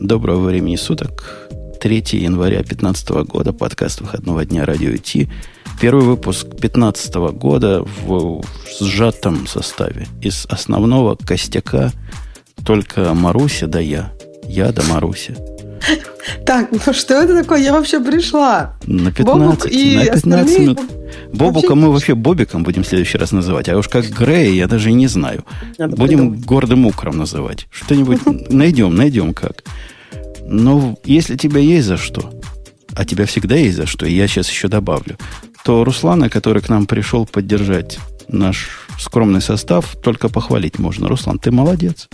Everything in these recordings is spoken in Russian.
Доброго времени суток. 3 января 2015 года. Подкаст выходного дня Радио Ти. Первый выпуск 2015 года в сжатом составе. Из основного костяка только Маруся да я. Я да Маруся. Так, ну что это такое? Я вообще пришла. На 15, Бобук и на 15 остальные минут. Бобука мы вообще Бобиком будем в следующий раз называть. А уж как Грея я даже и не знаю. Надо Будем придумать. гордым укром называть. Что-нибудь найдем, найдем как. Но если тебя есть за что, а тебя всегда есть за что, и я сейчас еще добавлю, то Руслана, который к нам пришел поддержать наш скромный состав, только похвалить можно. Руслан, ты молодец.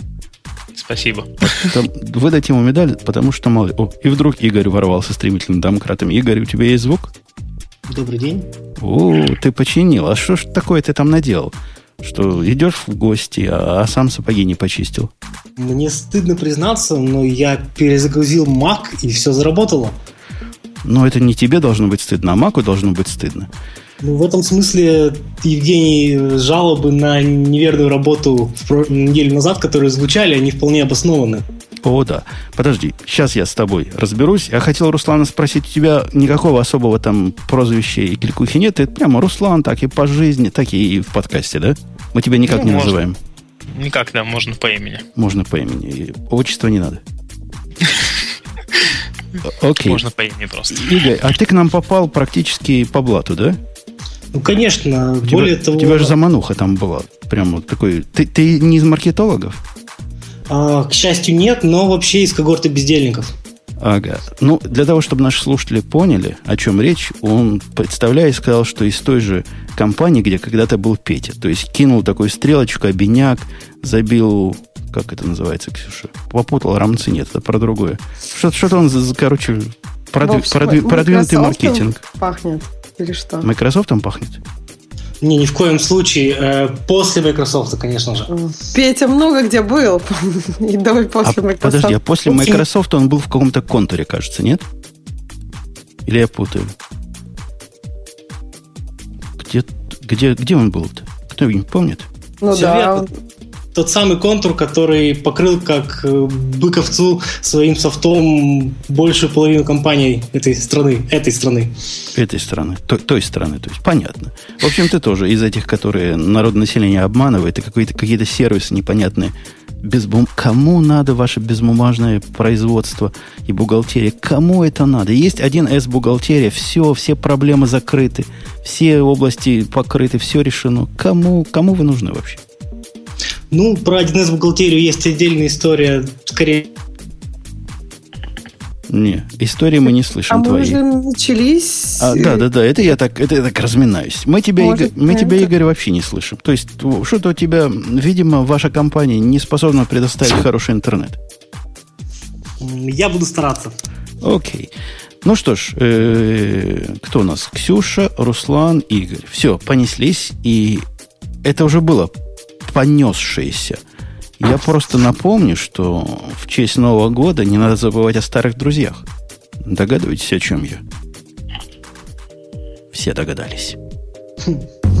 Спасибо. Там выдать ему медаль, потому что молодец. О, и вдруг Игорь ворвался стремительным домкратом. Игорь, у тебя есть звук? Добрый день. О, ты починил. А что ж такое ты там наделал? Что идешь в гости, а, а сам сапоги не почистил? Мне стыдно признаться, но я перезагрузил Mac и все заработало. Но это не тебе должно быть стыдно, а Маку должно быть стыдно. Ну, в этом смысле, Евгений, жалобы на неверную работу в неделю назад, которые звучали, они вполне обоснованы. О, да. Подожди, сейчас я с тобой разберусь. Я хотел, Руслана, спросить, у тебя никакого особого там прозвища и кликухи нет? Ты прямо Руслан, так и по жизни, так и в подкасте, да? Мы тебя никак Ну, не можно. называем. Никак, да, можно по имени. Можно по имени. И Отчество не надо. Окей. Можно по имени просто. Игорь, а ты к нам попал практически по блату, да? Ну, конечно, У тебя, более того... у тебя же замануха там была. Прям вот такой. Ты, ты не из маркетологов? А, к счастью, нет, но вообще из когорты бездельников. Ага. Ну, для того, чтобы наши слушатели поняли, о чем речь, он, представляя, сказал, что из той же компании, где когда-то был Петя. То есть кинул такую стрелочку, обиняк, забил, как это называется, Ксюша? Попутал рамцы, нет, это про другое. Что- Что-то он, за- короче, Вов, продви- что, продвинутый маркетинг. Пахнет. Или что? Microsoft там пахнет? Не, ни в коем случае. Э, после Microsoft, конечно же. Петя много где был. И до и после А, Microsoft. подожди, а после Microsoft он был в каком-то контуре, кажется, нет? Или я путаю? Где, где, где он был-то? Кто-нибудь помнит? Ну Всё да. верно. Тот самый контур, который покрыл как э, быковцу своим софтом большую половину компаний этой страны. Этой страны. Этой стороны, той, той стороны, то есть понятно. В общем, ты тоже из этих, которые народное население обманывает, и какие-то, какие-то сервисы непонятные. Без бум... Кому надо ваше безбумажное производство и бухгалтерия? Кому это надо? Есть один S бухгалтерия, все, все проблемы закрыты, все области покрыты, все решено. Кому, кому вы нужны вообще? Ну, про 1С бухгалтерию есть отдельная история, скорее Не, истории мы не А слышим мы твои. уже начались. А, да, да, да, это я так, это я так разминаюсь. Мы тебя, Может, Игорь, мы тебя, Игорь, вообще не слышим. То есть, что-то у тебя, видимо, ваша компания не способна предоставить хороший интернет. я буду стараться. Окей. Ну что ж, э, кто у нас? Ксюша, Руслан, Игорь. Все, понеслись, и это уже было понесшееся. Я просто напомню, что в честь Нового года не надо забывать о старых друзьях. Догадываетесь, о чем я? Все догадались.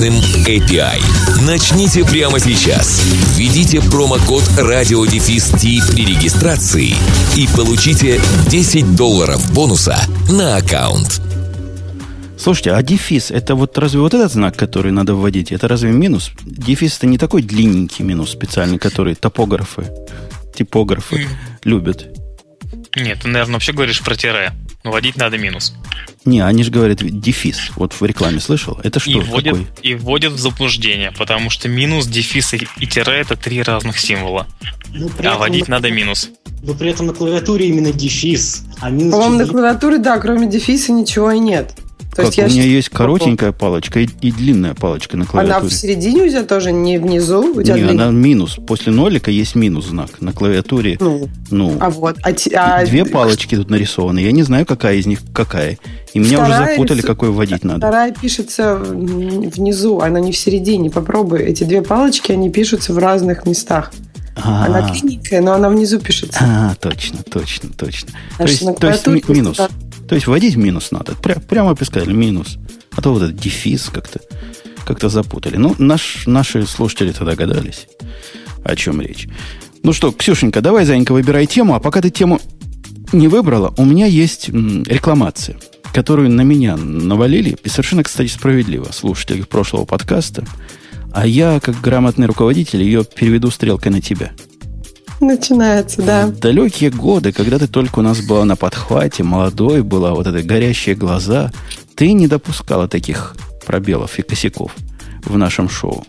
мощным API. Начните прямо сейчас. Введите промокод RadioDefist при регистрации и получите 10 долларов бонуса на аккаунт. Слушайте, а дефис, это вот разве вот этот знак, который надо вводить, это разве минус? Дефис это не такой длинненький минус специальный, который топографы, типографы любят. Нет, ты, наверное, вообще говоришь про тире. Вводить надо минус. Не, они же говорят дефис. Вот в рекламе слышал. Это что? и, вводят, Какой? и вводят в заблуждение, потому что минус, дефис и, и тире это три разных символа. При А этом вводить на- надо минус. Но при этом на клавиатуре именно дефис, а минус По-моему, на клавиатуре, да, кроме дефиса ничего и нет. То Как есть у меня есть коротенькая палочка и, и длинная палочка на Она клавиатуре. в середине у тебя тоже, не внизу? У тебя Не, длинная? она минус. После нолика есть минус знак на клавиатуре. Ну, Ну, а вот. А, а две палочки тут нарисованы. Я не знаю, какая из них какая. И меня уже Вторая запутали, рису- какой вводить надо. Вторая пишется внизу, она не в середине. Попробуй. Эти две палочки, они пишутся в разных местах. А, Она длинненькая, но она внизу пишется. а, точно, точно, точно. То Потому есть, то есть ми- минус. просто То есть вводить минус надо. Пря- прямо писали минус. А то вот этот дефис как-то как запутали. Ну, наш, наши слушатели-то догадались, о чем речь. Ну что, Ксюшенька, давай, Занька, выбирай тему. А пока ты тему не выбрала, у меня есть рекламация, которую на меня навалили. И совершенно, кстати, справедливо слушатели прошлого подкаста. А я, как грамотный руководитель, ее переведу стрелкой на тебя. Начинается, да. Далекие годы, когда ты только у нас была на подхвате, молодой была, вот это горящие глаза, ты не допускала таких пробелов и косяков в нашем шоу.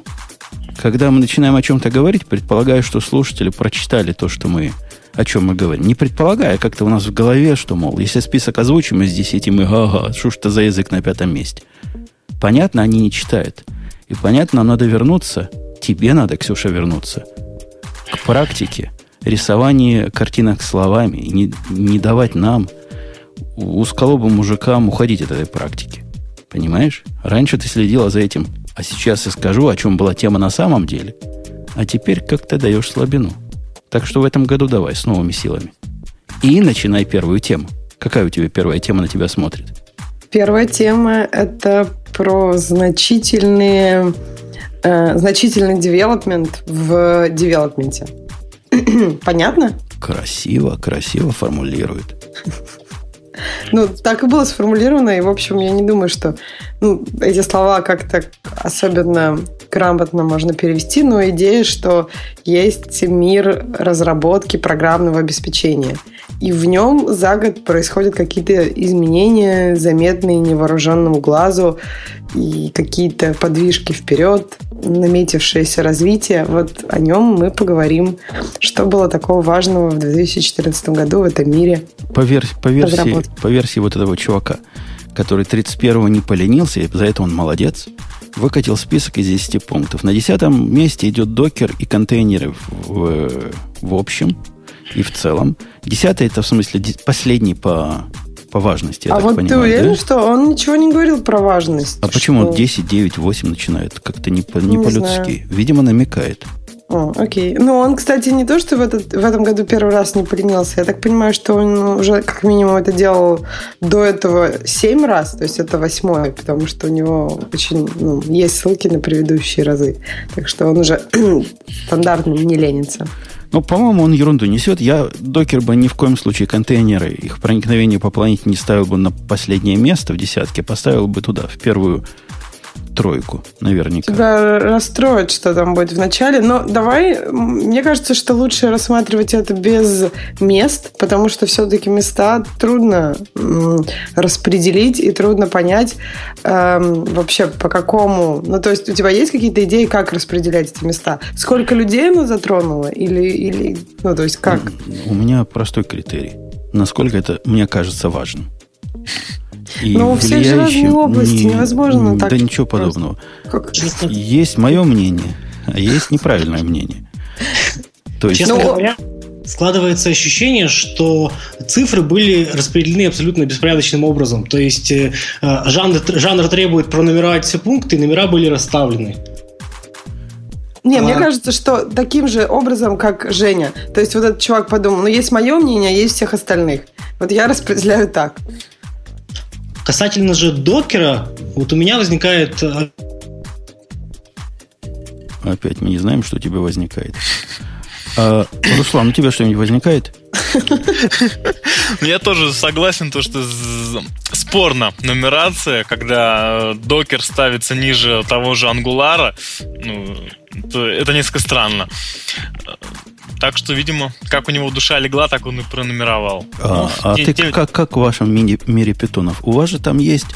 Когда мы начинаем о чем-то говорить, предполагаю, что слушатели прочитали то, что мы о чем мы говорим. Не предполагая, как-то у нас в голове, что, мол, если список озвучим из 10, мы ага, что ж это за язык на пятом месте. Понятно, они не читают. И понятно, нам надо вернуться, тебе надо, Ксюша, вернуться к практике рисования картинок словами и не, не давать нам, узколобым мужикам, уходить от этой практики. Понимаешь? Раньше ты следила за этим, а сейчас я скажу, о чем была тема на самом деле. А теперь как-то даешь слабину. Так что в этом году давай с новыми силами. И начинай первую тему. Какая у тебя первая тема на тебя смотрит? Первая тема – это про значительные, э, значительный девелопмент в девелопменте. Понятно? Красиво, красиво формулирует. Ну, так и было сформулировано, и, в общем, я не думаю, что ну, эти слова как-то особенно грамотно можно перевести, но идея, что есть мир разработки программного обеспечения, и в нем за год происходят какие-то изменения, заметные невооруженному глазу, и какие-то подвижки вперед, наметившееся развитие. Вот о нем мы поговорим. Что было такого важного в 2014 году в этом мире? По, версии, по, версии, по версии вот этого чувака, который 31-го не поленился, и за это он молодец, выкатил список из 10 пунктов. На 10 месте идет докер и контейнеры в, в общем и в целом. Десятый это в смысле последний по, по важности, я а так вот ты понимаю, уверен, да? что он ничего не говорил про важность? А почему что- он 10, 9, 8 начинает? Как-то не, не Не по-людски. Видимо, намекает. О, окей. Ну, он, кстати, не то, что в, этот, в этом году первый раз не поленился. Я так понимаю, что он уже как минимум это делал до этого семь раз, то есть это восьмой, потому что у него очень ну, есть ссылки на предыдущие разы. Так что он уже стандартно не ленится. Ну, по-моему, он ерунду несет. Я докер бы ни в коем случае контейнеры, их проникновение по планете не ставил бы на последнее место в десятке, поставил бы туда, в первую тройку, наверняка. Тебя расстроит, что там будет в начале. Но давай, мне кажется, что лучше рассматривать это без мест, потому что все-таки места трудно распределить и трудно понять эм, вообще по какому. Ну, то есть у тебя есть какие-то идеи, как распределять эти места? Сколько людей оно затронуло? Или, или ну, то есть как? У меня простой критерий. Насколько это мне кажется важным. И Ну, у всех же разные области, невозможно так Да ничего подобного. как- Есть мое мнение, а есть неправильное мнение. То есть, Честно Ну, говоря, складывается ощущение, что цифры были распределены абсолютно беспорядочным образом. То есть э, жанр, жанр требует пронумеровать все пункты, и номера были расставлены. Не, мне А. кажется, что таким же образом, как Женя. То есть вот этот чувак подумал, ну есть мое мнение, а есть всех остальных. Вот я распределяю так. Касательно же докера, вот у меня возникает э, опять мы не знаем, что у тебя возникает. А, Руслан, у тебя что-нибудь возникает? Я тоже согласен, то, что спорно нумерация, когда докер ставится ниже того же ангулара, ну, то это несколько странно. Так что, видимо, как у него душа легла, так он и пронумеровал. А, Ну, а те- ты те- как, как в вашем мини- мире питонов? У вас же там есть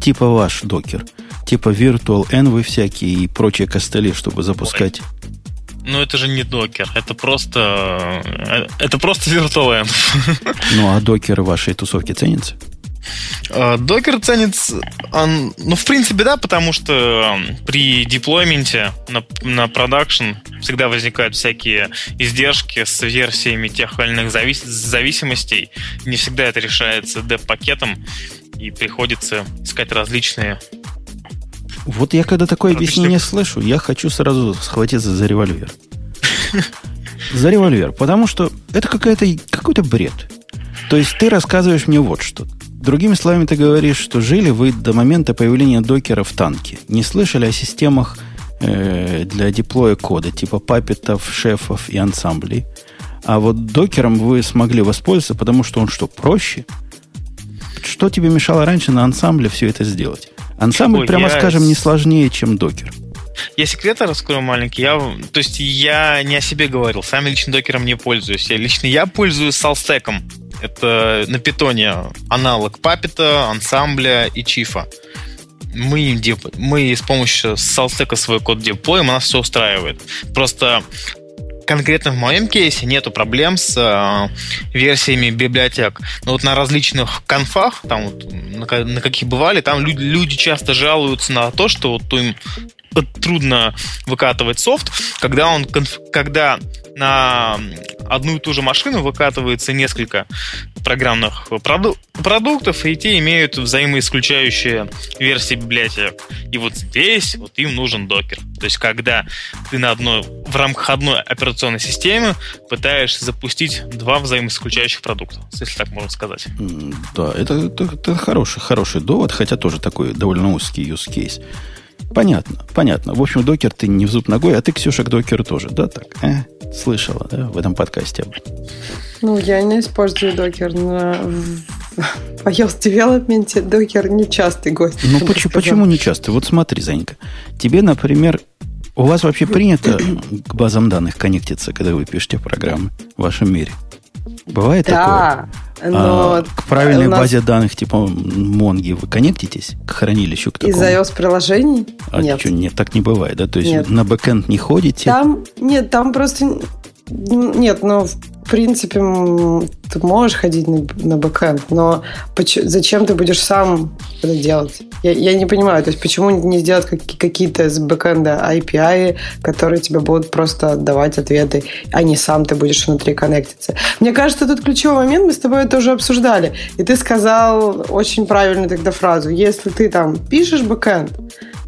типа ваш докер, типа Virtual Envy всякие и прочие костыли, чтобы запускать. Ну, это же не докер, это просто... э, Это просто VirtualEnv. Ну, а докеры вашей тусовки ценятся? А, докер ценится, он, ну, в принципе, да, потому что при деплойменте на, на продакшн всегда возникают всякие издержки с версиями тех или иных завис, зависимостей. Не всегда это решается деп-пакетом, и приходится искать различные вот я когда такое объяснение слышу, я хочу сразу схватиться за револьвер. За револьвер. Потому что это какая-то, какой-то бред. То есть ты рассказываешь мне вот что. Другими словами, ты говоришь, что жили вы до момента появления докера в танке. Не слышали о системах э, для деплоя кода, типа папетов, шефов и ансамблей. А вот докером вы смогли воспользоваться, потому что он что, проще? Что тебе мешало раньше на ансамбле все это сделать? Ансамбль, Ой, прямо я... скажем, не сложнее, чем докер. Я секреты раскрою маленький. Я, то есть я не о себе говорил. Сами лично докером не пользуюсь. Я, лично я пользуюсь салстеком. Это на питоне аналог папета, ансамбля и чифа. Мы, им деп... мы с помощью салстека свой код деплоим, нас все устраивает. Просто конкретно в моем кейсе нету проблем с э, версиями библиотек. Но вот на различных конфах, там вот, на, на каких бывали, там люди, люди часто жалуются на то, что вот им трудно выкатывать софт, когда он, когда на одну и ту же машину выкатывается несколько программных проду- продуктов, и те имеют взаимоисключающие версии библиотек. И вот здесь вот им нужен докер. То есть, когда ты на одной, в рамках одной операционной системы пытаешься запустить два взаимоисключающих продукта, если так можно сказать. Да, это, это, это хороший, хороший довод, хотя тоже такой довольно узкий use case. Понятно, понятно. В общем, докер ты не в зуб ногой, а ты, Ксюша, к докеру тоже, да, так? Э, слышала, да, в этом подкасте Ну, я не использую докер на... В iOS Development докер нечастый гость. Ну, почему, почему нечастый? Вот смотри, Занька. Тебе, например, у вас вообще принято к базам данных коннектиться, когда вы пишете программы в вашем мире? Бывает да, такое? Но а к правильной нас... базе данных типа Монги вы коннектитесь к хранилищу? К Из iOS-приложений? А нет. Что, нет, так не бывает, да? То есть нет. на бэкэнд не ходите? Там, нет, там просто... Нет, но в принципе, ты можешь ходить на, на бэкэнд, но зачем ты будешь сам это делать? Я, я не понимаю, то есть почему не сделать какие-то с бэкэнда API, которые тебе будут просто отдавать ответы, а не сам ты будешь внутри коннектиться. Мне кажется, тут ключевой момент, мы с тобой это уже обсуждали, и ты сказал очень правильную тогда фразу. Если ты там пишешь бэкэнд,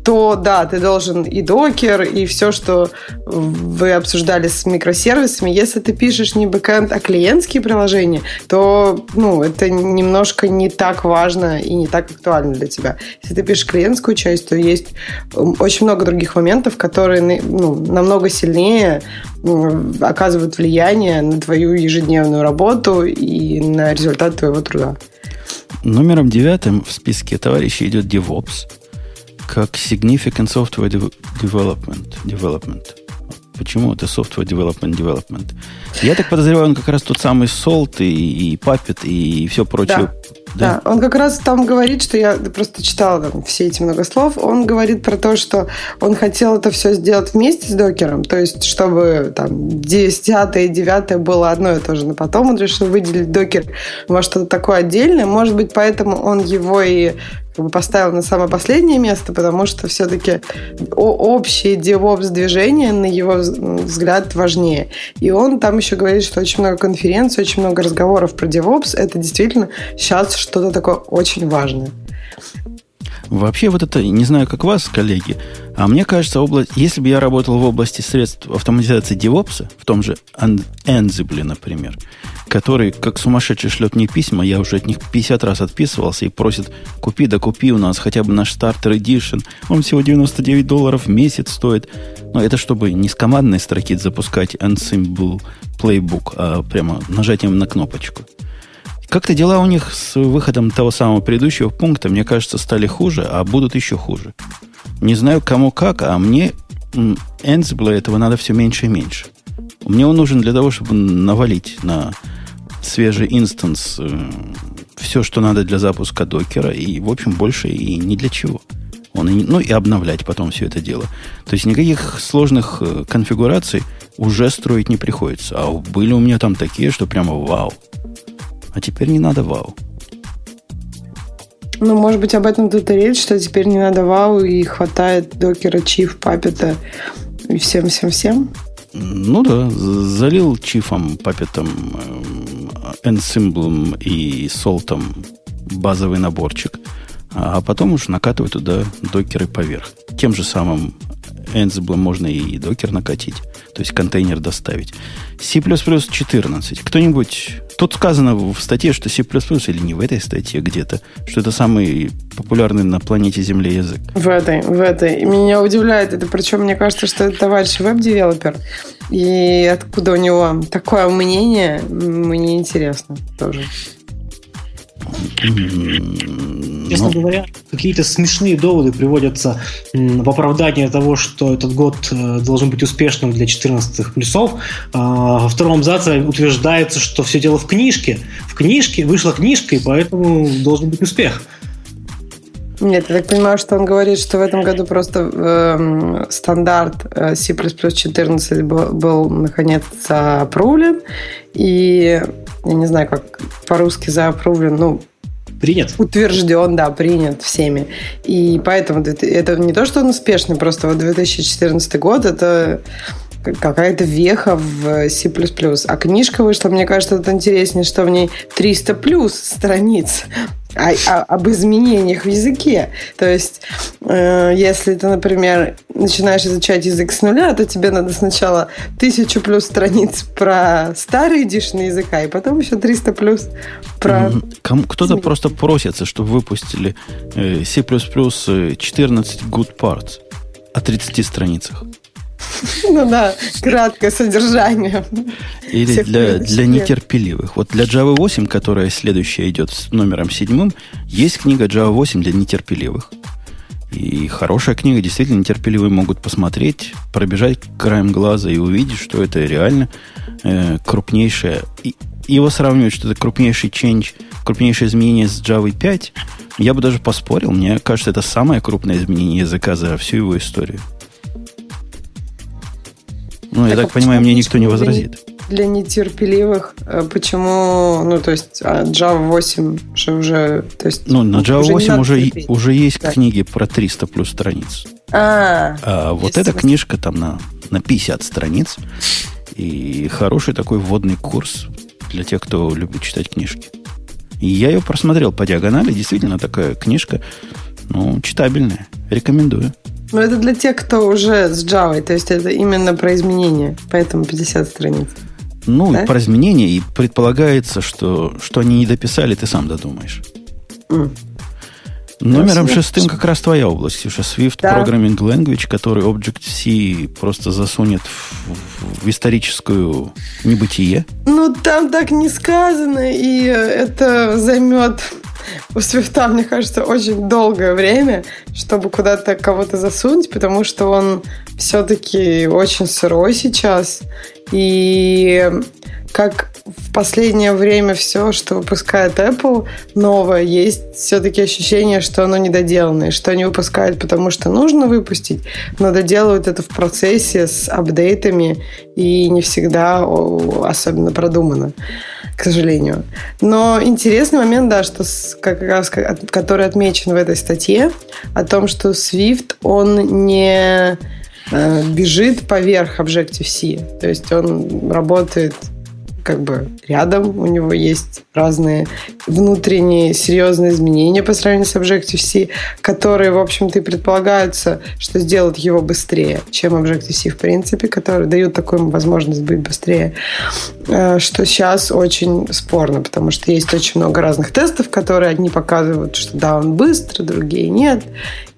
то да, ты должен и докер, и все, что вы обсуждали с микросервисами. Если ты пишешь не бэкэнд, а клиентские приложения, то ну, это немножко не так важно и не так актуально для тебя. Если ты пишешь клиентскую часть, то есть очень много других моментов, которые ну, намного сильнее оказывают влияние на твою ежедневную работу и на результат твоего труда. Номером девятым в списке товарищей идет DevOps как Significant Software Development. development. Почему это Software Development Development? Я так подозреваю, он как раз тот самый Salt и, и Puppet и все прочее. Да. Да, он как раз там говорит, что я просто читала там все эти много слов, он говорит про то, что он хотел это все сделать вместе с докером, то есть чтобы там 10 и 9 было одно и то же, но потом он решил выделить докер во что-то такое отдельное, может быть, поэтому он его и как бы поставил на самое последнее место, потому что все-таки общее DevOps движение, на его взгляд, важнее. И он там еще говорит, что очень много конференций, очень много разговоров про DevOps. Это действительно сейчас что-то такое очень важное. Вообще вот это, не знаю, как вас, коллеги, а мне кажется, область, если бы я работал в области средств автоматизации DevOps, в том же Ansible, например, который как сумасшедший шлет мне письма, я уже от них 50 раз отписывался и просит, купи да купи у нас хотя бы наш стартер Edition, он всего 99 долларов в месяц стоит. Но это чтобы не с командной строки запускать Ansible Playbook, а прямо нажатием на кнопочку. Как-то дела у них с выходом того самого предыдущего пункта, мне кажется, стали хуже, а будут еще хуже. Не знаю, кому как, а мне Ansible этого надо все меньше и меньше. Мне он нужен для того, чтобы навалить на свежий инстанс э, все, что надо для запуска докера, и, в общем, больше и не для чего. Он и, ну, и обновлять потом все это дело. То есть никаких сложных э, конфигураций уже строить не приходится. А были у меня там такие, что прямо вау. А теперь не надо вау. Ну, может быть, об этом тут и речь, что теперь не надо вау и хватает докера, чиф, папета и всем-всем-всем? Ну да, залил чифом, папетом, энсимблом и солтом базовый наборчик, а потом уж накатывать туда докеры поверх. Тем же самым Ansible можно и докер накатить, то есть контейнер доставить. C++ 14. Кто-нибудь... Тут сказано в статье, что C++ или не в этой статье где-то, что это самый популярный на планете Земле язык. В этой, в этой. Меня удивляет это, причем мне кажется, что это товарищ веб-девелопер. И откуда у него такое мнение, мне интересно тоже. Честно ну. говоря, какие-то смешные доводы приводятся в оправдание того, что этот год э, должен быть успешным для 14 плюсов. А, во втором абзаце утверждается, что все дело в книжке. В книжке вышла книжка, и поэтому должен быть успех. Нет, я так понимаю, что он говорит, что в этом году просто э, стандарт C++ 14 был, был наконец-то опрувлен, и я не знаю, как по-русски заопрувлен, ну, Принят? Утвержден, да, принят всеми. И поэтому это не то, что он успешный, просто вот 2014 год это какая-то веха в C++. А книжка вышла, мне кажется, тут интереснее, что в ней 300 плюс страниц а, а, об изменениях в языке. То есть, э, если ты, например, начинаешь изучать язык с нуля, то тебе надо сначала тысячу плюс страниц про старый эдишн языка, и потом еще 300 плюс про... Кто-то просто просится, чтобы выпустили э, C++ 14 good parts о 30 страницах. Ну да, краткое содержание. Или для, для нетерпеливых. Вот для Java 8, которая следующая идет с номером седьмым, есть книга Java 8 для нетерпеливых. И хорошая книга, действительно, нетерпеливые могут посмотреть, пробежать краем глаза и увидеть, что это реально э, крупнейшее. И его сравнивать, что это крупнейший change, крупнейшее изменение с Java 5, я бы даже поспорил. Мне кажется, это самое крупное изменение языка за всю его историю. Ну, так я так понимаю, мне никто не возразит. Для нетерпеливых, э, почему, ну, то есть, а Java 8 же уже, то есть... Ну, на Java уже 8 уже, уже есть да. книги про 300 плюс страниц. А, а вот эта книжка там на, на 50 страниц. И хороший такой вводный курс для тех, кто любит читать книжки. И я ее просмотрел по диагонали. Действительно такая книжка, ну, читабельная. Рекомендую. Но это для тех, кто уже с Java, то есть это именно про изменения, поэтому 50 страниц. Ну, да? про изменения, и предполагается, что, что они не дописали, ты сам додумаешь. Mm. Номером да, шестым как раз твоя область, Ксюша. Swift да. Programming Language, который Objective-C просто засунет в, в историческую небытие. Ну, там так не сказано, и это займет у Свифта, мне кажется, очень долгое время, чтобы куда-то кого-то засунуть, потому что он все-таки очень сырой сейчас. И как в последнее время все, что выпускает Apple новое, есть все-таки ощущение, что оно недоделанное, что они выпускают, потому что нужно выпустить, но доделывают это в процессе с апдейтами и не всегда особенно продумано к сожалению. Но интересный момент, да, что как раз, который отмечен в этой статье, о том, что Swift, он не э, бежит поверх Objective-C. То есть он работает как бы рядом, у него есть разные внутренние серьезные изменения по сравнению с Objective-C, которые, в общем-то, и предполагаются, что сделают его быстрее, чем Objective-C, в принципе, которые дают такую возможность быть быстрее, э, что сейчас очень спорно, потому что есть очень много разных тестов, которые одни показывают, что да, он быстро, другие нет,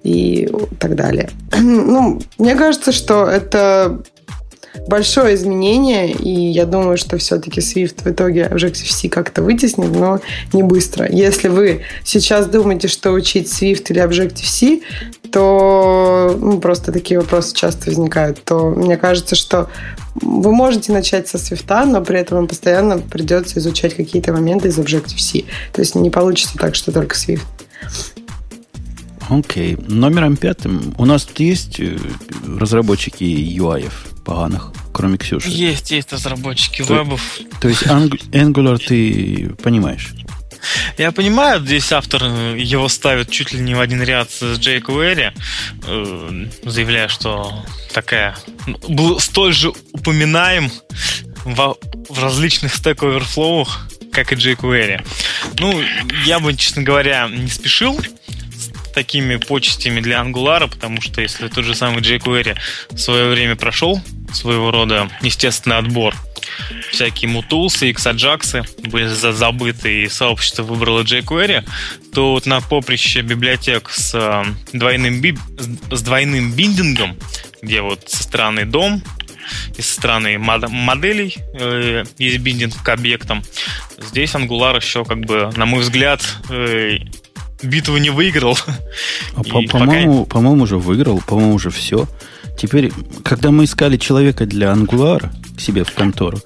и так далее. Ну, мне кажется, что это большое изменение, и я думаю, что все-таки Swift в итоге Objective-C как-то вытеснит, но не быстро. Если вы сейчас думаете, что учить Swift или Objective-C, то ну, просто такие вопросы часто возникают, то мне кажется, что вы можете начать со Swift, но при этом вам постоянно придется изучать какие-то моменты из Objective-C. То есть не получится так, что только Swift. Окей. Okay. Номером пятым у нас тут есть э, разработчики UI поганых, кроме Ксюши? Есть, есть разработчики то, вебов. То есть Angular ты понимаешь? Я понимаю, здесь автор э, его ставит чуть ли не в один ряд с jQuery, э, заявляя, что такая ну, был столь же упоминаем в, в различных Stack Overflow, как и jQuery. Ну, я бы, честно говоря, не спешил такими почестями для Angular, потому что если тот же самый jQuery в свое время прошел своего рода естественный отбор, всякие мутулсы, иксаджаксы были забыты, и сообщество выбрало jQuery, то вот на поприще библиотек с э, двойным, би... с двойным биндингом, где вот со стороны дом и со стороны моделей э, есть биндинг к объектам, здесь Angular еще, как бы, на мой взгляд, э, битву не выиграл. А по- по-моему, пока... по-моему, уже выиграл, по-моему, уже все. Теперь, когда мы искали человека для Angular к себе в контору,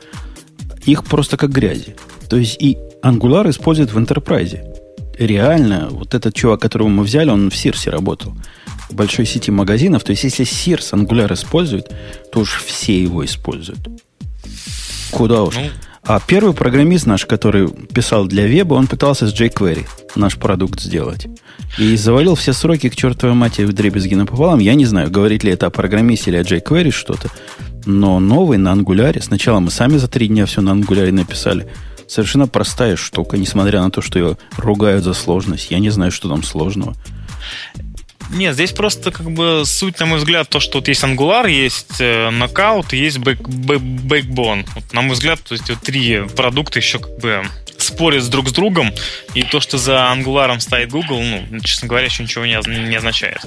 их просто как грязи. То есть и Angular используют в Enterprise. Реально, вот этот чувак, которого мы взяли, он в Сирсе работал. В большой сети магазинов. То есть, если Сирс Angular использует, то уж все его используют. Куда уж. Ну, а первый программист наш, который писал для веба, он пытался с jQuery наш продукт сделать. И завалил все сроки к чертовой матери в дребезги напополам. Я не знаю, говорит ли это о программисте или о jQuery что-то. Но новый на ангуляре. Сначала мы сами за три дня все на ангуляре написали. Совершенно простая штука, несмотря на то, что ее ругают за сложность. Я не знаю, что там сложного. Нет, здесь просто как бы суть, на мой взгляд, то, что вот есть Angular, есть э, Knockout есть back, back, Backbone. Вот, на мой взгляд, то есть вот три продукта еще как бы спорят друг с другом, и то, что за Angular стоит Google, ну, честно говоря, еще ничего не, не означает.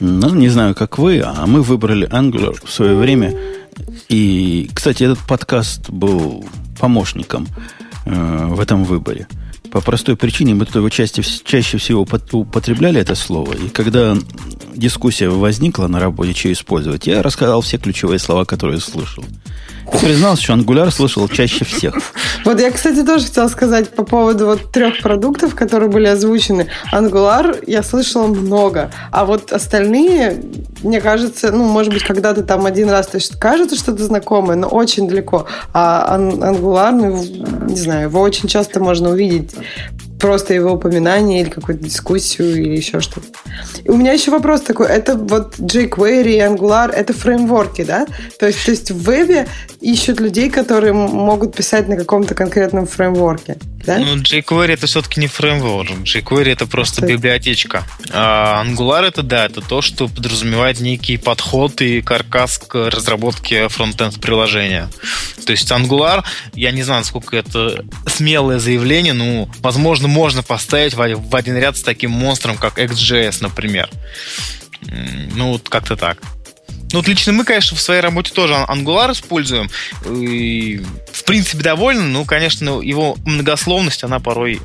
Ну, не знаю, как вы, а мы выбрали Angular в свое время. И, кстати, этот подкаст был помощником э, в этом выборе. По простой причине мы тут его чаще, чаще всего употребляли это слово. И когда дискуссия возникла на работе, что использовать, я рассказал все ключевые слова, которые слышал. И признался, что Angular слышал чаще всех. Вот я, кстати, тоже хотела сказать по поводу вот трех продуктов, которые были озвучены. Angular я слышала много, а вот остальные, мне кажется, ну, может быть, когда-то там один раз то есть, кажется что-то знакомое, но очень далеко. А Angular, ну, не знаю, его очень часто можно увидеть просто его упоминание или какую-то дискуссию или еще что-то. И у меня еще вопрос такой. Это вот jQuery и Angular, это фреймворки, да? То есть, то есть в вебе ищут людей, которые могут писать на каком-то конкретном фреймворке, да? Ну, jQuery это все-таки не фреймворк. jQuery это просто это... библиотечка. А Angular это, да, это то, что подразумевает некий подход и каркас к разработке фронтенд приложения. То есть Angular, я не знаю, насколько это смелое заявление, но, возможно, можно поставить в один ряд с таким монстром, как XJS, например. Ну, вот как-то так. Ну, вот лично мы, конечно, в своей работе тоже Angular используем. И, в принципе, довольны. Ну, конечно, его многословность, она порой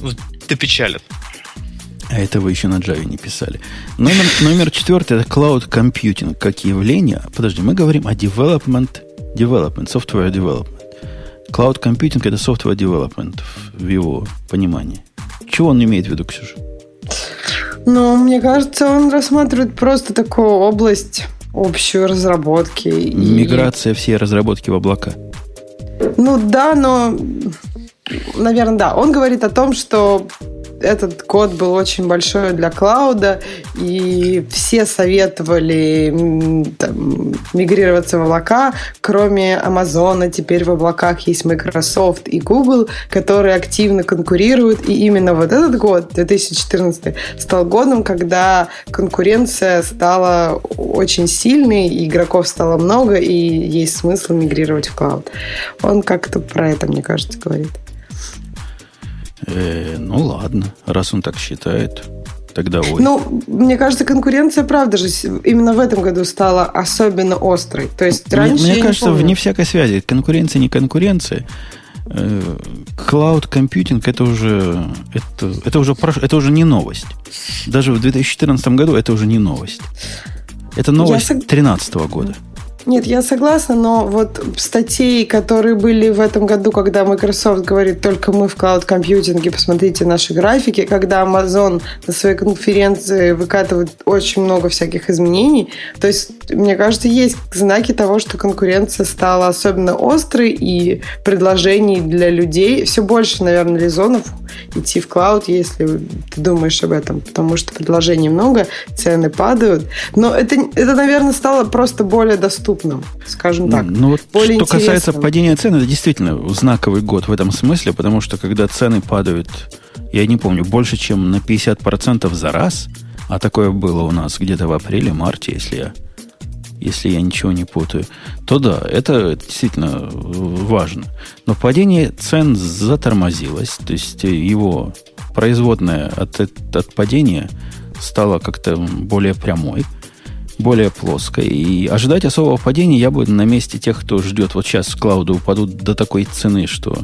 ну, допечалит. А это вы еще на Java не писали. Номер, номер четвертый это Cloud Computing как явление. Подожди, мы говорим о development, development, software development. Cloud Computing это software development в его понимании. Чего он имеет в виду, Ксюша? Ну, мне кажется, он рассматривает просто такую область общую разработки. Миграция и... всей разработки в облака. Ну да, но, наверное, да. Он говорит о том, что этот код был очень большой для клауда, и все советовали там, мигрироваться в облака, кроме Амазона. Теперь в облаках есть Microsoft и Google, которые активно конкурируют. И именно вот этот год, 2014, стал годом, когда конкуренция стала очень сильной, игроков стало много, и есть смысл мигрировать в клауд. Он как-то про это, мне кажется, говорит. Э, ну ладно, раз он так считает, тогда ой. Ну, мне кажется, конкуренция, правда же, именно в этом году стала особенно острой. То есть раньше. Мне, мне кажется, вне всякой связи. Конкуренция не конкуренция. Cloud Computing это уже это, это уже это уже не новость. Даже в 2014 году это уже не новость. Это новость 2013 года. Нет, я согласна, но вот статей, которые были в этом году, когда Microsoft говорит, только мы в клауд-компьютинге, посмотрите наши графики, когда Amazon на своей конференции выкатывает очень много всяких изменений, то есть, мне кажется, есть знаки того, что конкуренция стала особенно острой, и предложений для людей все больше, наверное, резонов идти в клауд, если ты думаешь об этом, потому что предложений много, цены падают, но это, это наверное, стало просто более доступно крупным, скажем так. Ну, вот более что интересным. касается падения цен, это действительно знаковый год в этом смысле, потому что когда цены падают, я не помню, больше, чем на 50% за раз, а такое было у нас где-то в апреле-марте, если я, если я ничего не путаю, то да, это действительно важно. Но падение цен затормозилось, то есть его производная от, от падения стала как-то более прямой – более плоской. И ожидать особого падения я бы на месте тех, кто ждет, вот сейчас клауды упадут до такой цены, что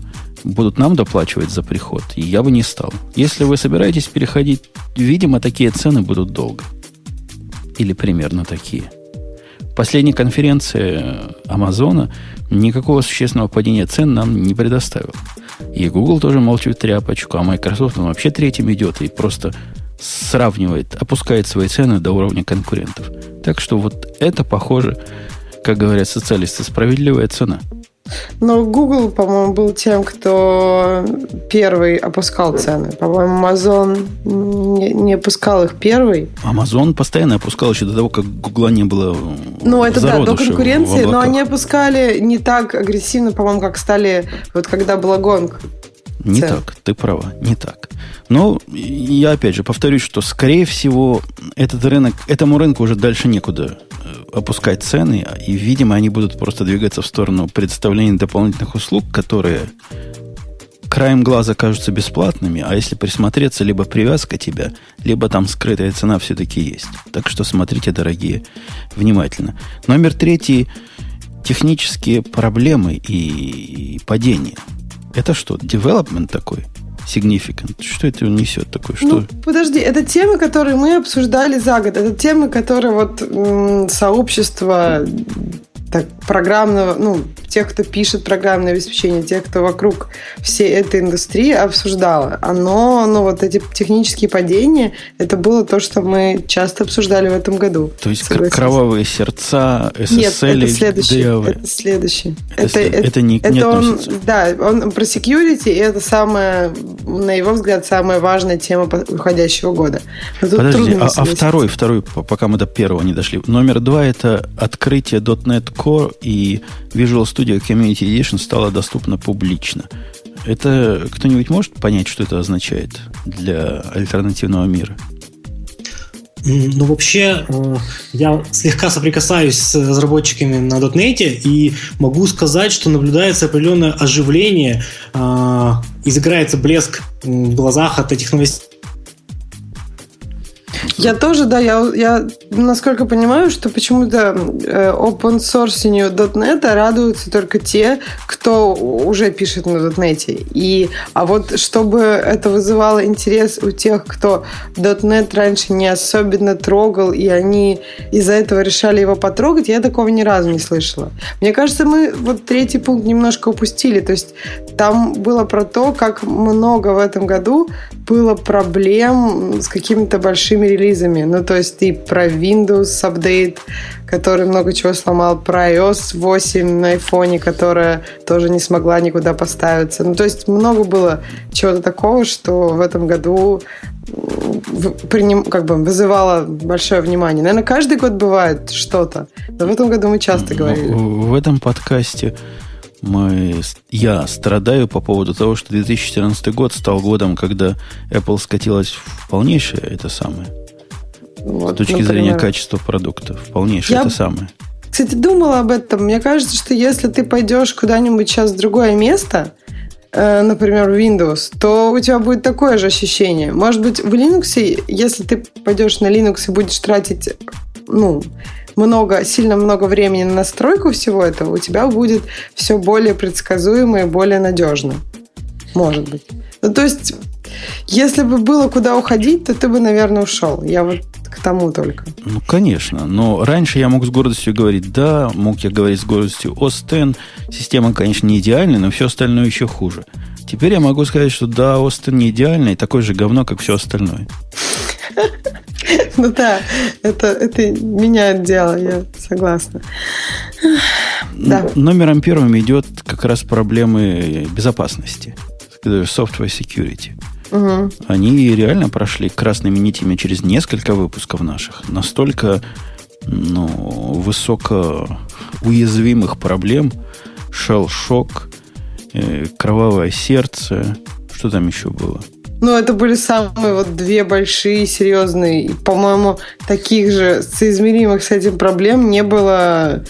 будут нам доплачивать за приход, и я бы не стал. Если вы собираетесь переходить, видимо, такие цены будут долго. Или примерно такие. Последняя конференция Амазона никакого существенного падения цен нам не предоставила. И Google тоже молчит тряпочку, а Microsoft он вообще третьим идет и просто сравнивает, опускает свои цены до уровня конкурентов. Так что вот это похоже, как говорят социалисты, справедливая цена. Но Google, по-моему, был тем, кто первый опускал цены. По-моему, Amazon не, не опускал их первый. Amazon постоянно опускал еще до того, как Google не было Ну, это да, до конкуренции, но они опускали не так агрессивно, по-моему, как стали, вот когда была гонка. Не цен. так, ты права, не так. Но я опять же повторюсь, что скорее всего этот рынок, этому рынку уже дальше некуда э, опускать цены, и, видимо, они будут просто двигаться в сторону предоставления дополнительных услуг, которые краем глаза кажутся бесплатными, а если присмотреться, либо привязка тебя, либо там скрытая цена все-таки есть. Так что смотрите, дорогие, внимательно. Номер третий – технические проблемы и падение – это что, development такой? Significant. Что это несет такое? Что? Ну, подожди, это темы, которые мы обсуждали за год. Это темы, которые вот сообщество так, программного, ну, тех, кто пишет программное обеспечение, тех, кто вокруг всей этой индустрии обсуждала. Оно, ну, вот эти технические падения, это было то, что мы часто обсуждали в этом году. То есть согласись. кровавые сердца, SSL Нет, это следующий. Это следующий. Это, это, это не, это не он, Да, он про security, и это самая, на его взгляд, самая важная тема уходящего года. Подожди, а, а второй, второй, пока мы до первого не дошли. Номер два это открытие .NET Core и Visual Studio Community Edition стала доступна публично. Это кто-нибудь может понять, что это означает для альтернативного мира? Ну, вообще, э, я слегка соприкасаюсь с разработчиками на .NET и могу сказать, что наблюдается определенное оживление, э, изыграется блеск в глазах от этих новостей я тоже, да, я, я насколько понимаю, что почему-то э, open source .NET радуются только те, кто уже пишет на .NET. И, а вот чтобы это вызывало интерес у тех, кто .NET раньше не особенно трогал, и они из-за этого решали его потрогать, я такого ни разу не слышала. Мне кажется, мы вот третий пункт немножко упустили. То есть там было про то, как много в этом году было проблем с какими-то большими релизами. Ну, то есть и про Windows Update, который много чего сломал, про iOS 8 на iPhone, которая тоже не смогла никуда поставиться. Ну, то есть много было чего-то такого, что в этом году приним, как бы вызывало большое внимание. Наверное, каждый год бывает что-то. Но в этом году мы часто говорили. В этом подкасте мы, я страдаю по поводу того, что 2014 год стал годом, когда Apple скатилась в полнейшее это самое. Вот, с точки например, зрения качества продуктов. Полнейшее я, это самое. Кстати, думала об этом. Мне кажется, что если ты пойдешь куда-нибудь сейчас в другое место, э, например, в Windows, то у тебя будет такое же ощущение. Может быть, в Linux, если ты пойдешь на Linux и будешь тратить, ну, много, сильно много времени на настройку всего этого, у тебя будет все более предсказуемо и более надежно. Может быть. Ну, то есть, если бы было куда уходить, то ты бы, наверное, ушел. Я вот к тому только. Ну, конечно. Но раньше я мог с гордостью говорить «да», мог я говорить с гордостью «Остен». Система, конечно, не идеальная, но все остальное еще хуже. Теперь я могу сказать, что да, Остен не идеальный, такое же говно, как все остальное. Ну да, это, это меняет дело, я согласна. Да. Номером первым идет как раз проблемы безопасности. Software security. Угу. Они реально прошли красными нитями через несколько выпусков наших. Настолько ну, высоко уязвимых проблем. Шел-шок, э, кровавое сердце. Что там еще было? Ну, это были самые вот две большие, серьезные. И, по-моему, таких же соизмеримых с этим проблем не было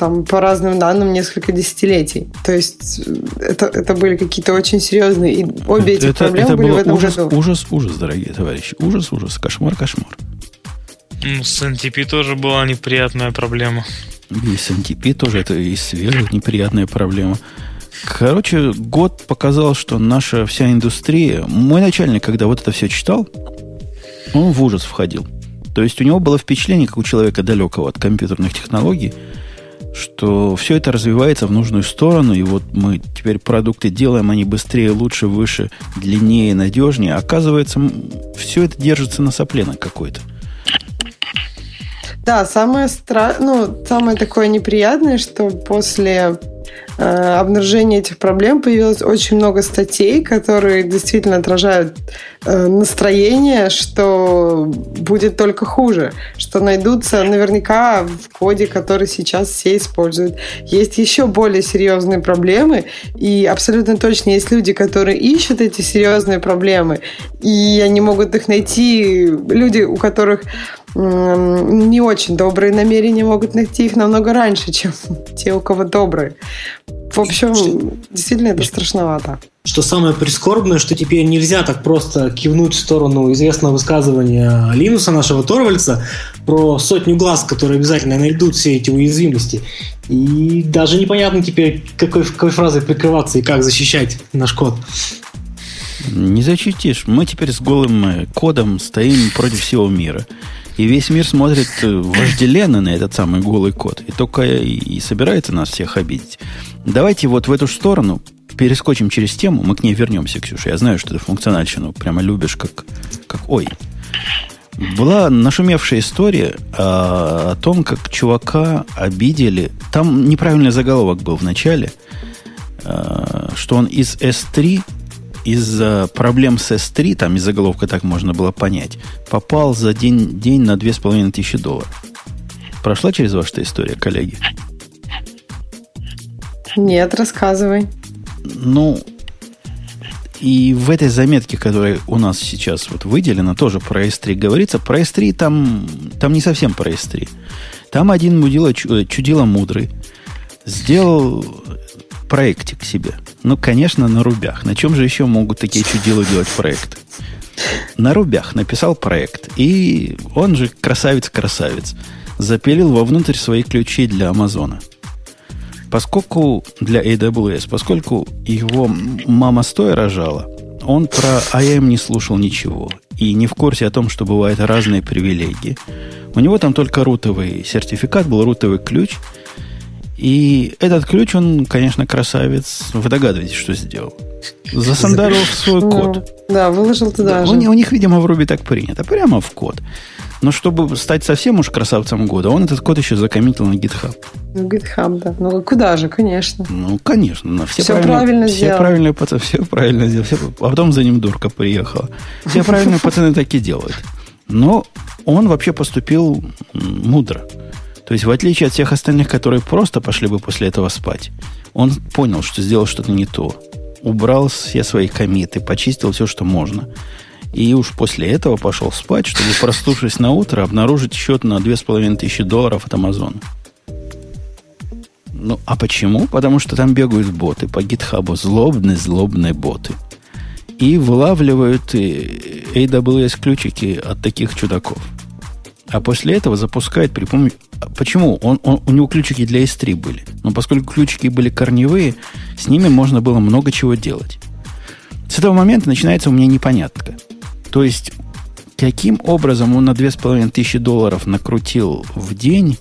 там по разным данным несколько десятилетий. То есть это, это были какие-то очень серьезные, и обе эти это, проблемы это были в этом ужас, году. Ужас, ужас, дорогие товарищи. Ужас, ужас, кошмар, кошмар. Ну, с NTP тоже была неприятная проблема. И с NTP тоже это и свежая неприятная проблема. Короче, год показал, что наша вся индустрия... Мой начальник, когда вот это все читал, он в ужас входил. То есть у него было впечатление, как у человека далекого от компьютерных технологий, что все это развивается в нужную сторону, и вот мы теперь продукты делаем, они быстрее, лучше, выше, длиннее, надежнее. Оказывается, все это держится на сопленок какой-то. Да, самое, стра... ну, самое такое неприятное, что после обнаружения этих проблем появилось очень много статей, которые действительно отражают э, настроение, что будет только хуже, что найдутся наверняка в коде, который сейчас все используют. Есть еще более серьезные проблемы, и абсолютно точно есть люди, которые ищут эти серьезные проблемы, и они могут их найти, люди, у которых не очень добрые намерения могут найти их намного раньше, чем те, у кого добрые. В общем, что, действительно это страшновато. Что самое прискорбное, что теперь нельзя так просто кивнуть в сторону известного высказывания Линуса, нашего Торвальца, про сотню глаз, которые обязательно найдут все эти уязвимости. И даже непонятно теперь, какой, какой фразой прикрываться и как защищать наш код. Не защитишь. Мы теперь с голым кодом стоим против всего мира. И весь мир смотрит э, вожделенно на этот самый голый код. И только и собирается нас всех обидеть. Давайте вот в эту сторону перескочим через тему. Мы к ней вернемся, Ксюша. Я знаю, что ты функциональщину прямо любишь, как, как ой. Была нашумевшая история о, о том, как чувака обидели. Там неправильный заголовок был в начале, э, что он из S3 из-за проблем с S3, там из заголовка так можно было понять, попал за день, день на 2500 долларов. Прошла через вас эта история, коллеги? Нет, рассказывай. Ну, и в этой заметке, которая у нас сейчас вот выделена, тоже про S3 говорится. Про S3 там, там не совсем про S3. Там один мудила, чудило мудрый сделал проектик себе. Ну, конечно, на рубях. На чем же еще могут такие чудила делать проекты? На рубях написал проект. И он же красавец-красавец. Запилил вовнутрь свои ключи для Амазона. Поскольку для AWS, поскольку его мама стоя рожала, он про IAM не слушал ничего и не в курсе о том, что бывают разные привилегии. У него там только рутовый сертификат был, рутовый ключ – и этот ключ, он, конечно, красавец. Вы догадываетесь, что сделал? Засандарил свой ну, код. Да, выложил туда да, же. У, у них, видимо, в Руби так принято. Прямо в код. Но чтобы стать совсем уж красавцем года, он этот код еще закоммитил на GitHub. На GitHub, да. Ну, куда же, конечно. Ну, конечно. Все, все правильно все сделал. Правильные пацаны, все правильно сделали. Все, а потом за ним дурка приехала. Все правильные пацаны так и делают. Но он вообще поступил мудро. То есть, в отличие от всех остальных, которые просто пошли бы после этого спать, он понял, что сделал что-то не то. Убрал все свои комиты, почистил все, что можно. И уж после этого пошел спать, чтобы, проснувшись на утро, обнаружить счет на 2500 долларов от Амазона. Ну, а почему? Потому что там бегают боты по гитхабу, злобные-злобные боты. И вылавливают AWS ключики от таких чудаков. А после этого запускает при помощи... Почему? Он, он, у него ключики для S3 были. Но поскольку ключики были корневые, с ними можно было много чего делать. С этого момента начинается у меня непонятка. То есть каким образом он на 2500 долларов накрутил в день,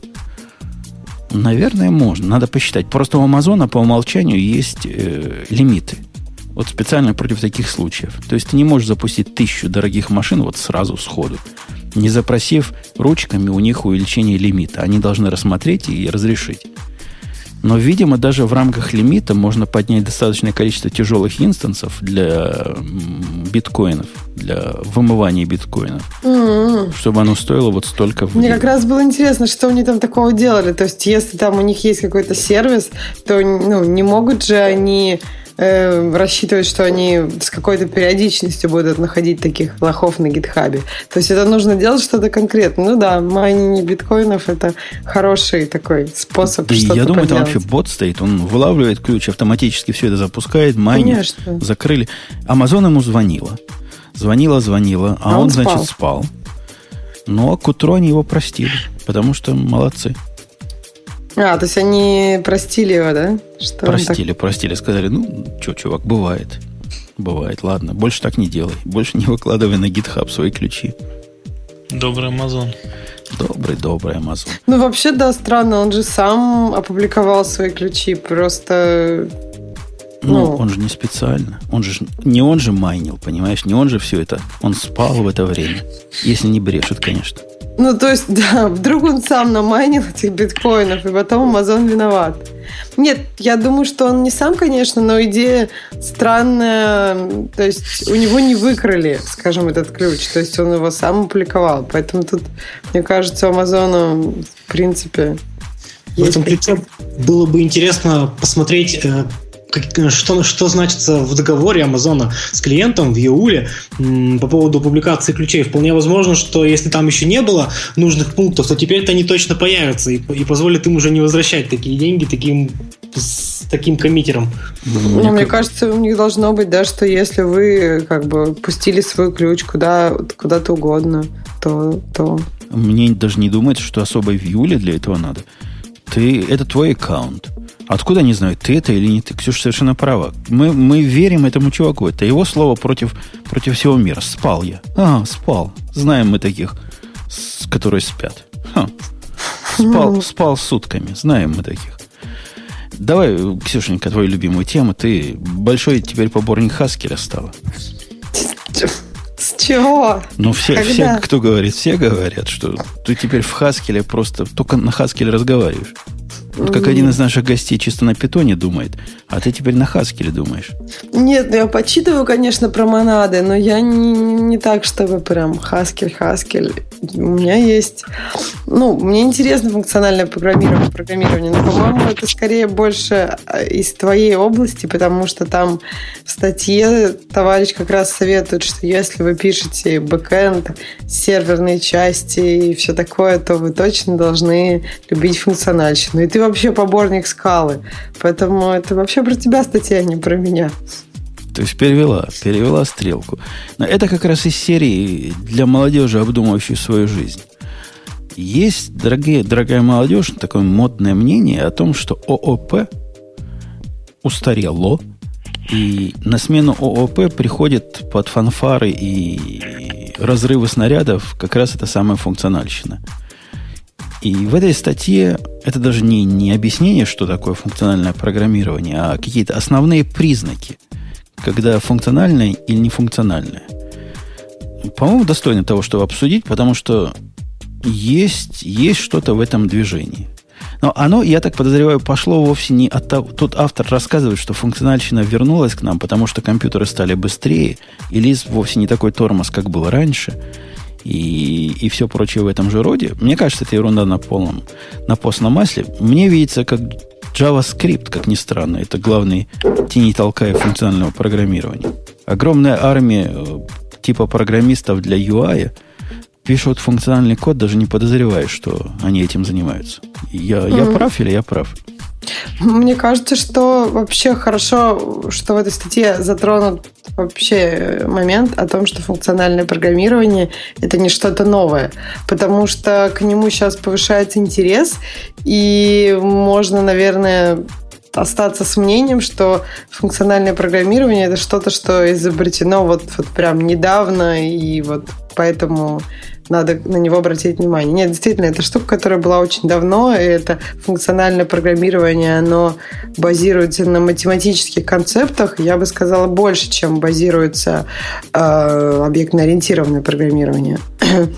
наверное, можно. Надо посчитать. Просто у Амазона по умолчанию есть э, лимиты. Вот специально против таких случаев. То есть ты не можешь запустить тысячу дорогих машин вот сразу сходу, не запросив ручками у них увеличение лимита. Они должны рассмотреть и разрешить. Но, видимо, даже в рамках лимита можно поднять достаточное количество тяжелых инстансов для биткоинов, для вымывания биткоинов, mm-hmm. чтобы оно стоило вот столько в Мне как раз было интересно, что они там такого делали. То есть, если там у них есть какой-то сервис, то ну, не могут же они э, рассчитывать, что они с какой-то периодичностью будут находить таких лохов на гитхабе. То есть это нужно делать что-то конкретное. Ну да, майнинг биткоинов это хороший такой способ да что-то Я думаю, поделать. там вообще бот стоит, он вылавливает ключ, автоматически все это запускает, майнит, Конечно. закрыли. Амазон ему звонила. Звонила, звонила, а, а он, он спал. значит, спал. Но к утру они его простили, потому что молодцы. А, то есть они простили его, да? Что простили, так... простили. Сказали, ну, что, чувак, бывает. Бывает, ладно. Больше так не делай. Больше не выкладывай на GitHub свои ключи. Добрый Амазон. Добрый, добрый Амазон. Ну, вообще, да, странно. Он же сам опубликовал свои ключи. Просто ну, ну, он же не специально. Он же не он же майнил, понимаешь? Не он же все это. Он спал в это время. Если не брешет, конечно. Ну, то есть, да, вдруг он сам намайнил этих биткоинов, и потом Амазон виноват. Нет, я думаю, что он не сам, конечно, но идея странная. То есть у него не выкрали, скажем, этот ключ. То есть он его сам опубликовал. Поэтому тут, мне кажется, у Амазона, в принципе, в этом ключе было бы интересно посмотреть э, что, что значится в договоре Амазона с клиентом в июле по поводу публикации ключей. Вполне возможно, что если там еще не было нужных пунктов, то теперь-то они точно появятся и, и позволят им уже не возвращать такие деньги таким с таким коммитером. Ну, мне кажется, у них должно быть, да, что если вы как бы пустили свой ключ куда, куда-то угодно, то, то... Мне даже не думается, что особо в июле для этого надо. Ты, это твой аккаунт. Откуда они знают, ты это или не ты? Ксюша совершенно права. Мы, мы верим этому чуваку. Это его слово против, против всего мира. Спал я. А, спал. Знаем мы таких, с, которые спят. Ха. Спал, ну. спал сутками. Знаем мы таких. Давай, Ксюшенька, твою любимую тему. Ты большой теперь поборник Хаскеля стала. С чего? Ну, все, все, кто говорит, все говорят, что ты теперь в Хаскеле просто только на Хаскеле разговариваешь. Вот как один из наших гостей чисто на питоне думает, а ты теперь на Хаскеле думаешь. Нет, ну я почитываю, конечно, про монады, но я не, не так, чтобы прям Хаскель, Хаскель. У меня есть... Ну, мне интересно функциональное программирование, программирование но, по-моему, это скорее больше э, из твоей области, потому что там в статье товарищ как раз советует, что если вы пишете бэкэнд, серверные части и все такое, то вы точно должны любить функциональщину. И ты вообще поборник скалы. Поэтому это вообще про тебя статья, а не про меня. То есть перевела, перевела стрелку. Но это как раз из серии для молодежи, обдумывающей свою жизнь. Есть, дорогие, дорогая молодежь, такое модное мнение о том, что ООП устарело, и на смену ООП приходит под фанфары и разрывы снарядов как раз эта самая функциональщина – и в этой статье это даже не, не объяснение, что такое функциональное программирование, а какие-то основные признаки, когда функциональное или нефункциональное. По-моему, достойно того, чтобы обсудить, потому что есть, есть что-то в этом движении. Но оно, я так подозреваю, пошло вовсе не от того... Тут автор рассказывает, что функциональщина вернулась к нам, потому что компьютеры стали быстрее, и лист вовсе не такой тормоз, как был раньше – и, и все прочее в этом же роде. Мне кажется, это ерунда на полном, на постном масле. Мне видится как JavaScript, как ни странно. Это главный тени толкая функционального программирования. Огромная армия э, типа программистов для UI пишут функциональный код, даже не подозревая, что они этим занимаются. Я, mm-hmm. я прав или я прав? Мне кажется, что вообще хорошо, что в этой статье затронут вообще момент о том, что функциональное программирование – это не что-то новое, потому что к нему сейчас повышается интерес, и можно, наверное, остаться с мнением, что функциональное программирование это что-то, что изобретено вот, вот прям недавно, и вот поэтому надо на него обратить внимание. Нет, действительно, это штука, которая была очень давно, и это функциональное программирование, оно базируется на математических концептах, я бы сказала, больше, чем базируется э, объектно-ориентированное программирование.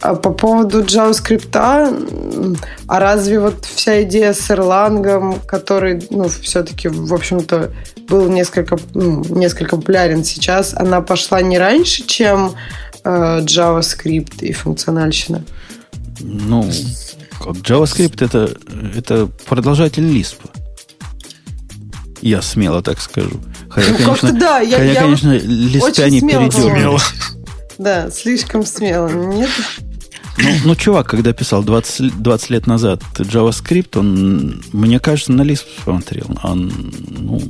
А по поводу JavaScript, а разве вот вся идея с Erlang, который, ну, все-таки, в общем-то, был несколько, ну, несколько популярен сейчас, она пошла не раньше, чем JavaScript и функциональщина? Ну, как JavaScript это, это продолжатель Lisp. Я смело так скажу. Хотя, ну, конечно, да, я, хотя, я конечно, лиспяне передернули. Да, слишком смело, нет? Ну, ну, чувак, когда писал 20, 20 лет назад JavaScript, он, мне кажется, на Lisp смотрел. А, ну,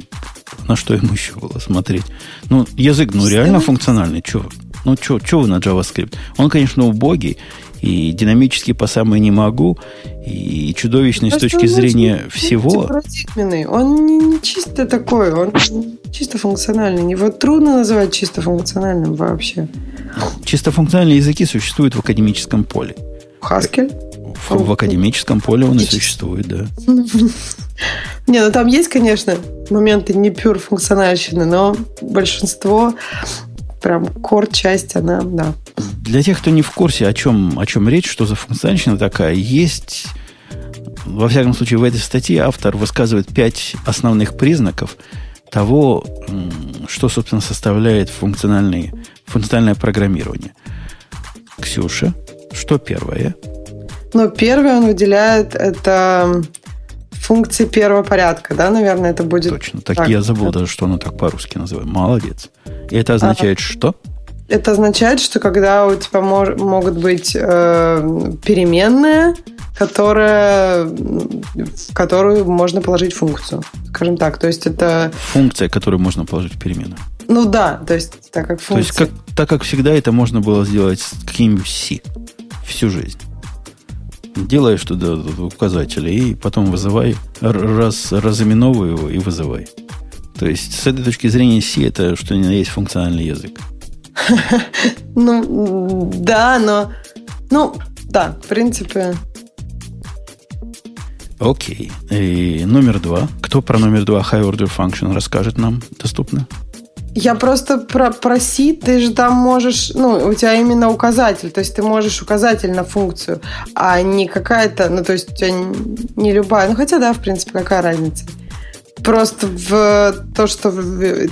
на что ему еще было смотреть? Ну, язык, ну, реально функциональный. Чего? Ну, что вы на JavaScript? Он, конечно, убогий, и динамически по самой не могу, и чудовищный Просто с точки зрения всего. Парадигменный. Он не, не чисто такой, он чисто функциональный. Его трудно называть чисто функциональным вообще. Чисто функциональные языки существуют в академическом поле. Хаскель? В, в академическом поле он и существует, да. Не, ну там есть, конечно, моменты не пюр функциональщины, но большинство прям кор-часть, она, да. Для тех, кто не в курсе, о чем, о чем речь, что за функциональщина такая, есть, во всяком случае, в этой статье автор высказывает пять основных признаков того, что, собственно, составляет функциональное, функциональное программирование. Ксюша, что первое? Ну, первое он выделяет это функции первого порядка, да, наверное, это будет. Точно, так, так я забыл даже, что оно так по-русски называется. Молодец. И это означает а, что? Это означает, что когда у тебя мож, могут быть э, переменные, которая, в которую можно положить функцию, скажем так. То есть это... Функция, которую можно положить в переменную. Ну да, то есть так как функция. То есть как, так как всегда это можно было сделать с каким-нибудь C всю жизнь делаешь туда указатели и потом вызывай, раз, разыменовывай его и вызывай. То есть, с этой точки зрения, C это что ни на есть функциональный язык. Ну, да, но... Ну, да, в принципе... Окей. И номер два. Кто про номер два High Order Function расскажет нам доступно? Я просто про проси, ты же там можешь, ну, у тебя именно указатель, то есть ты можешь указатель на функцию, а не какая-то, ну, то есть у тебя не любая, ну, хотя да, в принципе, какая разница. Просто в то, что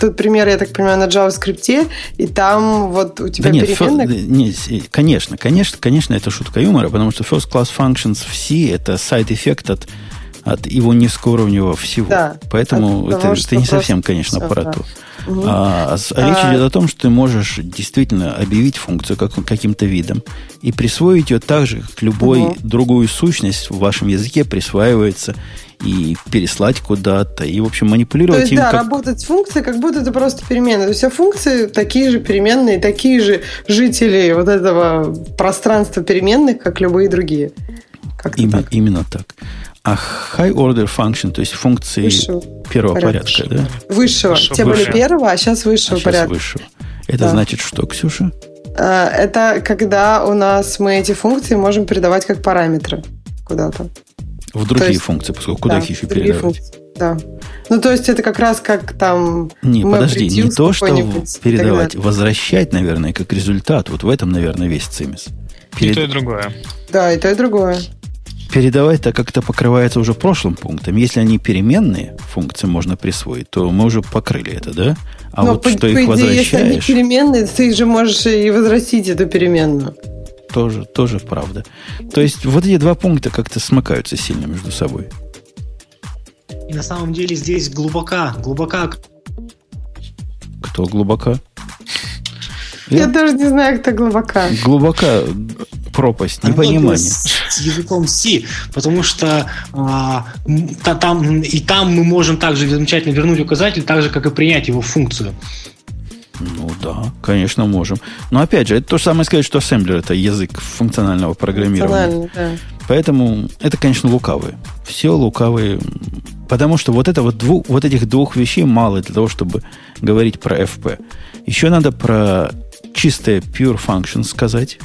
тут пример, я так понимаю, на JavaScript, и там вот у тебя да нет, переменная... Нет, конечно, конечно, конечно, это шутка юмора, потому что first class functions в C это side-эффект от, от его низкоуровневого всего. Да, Поэтому это, это не совсем, конечно, про то. А, а, речь а... идет о том, что ты можешь действительно объявить функцию как, каким-то видом и присвоить ее так же, как любой угу. другую сущность в вашем языке присваивается и переслать куда-то, и, в общем, манипулировать То есть, им. Да, как... работать с функцией, как будто это просто переменная. То есть, а функции такие же переменные, такие же жители вот этого пространства переменных, как любые другие. Именно, так. именно так. А high order function, то есть функции высшего первого порядка, порядка да? Высшего. высшего. Те были первого, а сейчас высшего а порядка. Сейчас высшего. Это да. значит что, Ксюша? А, это когда у нас мы эти функции можем передавать как параметры куда-то. В другие есть, функции, поскольку куда да, их еще передавать? Функции, да. Ну, то есть это как раз как там... Не, подожди, не то, что передавать, возвращать, наверное, как результат. Вот в этом, наверное, весь цимис. Перед... И то, и другое. Да, и то, и другое передавать так как это покрывается уже прошлым пунктом. Если они переменные функции можно присвоить, то мы уже покрыли это, да? А Но вот по, что по их идее, возвращаешь... Если они переменные, ты же можешь и возвратить эту переменную. Тоже, тоже правда. То есть вот эти два пункта как-то смыкаются сильно между собой. И на самом деле здесь глубока, глубока. Кто глубока? Я, Я даже не знаю, кто глубока. Глубока пропасть непонимания. С языком C, потому что а, та, там, и там мы можем также замечательно вернуть указатель, так же, как и принять его функцию. Ну да, конечно, можем. Но опять же, это то же самое сказать, что ассемблер это язык функционального программирования. Да. Поэтому это, конечно, лукавые. Все лукавые Потому что вот, это вот, двух, вот этих двух вещей мало для того, чтобы говорить про FP. Еще надо про чистое pure function сказать.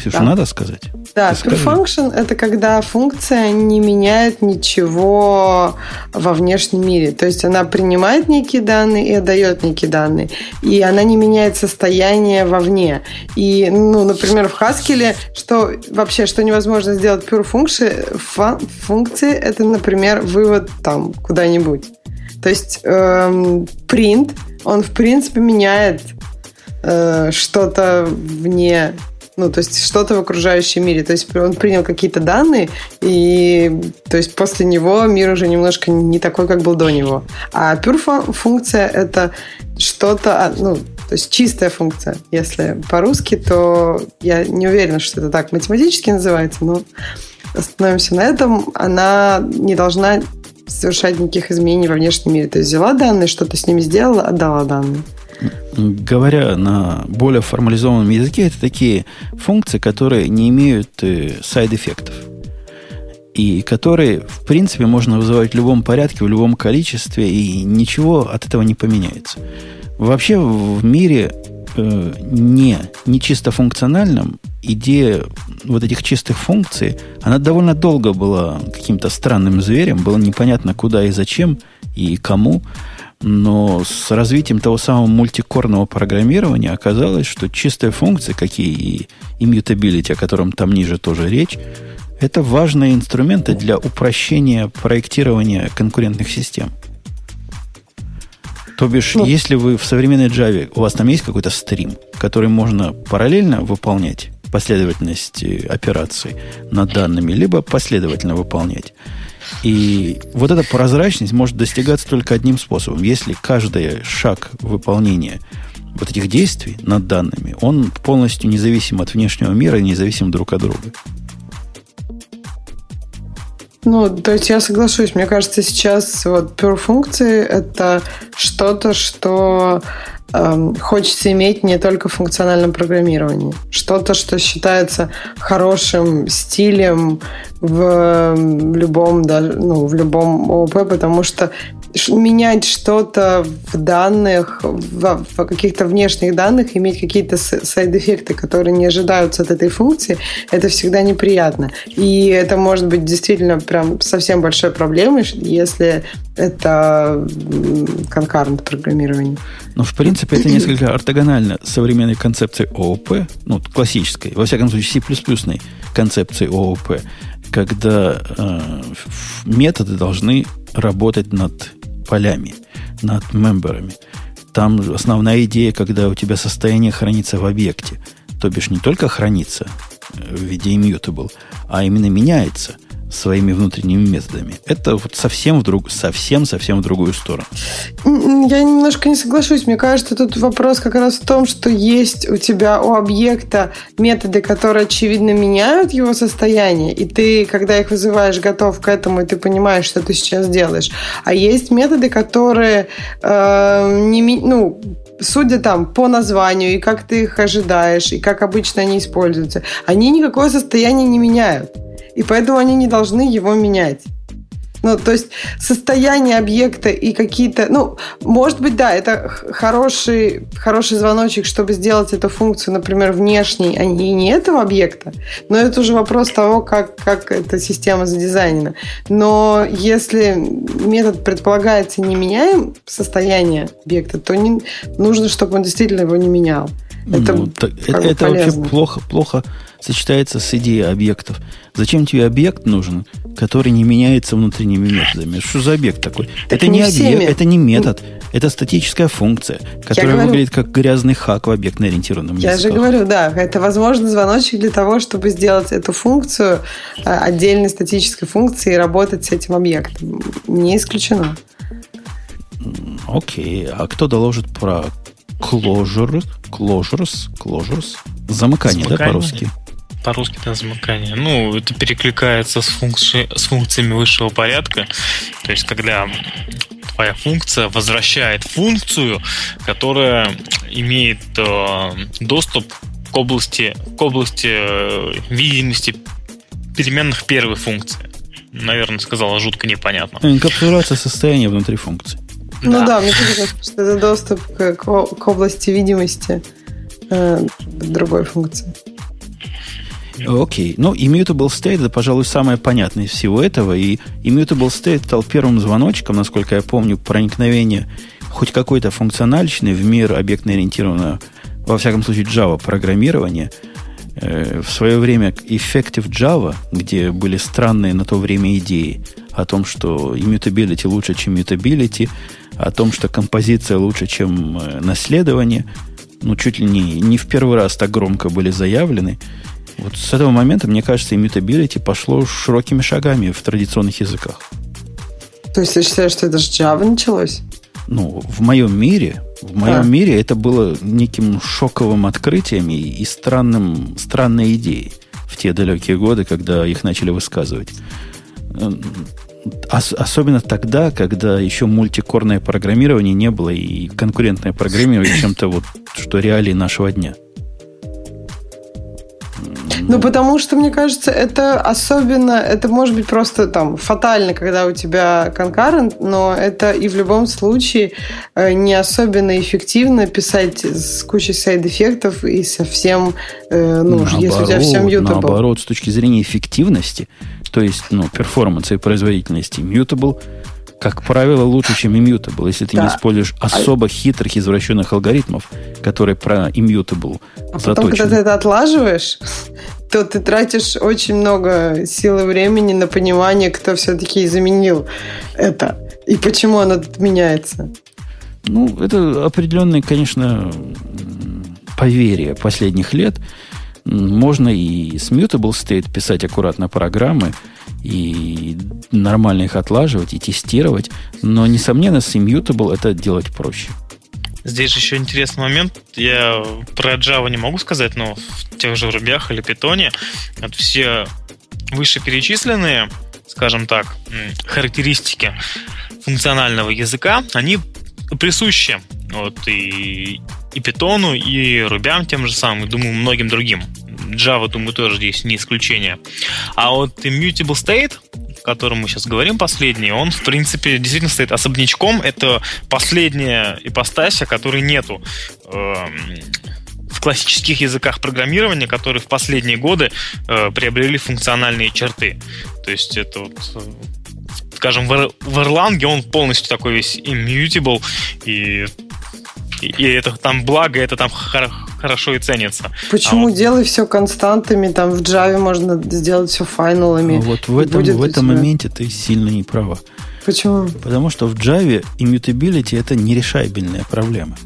Ксюша, да. надо сказать? Да, pure function – это когда функция не меняет ничего во внешнем мире. То есть она принимает некие данные и отдает некие данные. И она не меняет состояние вовне. И, ну, например, в Haskell, что вообще, что невозможно сделать pure function, функции – это, например, вывод там куда-нибудь. То есть эм, print, он в принципе меняет э, что-то вне ну, то есть что-то в окружающем мире. То есть он принял какие-то данные, и то есть после него мир уже немножко не такой, как был до него. А pure функция это что-то, а, ну, то есть чистая функция. Если по-русски, то я не уверена, что это так математически называется, но остановимся на этом. Она не должна совершать никаких изменений во внешнем мире. То есть взяла данные, что-то с ними сделала, отдала данные говоря на более формализованном языке, это такие функции, которые не имеют э, сайд-эффектов. И которые, в принципе, можно вызывать в любом порядке, в любом количестве, и ничего от этого не поменяется. Вообще в мире э, не, не чисто функциональном идея вот этих чистых функций, она довольно долго была каким-то странным зверем, было непонятно куда и зачем и кому. Но с развитием того самого мультикорного программирования оказалось, что чистые функции, какие и immutability, о котором там ниже тоже речь, это важные инструменты для упрощения проектирования конкурентных систем. То бишь, ну, если вы в современной Java, у вас там есть какой-то стрим, который можно параллельно выполнять последовательность операций над данными, либо последовательно выполнять. И вот эта прозрачность может достигаться только одним способом. Если каждый шаг выполнения вот этих действий над данными, он полностью независим от внешнего мира и независим друг от друга. Ну, то есть я соглашусь. Мне кажется, сейчас вот pure функции это что-то, что хочется иметь не только в функциональном программировании. Что-то, что считается хорошим стилем в, в любом, даже, ну, в любом ООП, потому что менять что-то в данных, в, в каких-то внешних данных, иметь какие-то сайд-эффекты, которые не ожидаются от этой функции, это всегда неприятно. И это может быть действительно прям совсем большой проблемой, если это конкарнт программирование. Ну, в принципе, это несколько ортогонально современной концепции ООП, ну, классической, во всяком случае, C++ концепции ООП, когда э, методы должны работать над полями, над мемберами. Там основная идея, когда у тебя состояние хранится в объекте. То бишь не только хранится э, в виде immutable, а именно меняется – своими внутренними методами. Это вот совсем в друг, совсем, совсем в другую сторону. Я немножко не соглашусь. Мне кажется, тут вопрос как раз в том, что есть у тебя у объекта методы, которые очевидно меняют его состояние, и ты, когда их вызываешь, готов к этому, и ты понимаешь, что ты сейчас делаешь. А есть методы, которые э, не, ну, судя там по названию и как ты их ожидаешь, и как обычно они используются, они никакое состояние не меняют и поэтому они не должны его менять. Ну, то есть состояние объекта и какие-то... Ну, может быть, да, это хороший, хороший звоночек, чтобы сделать эту функцию, например, внешней, а не, не этого объекта. Но это уже вопрос того, как, как эта система задизайнена. Но если метод предполагается не меняем состояние объекта, то не, нужно, чтобы он действительно его не менял. Это, ну, так, это, это вообще плохо, плохо сочетается с идеей объектов. Зачем тебе объект нужен, который не меняется внутренними методами? Что за объект такой? Так это не, не объект, это не метод, это статическая функция, которая говорю, выглядит как грязный хак в объектно-ориентированном Я языках. же говорю, да, это возможно звоночек для того, чтобы сделать эту функцию э, отдельной статической функцией и работать с этим объектом. Не исключено. Окей, а кто доложит про closure, closures, closures? Замыкание, Замыкание, да, по-русски? По-русски это замыкание. Ну, это перекликается с, функци... с функциями высшего порядка. То есть, когда твоя функция возвращает функцию, которая имеет э, доступ к области, к области э, видимости переменных первой функции. наверное, сказала жутко непонятно. Инкапсуляция состояния внутри функции. Ну да, да мне кажется, что это доступ к, к области видимости э, другой функции. Окей. Okay. Ну, Immutable State, это, пожалуй, самое понятное из всего этого. И Immutable State стал первым звоночком, насколько я помню, проникновения хоть какой-то функциональщины в мир объектно-ориентированного, во всяком случае, Java программирования. Э, в свое время Effective Java, где были странные на то время идеи о том, что immutability лучше, чем mutability, о том, что композиция лучше, чем э, наследование, ну, чуть ли не, не в первый раз так громко были заявлены. Вот с этого момента, мне кажется, immutability пошло широкими шагами в традиционных языках. То есть ты считаешь, что это с Java началось? Ну, в моем мире, в моем а. мире это было неким шоковым открытием и, и странным, странной идеей в те далекие годы, когда их начали высказывать. Ос, особенно тогда, когда еще мультикорное программирование не было и конкурентное программирование чем-то вот, что реалии нашего дня. Ну, потому что, мне кажется, это особенно, это может быть просто там фатально, когда у тебя конкурент, но это и в любом случае э, не особенно эффективно писать с кучей сайд-эффектов и совсем, э, ну, наоборот, если у тебя все mutable. Наоборот, с точки зрения эффективности, то есть, ну, перформанса и производительности, mutable – как правило, лучше, чем immutable, если ты да. не используешь а особо хитрых, извращенных алгоритмов, которые про immutable А потом, заточены. когда ты это отлаживаешь, то ты тратишь очень много сил и времени на понимание, кто все-таки заменил это и почему оно тут меняется. Ну, это определенное, конечно, поверие последних лет. Можно и с mutable state писать аккуратно программы, и нормально их отлаживать и тестировать. Но, несомненно, с Immutable это делать проще. Здесь же еще интересный момент. Я про Java не могу сказать, но в тех же рубях или питоне вот все вышеперечисленные, скажем так, характеристики функционального языка, они присущи вот, и, и питону, и рубям тем же самым, и, думаю, многим другим. Java, думаю, тоже здесь не исключение. А вот Immutable State, о котором мы сейчас говорим, последний, он, в принципе, действительно стоит особнячком. Это последняя ипостась, которой нету эм, в классических языках программирования, которые в последние годы э, приобрели функциональные черты. То есть это вот э, скажем, в, в Erlang он полностью такой весь immutable, и и это там благо, это там хорошо и ценится. Почему а вот... делай все константами? Там в Java можно сделать все файналами. А вот в этом, в этом тебя... моменте ты сильно не права. Почему? Потому что в Java immutability это нерешабельная проблема.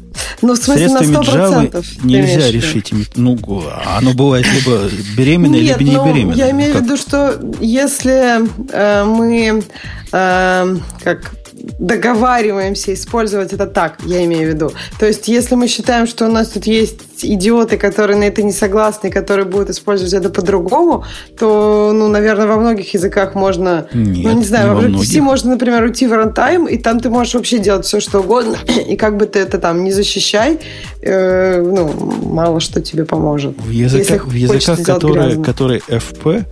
Ну, в смысле, Средствами на 100% Java нельзя решить. Ну, оно бывает либо беременное, Нет, либо не ну, беременное. Я имею в виду, что если э, мы э, как договариваемся использовать это так, я имею в виду. То есть, если мы считаем, что у нас тут есть идиоты, которые на это не согласны, которые будут использовать это по-другому, то, ну, наверное, во многих языках можно, Нет, ну, не знаю, не в Objective-C можно, например, уйти в runtime, и там ты можешь вообще делать все, что угодно, и как бы ты это там не защищай, э, ну, мало что тебе поможет. В языках, в языках которые, которые FP,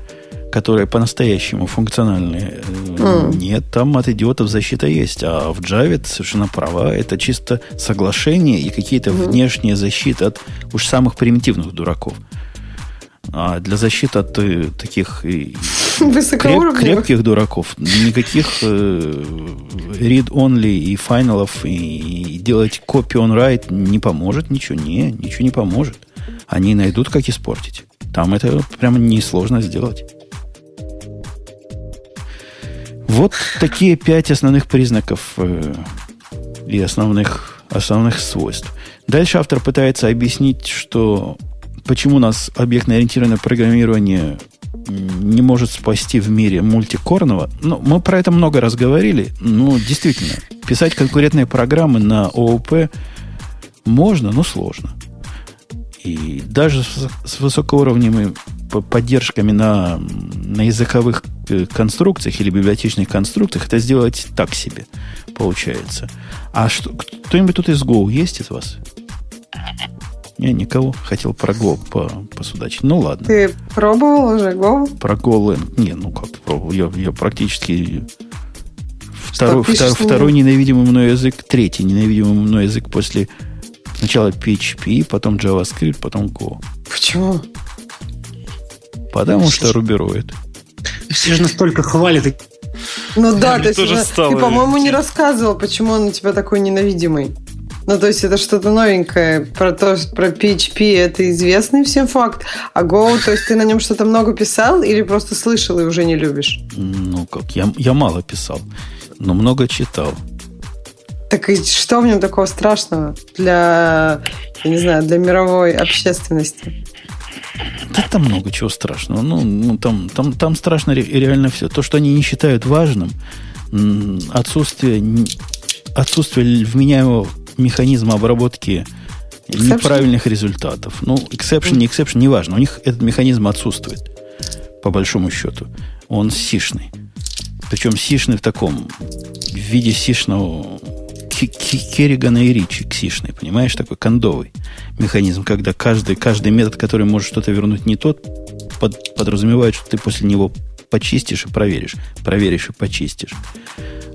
которые по-настоящему функциональные. Mm. Нет, там от идиотов защита есть. А в Java ты совершенно права. Это чисто соглашение и какие-то mm. внешние защиты от уж самых примитивных дураков. А для защиты от э, таких креп, крепких дураков никаких э, read-only и файналов и, и делать copy on write не поможет ничего. Не, ничего не поможет. Они найдут, как испортить. Там это прямо несложно сделать. Вот такие пять основных признаков э, и основных, основных свойств. Дальше автор пытается объяснить, что почему нас объектно-ориентированное программирование не может спасти в мире мультикорного. Ну, мы про это много раз говорили. Ну, действительно, писать конкурентные программы на ООП можно, но сложно. И даже с, с высокоуровневыми поддержками на, на языковых э, конструкциях или библиотечных конструкциях это сделать так себе получается. А что, кто-нибудь тут из Go есть из вас? Я никого хотел про Go по, посудачить. Ну ладно. Ты пробовал уже Go? Про GoLang. Не, ну как пробовал. Я, я практически второй, втор, второй ненавидимый мной язык, третий ненавидимый мной язык после сначала PHP, потом JavaScript, потом Go. Почему? Потому что рубероид. Все же настолько хвалят. Ну да, то есть ты, по-моему, не рассказывал, почему он у тебя такой ненавидимый. Ну, то есть это что-то новенькое. Про то, про PHP это известный всем факт. А Go, то есть ты на нем что-то много писал или просто слышал и уже не любишь? Ну, как, я, я мало писал, но много читал. Так и что в нем такого страшного для, я не знаю, для мировой общественности? Да там много чего страшного. Ну, ну там, там, там страшно реально все. То, что они не считают важным, отсутствие, отсутствие вменяемого механизма обработки exception? неправильных результатов. Ну, exception, не exception, неважно. У них этот механизм отсутствует, по большому счету. Он сишный. Причем сишный в таком, в виде сишного Керригана и Ричи ксишный, понимаешь, такой кондовый механизм, когда каждый, каждый метод, который может что-то вернуть не тот, под, подразумевает, что ты после него почистишь и проверишь, проверишь и почистишь.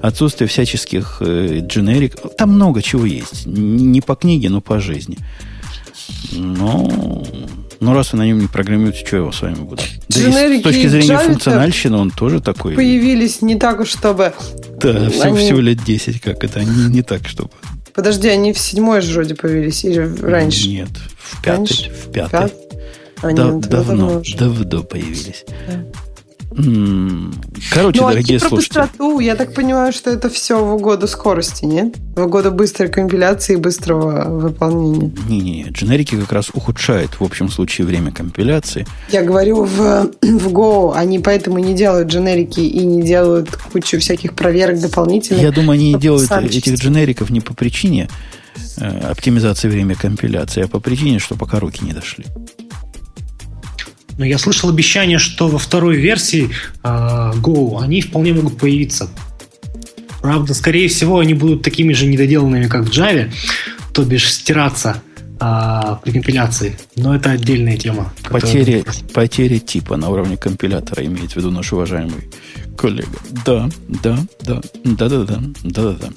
Отсутствие всяческих э, дженерик. Там много чего есть. Не по книге, но по жизни. Но, но раз вы на нем не программируете, что я его с вами буду? Да и с точки зрения функциональщины он тоже такой. Появились не так уж, чтобы... Да, все, они... всего лет 10, как это, не, не так, чтобы... Подожди, они в седьмой же вроде появились, или раньше? Нет, в пятый. Раньше? В пятый. Пят? А, да, нет, давно, давно появились. Да. Короче, ну, дорогие а про слушатели. быстроту, я так понимаю, что это все в угоду скорости, нет? В угоду быстрой компиляции и быстрого выполнения. Не-не-не, дженерики как раз ухудшают в общем случае время компиляции. Я говорю, в, в Go они поэтому не делают дженерики и не делают кучу всяких проверок дополнительных. Я думаю, они не делают этих дженериков не по причине э, оптимизации времени компиляции, а по причине, что пока руки не дошли. Но я слышал обещание, что во второй версии э, Go они вполне могут появиться. Правда, скорее всего, они будут такими же недоделанными, как в Java, то бишь стираться а, при компиляции. Но это отдельная тема. Потери, потери типа на уровне компилятора имеет в виду наш уважаемый коллега. Да, да, да, да, да, да, да, да, да.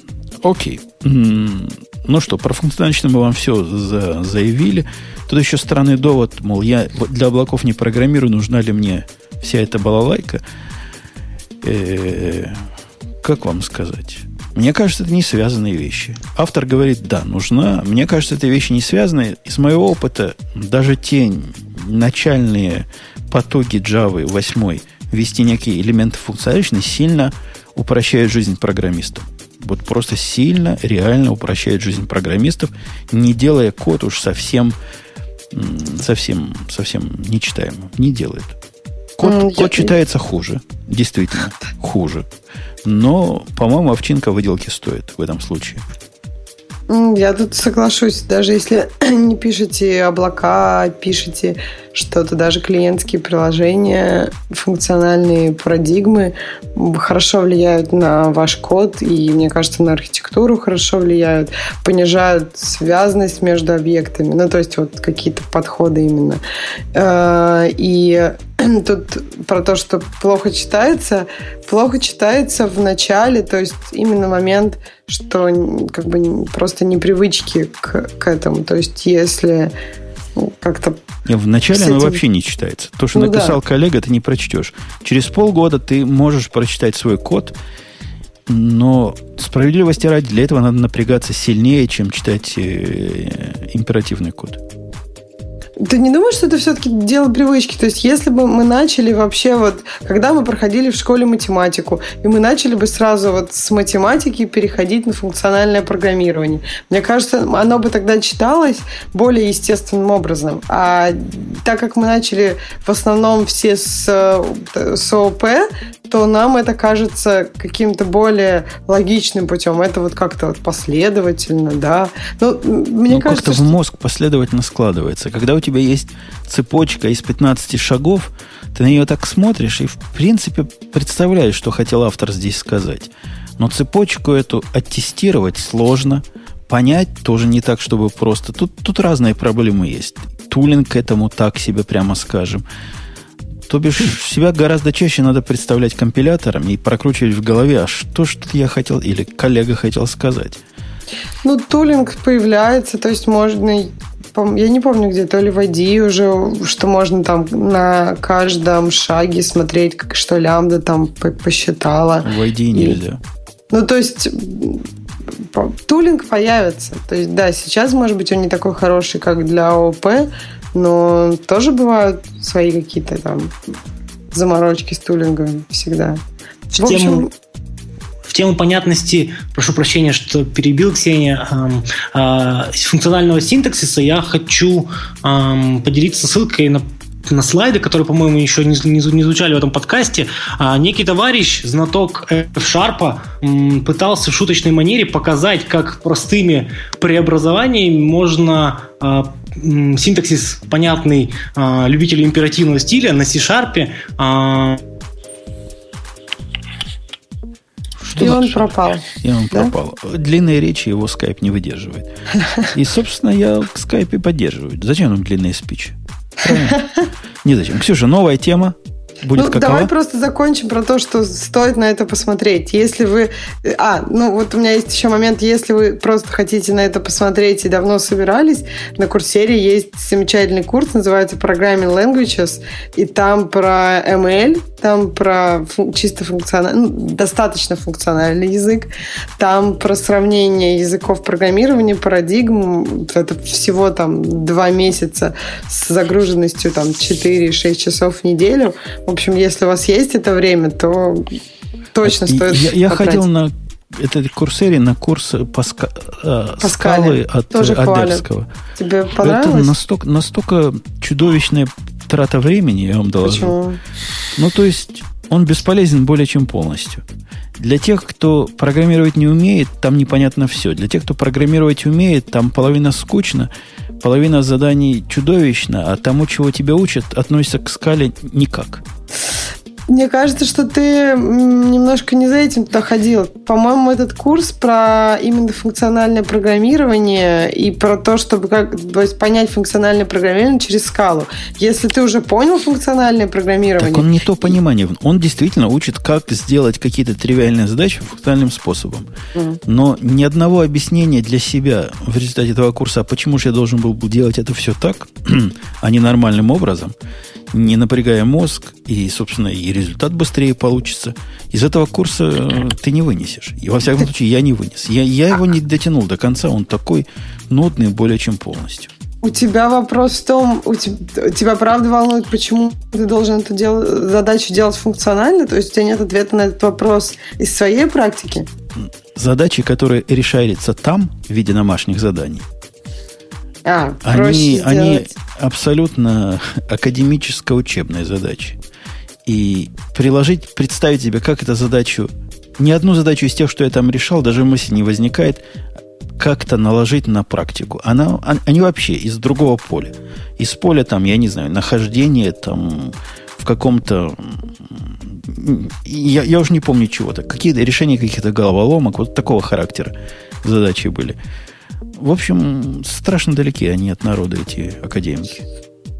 Окей. Ну что, про функциональность мы вам все за, заявили. Тут еще странный довод, мол, я для облаков не программирую, нужна ли мне вся эта балалайка. Э-э- как вам сказать? Мне кажется, это не связанные вещи. Автор говорит, да, нужна. Мне кажется, это вещи не связанные. Из моего опыта даже те начальные потоки Java 8 ввести некие элементы функциональности сильно упрощают жизнь программистам вот просто сильно, реально упрощает жизнь программистов, не делая код уж совсем, совсем, совсем нечитаемым. Не делает. Код, mm, код читается хуже. Действительно, хуже. Но, по-моему, овчинка выделки стоит в этом случае. Я тут соглашусь, даже если не пишете облака, пишете что-то, даже клиентские приложения, функциональные парадигмы хорошо влияют на ваш код, и, мне кажется, на архитектуру хорошо влияют, понижают связанность между объектами, ну, то есть вот какие-то подходы именно. Э, и тут про то, что плохо читается, плохо читается в начале, то есть именно момент, что как бы просто непривычки к, к этому. То есть если как-то... Вначале этим... оно вообще не читается. То, что ну, написал да. коллега, ты не прочтешь. Через полгода ты можешь прочитать свой код, но справедливости ради, для этого надо напрягаться сильнее, чем читать э, императивный код. Ты не думаешь, что это все-таки дело привычки? То есть, если бы мы начали вообще вот, когда мы проходили в школе математику, и мы начали бы сразу вот с математики переходить на функциональное программирование, мне кажется, оно бы тогда читалось более естественным образом. А так как мы начали в основном все с, с ООП, то нам это кажется каким-то более логичным путем. Это вот как-то вот последовательно, да. Ну, мне ну, кажется, как-то что... в мозг последовательно складывается. Когда у тебя есть цепочка из 15 шагов, ты на нее так смотришь и, в принципе, представляешь, что хотел автор здесь сказать. Но цепочку эту оттестировать сложно, понять тоже не так, чтобы просто. Тут, тут разные проблемы есть. Тулинг к этому так себе, прямо скажем. То бишь, себя гораздо чаще надо представлять компилятором и прокручивать в голове, а что ж я хотел, или коллега хотел сказать. Ну, тулинг появляется, то есть можно я не помню где, то ли в ID уже, что можно там на каждом шаге смотреть, как что лямбда там посчитала. В ID нельзя. Ну, то есть тулинг появится. То есть, да, сейчас, может быть, он не такой хороший, как для ООП, но тоже бывают свои какие-то там заморочки с тулингом всегда. В, в общем, в тему понятности, прошу прощения, что перебил Ксения, э, функционального синтаксиса я хочу поделиться ссылкой на на слайды, которые, по-моему, еще не, не, не звучали в этом подкасте, а, некий товарищ, знаток F-Sharp, пытался в шуточной манере показать, как простыми преобразованиями можно а, синтаксис, понятный а, любителю императивного стиля на C-Sharp и он пропал. И он да? пропал. Длинные речи его скайп не выдерживает. И, собственно, я к скайпе поддерживаю. Зачем нам длинные спичи? Не зачем. Ксюша, новая тема будет ну, какова? Давай просто закончим про то, что стоит на это посмотреть. Если вы... А, ну вот у меня есть еще момент, если вы просто хотите на это посмотреть и давно собирались, на Курсере есть замечательный курс, называется Programming Languages, и там про ML, там про фун- чисто функциональный, ну, достаточно функциональный язык, там про сравнение языков программирования, парадигм, это всего там два месяца с загруженностью там 4-6 часов в неделю. В общем, если у вас есть это время, то точно стоит Я, я ходил на это курсере на курс Паска, э, скалы от Тоже Адерского. Тебе понравилось? Это настолько, настолько чудовищная трата времени, я вам доложу. Почему? Ну, то есть, он бесполезен более чем полностью. Для тех, кто программировать не умеет, там непонятно все. Для тех, кто программировать умеет, там половина скучно, половина заданий чудовищно, а тому, чего тебя учат, относится к скале никак. Мне кажется, что ты немножко не за этим туда ходил. По-моему, этот курс про именно функциональное программирование и про то, чтобы как, то есть понять функциональное программирование через скалу. Если ты уже понял функциональное программирование... Так он не то понимание. Он действительно учит, как сделать какие-то тривиальные задачи функциональным способом. Но ни одного объяснения для себя в результате этого курса, а почему же я должен был делать это все так, а не нормальным образом, не напрягая мозг, и, собственно, и результат быстрее получится. Из этого курса э, ты не вынесешь. И, во всяком случае, я не вынес. Я, я его не дотянул до конца, он такой нудный более чем полностью. У тебя вопрос в том, у тебя, тебя правда волнует, почему ты должен эту дел, задачу делать функционально? То есть у тебя нет ответа на этот вопрос из своей практики? Задачи, которые решаются там в виде домашних заданий, а, они, они абсолютно академическо-учебные задачи. И приложить, представить себе, как эту задачу, ни одну задачу из тех, что я там решал, даже мысли не возникает, как-то наложить на практику. Она, они вообще из другого поля. Из поля, там, я не знаю, нахождение там в каком-то... Я, я уже не помню чего-то. Какие-то решения каких-то головоломок, вот такого характера задачи были. В общем, страшно далеки они от народа, эти академики.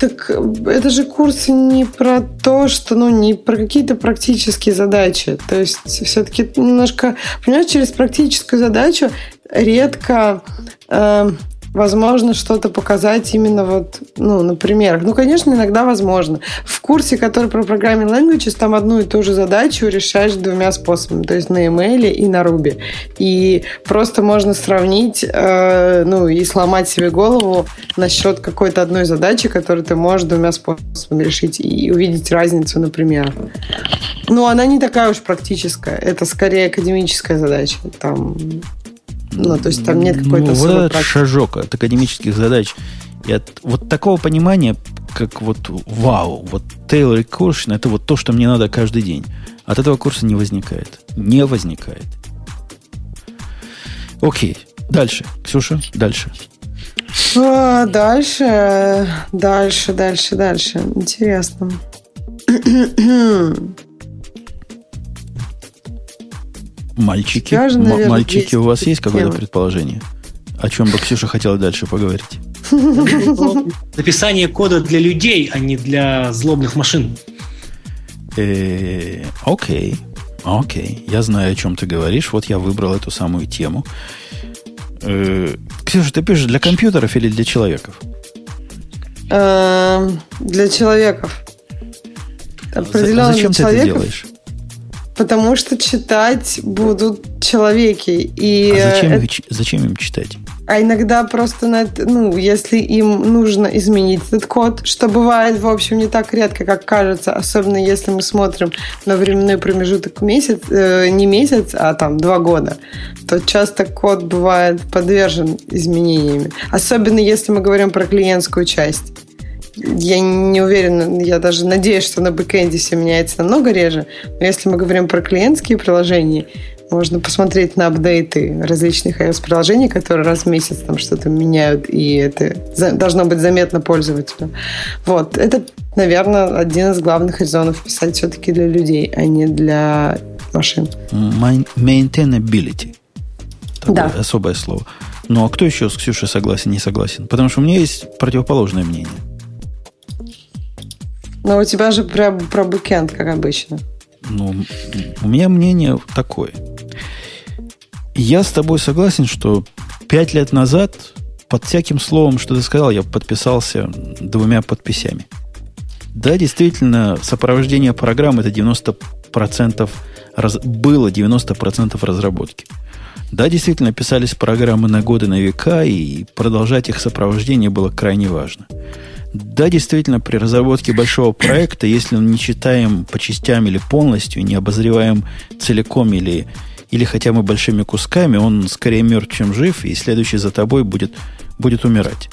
Так это же курс не про то, что, ну, не про какие-то практические задачи. То есть все-таки немножко, понимаешь, через практическую задачу редко э, возможно что-то показать именно вот, ну, на примерах. Ну, конечно, иногда возможно. В курсе, который про программing languages, там одну и ту же задачу решаешь двумя способами, то есть на email и на Ruby. И просто можно сравнить, э, ну, и сломать себе голову насчет какой-то одной задачи, которую ты можешь двумя способами решить, и увидеть разницу, например. Но она не такая уж практическая. Это скорее академическая задача. Там ну, то есть там нет какой-то ну, вот этот шажок от академических задач и от вот такого понимания, как вот вау, вот Tail Recursion, это вот то, что мне надо каждый день. От этого курса не возникает. Не возникает. Окей. Дальше. Ксюша, дальше. А, дальше, дальше, дальше, дальше. Интересно. Мальчики, Скажем, наверное, мальчики, у вас есть какое-то предположение? О чем бы Ксюша хотела дальше поговорить? Написание кода для людей, а не для злобных машин. Э, окей, окей. Я знаю, о чем ты говоришь. Вот я выбрал эту самую тему. Э, Ксюша, ты пишешь для компьютеров или для человеков? Эм, для человеков. Определенно а зачем ты это делаешь? Потому что читать будут человеки. И а зачем, это... зачем им читать? А иногда просто, на, ну, если им нужно изменить этот код, что бывает, в общем, не так редко, как кажется, особенно если мы смотрим на временной промежуток месяц, э, не месяц, а там два года, то часто код бывает подвержен изменениями. Особенно если мы говорим про клиентскую часть я не уверена, я даже надеюсь, что на бэкэнде все меняется намного реже. Но если мы говорим про клиентские приложения, можно посмотреть на апдейты различных iOS-приложений, которые раз в месяц там что-то меняют, и это должно быть заметно пользователю. Вот. Это, наверное, один из главных резонов писать все-таки для людей, а не для машин. Maintainability. Такое да. особое слово. Ну, а кто еще с Ксюшей согласен, не согласен? Потому что у меня есть противоположное мнение. Но у тебя же про, про бэкэнд, как обычно. Ну, у меня мнение такое. Я с тобой согласен, что пять лет назад под всяким словом, что ты сказал, я подписался двумя подписями. Да, действительно, сопровождение программ это 90% раз, было 90% разработки. Да, действительно, писались программы на годы, на века, и продолжать их сопровождение было крайне важно. Да, действительно, при разработке большого проекта, если мы не читаем по частям или полностью, не обозреваем целиком или, или хотя бы большими кусками, он скорее мертв, чем жив, и следующий за тобой будет, будет умирать.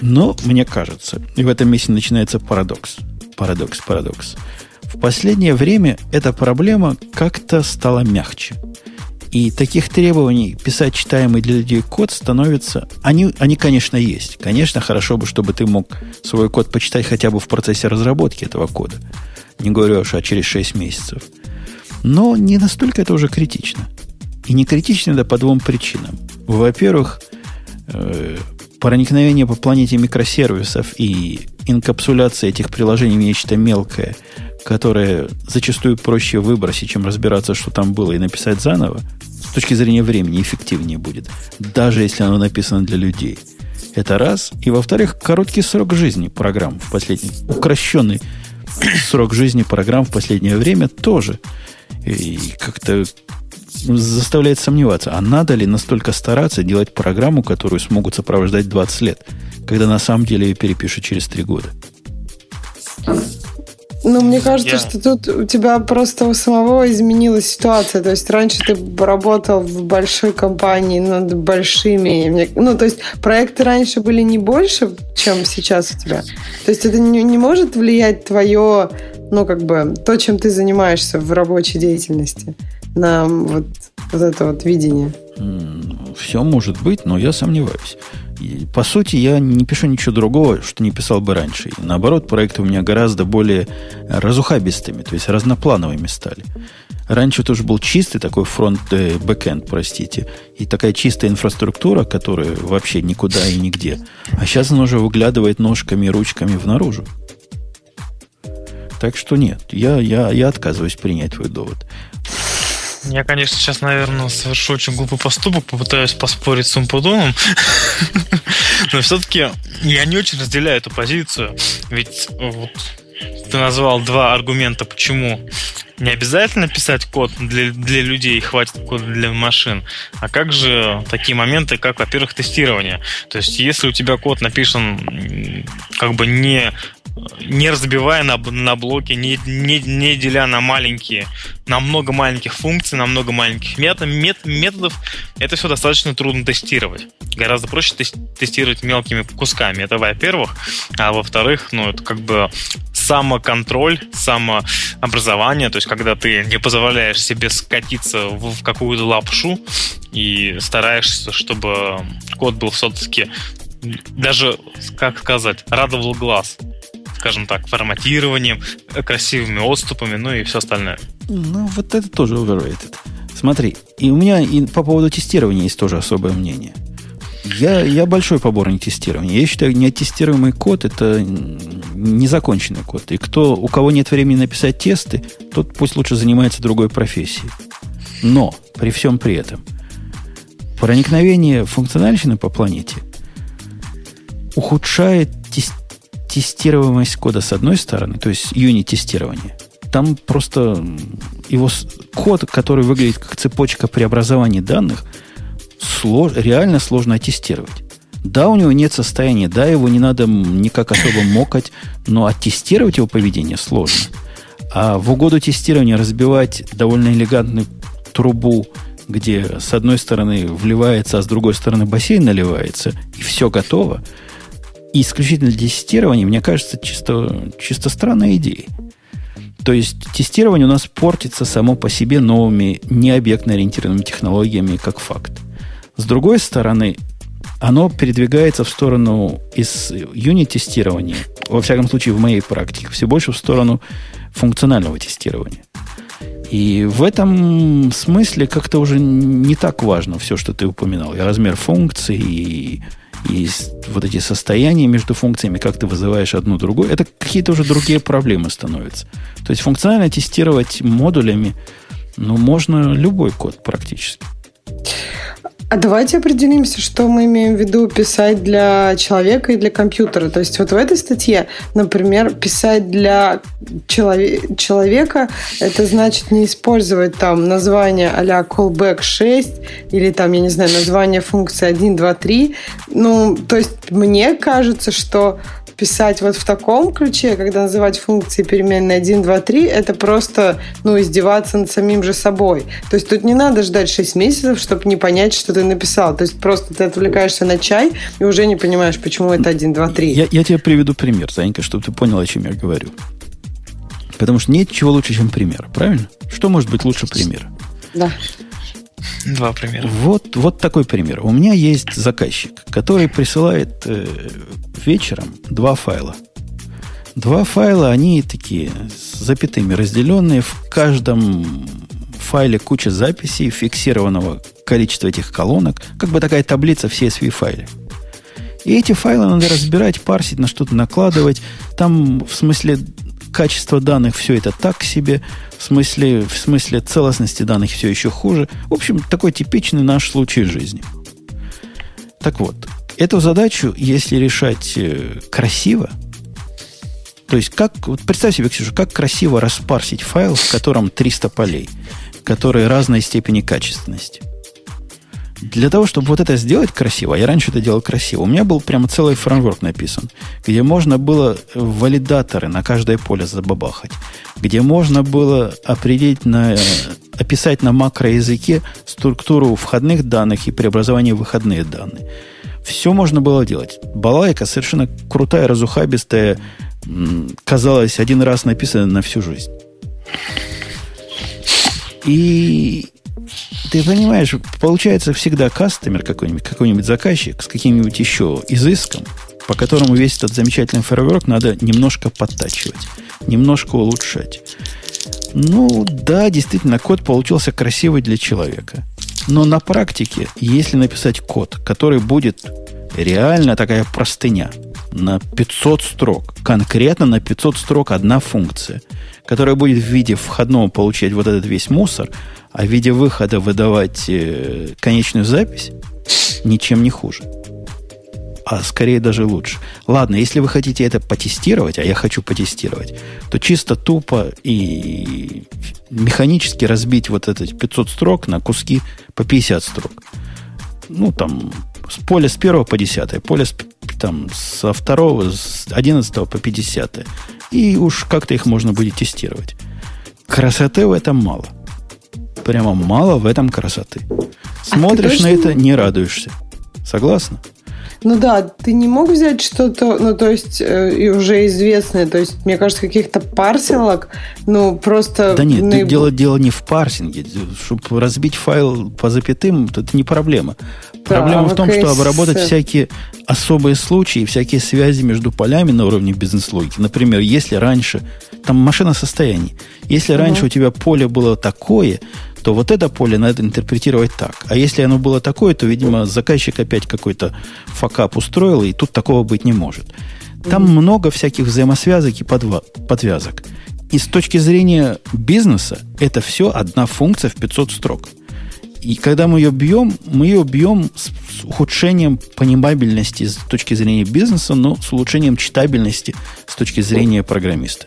Но, мне кажется, и в этом месте начинается парадокс. Парадокс, парадокс. В последнее время эта проблема как-то стала мягче – и таких требований писать читаемый для людей код становится... Они, они, конечно, есть. Конечно, хорошо бы, чтобы ты мог свой код почитать хотя бы в процессе разработки этого кода. Не говорю уж, а через 6 месяцев. Но не настолько это уже критично. И не критично это по двум причинам. Во-первых, э, проникновение по планете микросервисов и инкапсуляция этих приложений в нечто мелкое – которое зачастую проще выбросить, чем разбираться, что там было, и написать заново, с точки зрения времени эффективнее будет, даже если оно написано для людей. Это раз. И во-вторых, короткий срок жизни программ в последний, укращенный срок жизни программ в последнее время тоже. И как-то заставляет сомневаться, а надо ли настолько стараться делать программу, которую смогут сопровождать 20 лет, когда на самом деле ее перепишут через 3 года. Ну, мне кажется, я... что тут у тебя просто у самого изменилась ситуация. То есть раньше ты работал в большой компании над большими. Ну, то есть проекты раньше были не больше, чем сейчас у тебя. То есть это не, не может влиять твое, ну, как бы, то, чем ты занимаешься в рабочей деятельности на вот, вот это вот видение. Все может быть, но я сомневаюсь. По сути, я не пишу ничего другого, что не писал бы раньше. И, наоборот, проекты у меня гораздо более разухабистыми, то есть разноплановыми стали. Раньше тоже был чистый такой фронт, э, бэкэнд, простите, и такая чистая инфраструктура, которая вообще никуда и нигде. А сейчас она уже выглядывает ножками и ручками в наружу. Так что нет, я, я, я отказываюсь принять твой довод. Я, конечно, сейчас, наверное, совершу очень глупый поступок, попытаюсь поспорить с Умпудоном, но все-таки я не очень разделяю эту позицию, ведь вот ты назвал два аргумента, почему не обязательно писать код для, для людей, хватит кода для машин. А как же такие моменты, как, во-первых, тестирование? То есть, если у тебя код написан как бы не не разбивая на, на блоки, не, не, не деля на маленькие, на много маленьких функций, на много маленьких метод, мет, методов, это все достаточно трудно тестировать. Гораздо проще тестировать мелкими кусками. Это во-первых. А во-вторых, ну, это как бы самоконтроль, самообразование, то есть когда ты не позволяешь себе скатиться в, в какую-то лапшу и стараешься, чтобы код был все-таки даже, как сказать, радовал глаз скажем так, форматированием, красивыми отступами, ну и все остальное. Ну, вот это тоже overrated. Смотри, и у меня и по поводу тестирования есть тоже особое мнение. Я, я большой поборник тестирования. Я считаю, неоттестируемый код – это незаконченный код. И кто, у кого нет времени написать тесты, тот пусть лучше занимается другой профессией. Но при всем при этом проникновение функциональщины по планете ухудшает тестируемость кода с одной стороны, то есть юнит-тестирование. Там просто его код, который выглядит как цепочка преобразования данных, слож, реально сложно тестировать. Да, у него нет состояния, да, его не надо никак особо мокать, но оттестировать его поведение сложно. А в угоду тестирования разбивать довольно элегантную трубу, где с одной стороны вливается, а с другой стороны бассейн наливается, и все готово, исключительно для тестирования, мне кажется, чисто, чисто странная идея. То есть тестирование у нас портится само по себе новыми необъектно-ориентированными технологиями как факт. С другой стороны, оно передвигается в сторону из юнит-тестирования, во всяком случае в моей практике, все больше в сторону функционального тестирования. И в этом смысле как-то уже не так важно все, что ты упоминал. И размер функций, и, и вот эти состояния между функциями, как ты вызываешь одну другую, это какие-то уже другие проблемы становятся. То есть функционально тестировать модулями, ну, можно любой код практически. А давайте определимся, что мы имеем в виду писать для человека и для компьютера. То есть вот в этой статье, например, писать для человек, человека, это значит не использовать там название а-ля callback 6 или там, я не знаю, название функции 1, 2, 3. Ну, то есть мне кажется, что писать вот в таком ключе, когда называть функции переменные 1, 2, 3, это просто ну, издеваться над самим же собой. То есть тут не надо ждать 6 месяцев, чтобы не понять, что ты написал. То есть просто ты отвлекаешься на чай и уже не понимаешь, почему это 1, 2, 3. Я, я тебе приведу пример, Занька, чтобы ты понял, о чем я говорю. Потому что нет чего лучше, чем пример, правильно? Что может быть лучше примера? Да. Два примера. Вот, вот такой пример. У меня есть заказчик, который присылает э, вечером два файла. Два файла, они такие с запятыми разделенные. В каждом файле куча записей, фиксированного количества этих колонок. Как бы такая таблица в CSV-файле. И эти файлы надо разбирать, парсить, на что-то накладывать. Там, в смысле качества данных, все это так себе. В смысле, в смысле целостности данных все еще хуже. В общем, такой типичный наш случай жизни. Так вот, эту задачу, если решать э, красиво, то есть, как, вот представь себе, Ксюша, как красиво распарсить файл, в котором 300 полей, которые разной степени качественности – для того, чтобы вот это сделать красиво, я раньше это делал красиво, у меня был прямо целый фреймворк написан, где можно было валидаторы на каждое поле забабахать, где можно было определить на, описать на макроязыке структуру входных данных и преобразование выходные данные. Все можно было делать. Балайка совершенно крутая, разухабистая, казалось, один раз написана на всю жизнь. И ты понимаешь, получается всегда кастомер какой-нибудь, какой-нибудь заказчик с каким-нибудь еще изыском, по которому весь этот замечательный фреймворк надо немножко подтачивать, немножко улучшать. Ну, да, действительно, код получился красивый для человека. Но на практике, если написать код, который будет реально такая простыня, на 500 строк, конкретно на 500 строк одна функция, которая будет в виде входного получать вот этот весь мусор, а в виде выхода выдавать э, конечную запись ничем не хуже. А скорее даже лучше. Ладно, если вы хотите это потестировать, а я хочу потестировать, то чисто тупо и механически разбить вот эти 500 строк на куски по 50 строк. Ну, там, с поля с 1 по 10, поле с, там, со 2, с 11 по 50. И уж как-то их можно будет тестировать. Красоты в этом мало прямо мало в этом красоты. А Смотришь а на это, не радуешься. Согласна? Ну да, ты не мог взять что-то, ну то есть э, и уже известное, то есть мне кажется каких-то парсинг, ну просто. Да нет, наиб... дело дело не в парсинге, чтобы разбить файл по запятым, это не проблема. Да, проблема в том, что обработать всякие особые случаи, всякие связи между полями на уровне бизнес-логики. Например, если раньше там машина состояний, если раньше у тебя поле было такое, то вот это поле надо интерпретировать так. А если оно было такое, то, видимо, заказчик опять какой-то факап устроил, и тут такого быть не может. Там mm-hmm. много всяких взаимосвязок и подва- подвязок. И с точки зрения бизнеса, это все одна функция в 500 строк. И когда мы ее бьем, мы ее бьем с, с ухудшением понимабельности с точки зрения бизнеса, но с улучшением читабельности с точки зрения программиста.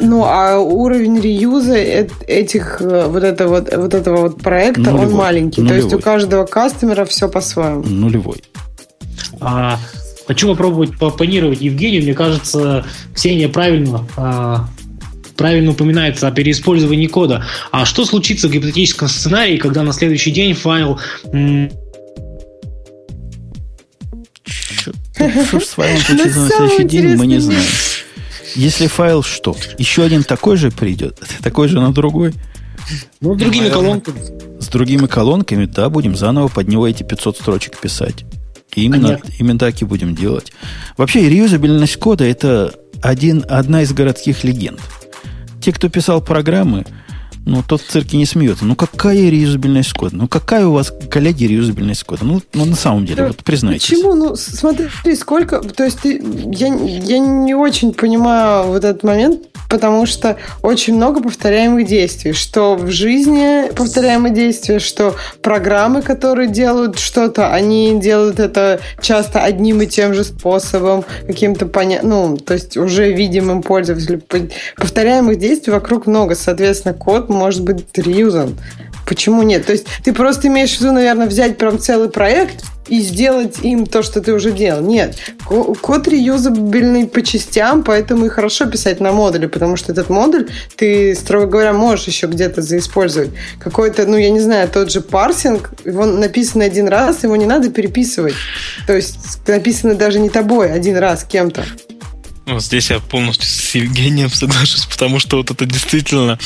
Ну, а уровень реюза этих э, вот этого вот, вот этого вот проекта, нулевой, он маленький. Нулевой. То есть у каждого кастомера все по-своему. Нулевой. А, хочу попробовать попонировать Евгению. Мне кажется, Ксения правильно а, правильно упоминается о переиспользовании кода. А что случится в гипотетическом сценарии, когда на следующий день файл что с файлом случится на следующий день, мы не знаем. Если файл что? Еще один такой же придет? Такой же на другой? Ну, с другими колонками. С другими колонками, да, будем заново под него эти 500 строчек писать. И именно, именно так и будем делать. Вообще, реюзабельность кода – это один, одна из городских легенд. Те, кто писал программы, ну, тот в цирке не смеется. Ну, какая реюзабельность кода? Ну, какая у вас, коллеги, реюзабельность кода? Ну, ну на самом деле, да, вот признайтесь. Почему? Ну, смотри, сколько... То есть, ты, я, я не очень понимаю вот этот момент, потому что очень много повторяемых действий. Что в жизни повторяемые действия, что программы, которые делают что-то, они делают это часто одним и тем же способом, каким-то понятным, ну, то есть уже видимым пользователю. Повторяемых действий вокруг много. Соответственно, код может быть реюзан. Почему нет? То есть ты просто имеешь в виду, наверное, взять прям целый проект и сделать им то, что ты уже делал. Нет. Код реюзабельный по частям, поэтому и хорошо писать на модуле, потому что этот модуль ты, строго говоря, можешь еще где-то заиспользовать. Какой-то, ну, я не знаю, тот же парсинг, его написано один раз, его не надо переписывать. То есть написано даже не тобой, один раз кем-то. Ну, здесь я полностью с Евгением соглашусь, потому что вот это действительно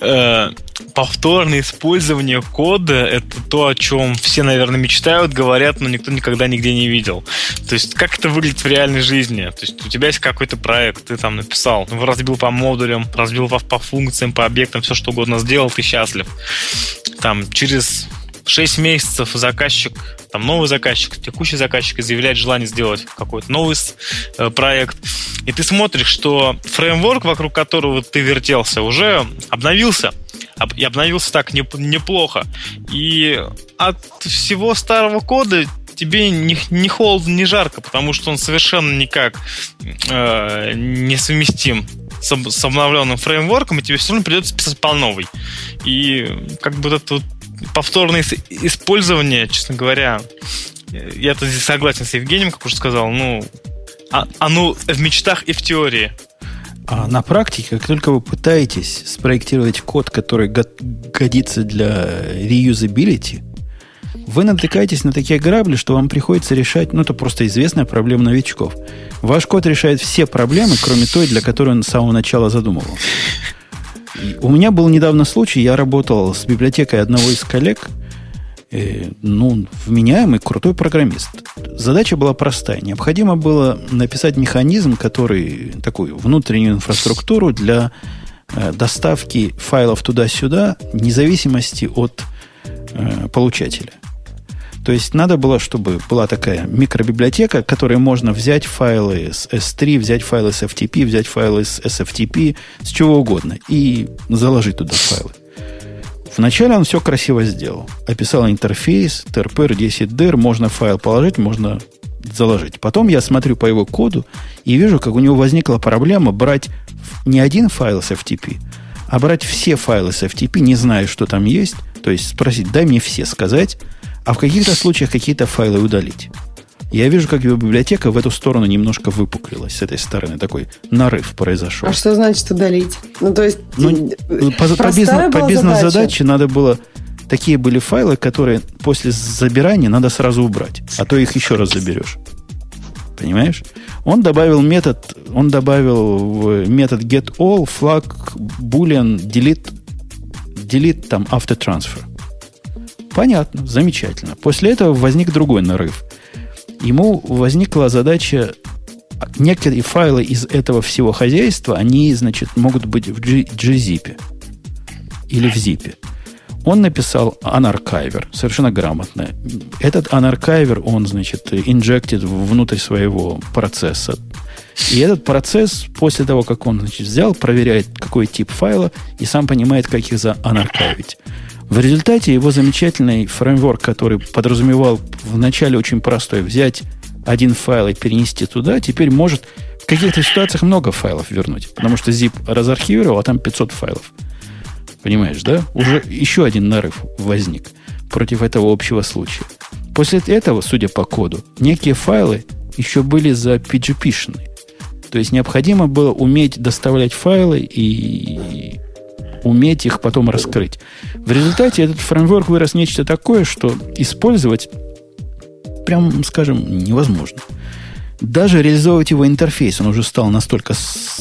э, повторное использование кода это то, о чем все, наверное, мечтают, говорят, но никто никогда нигде не видел. То есть, как это выглядит в реальной жизни? То есть, у тебя есть какой-то проект, ты там написал, ну, разбил по модулям, разбил по, по функциям, по объектам, все что угодно сделал, ты счастлив. Там, через 6 месяцев заказчик, там новый заказчик, текущий заказчик заявляет желание сделать какой-то новый э, проект, и ты смотришь, что фреймворк, вокруг которого ты вертелся, уже обновился, и обновился так неплохо. И от всего старого кода тебе не, не холодно, не жарко, потому что он совершенно никак э, несовместим с, с обновленным фреймворком, и тебе все равно придется писать по новой. И как бы вот это вот повторное использование, честно говоря, я-то здесь согласен с Евгением, как уже сказал, ну, а, оно в мечтах и в теории. А на практике, как только вы пытаетесь спроектировать код, который годится для реюзабилити, вы натыкаетесь на такие грабли, что вам приходится решать, ну, это просто известная проблема новичков. Ваш код решает все проблемы, кроме той, для которой он с самого начала задумывал. У меня был недавно случай, я работал с библиотекой одного из коллег, э, ну, вменяемый, крутой программист. Задача была простая. Необходимо было написать механизм, который такую внутреннюю инфраструктуру для э, доставки файлов туда-сюда, вне зависимости от э, получателя. То есть надо было, чтобы была такая микробиблиотека, которой можно взять файлы с S3, взять файлы с FTP, взять файлы с SFTP, с чего угодно, и заложить туда файлы. Вначале он все красиво сделал. Описал интерфейс, trpr 10dir, можно файл положить, можно заложить. Потом я смотрю по его коду и вижу, как у него возникла проблема брать не один файл с FTP, а брать все файлы с FTP, не зная, что там есть. То есть спросить, дай мне все сказать, а в каких-то случаях какие-то файлы удалить. Я вижу, как его библиотека в эту сторону немножко выпуклилась с этой стороны. Такой нарыв произошел. А что значит удалить? Ну, то есть... Ну, по, по, бизнес, по бизнес-задаче надо было... Такие были файлы, которые после забирания надо сразу убрать. А то их еще раз заберешь. Понимаешь? Он добавил метод, он добавил в метод getAll flag boolean delete, delete там after transfer. Понятно, замечательно. После этого возник другой нарыв. Ему возникла задача некоторые файлы из этого всего хозяйства, они, значит, могут быть в gzip или в zip. Он написал unarchiver, совершенно грамотно. Этот unarchiver, он, значит, инжектит внутрь своего процесса. И этот процесс, после того, как он значит, взял, проверяет, какой тип файла, и сам понимает, как их заанаркавить. В результате его замечательный фреймворк, который подразумевал вначале очень простой, взять один файл и перенести туда, теперь может в каких-то ситуациях много файлов вернуть. Потому что zip разархивировал, а там 500 файлов. Понимаешь, да? Уже еще один нарыв возник против этого общего случая. После этого, судя по коду, некие файлы еще были за PGP-шные. То есть необходимо было уметь доставлять файлы и уметь их потом раскрыть. В результате этот фреймворк вырос нечто такое, что использовать прям, скажем, невозможно. Даже реализовывать его интерфейс, он уже стал настолько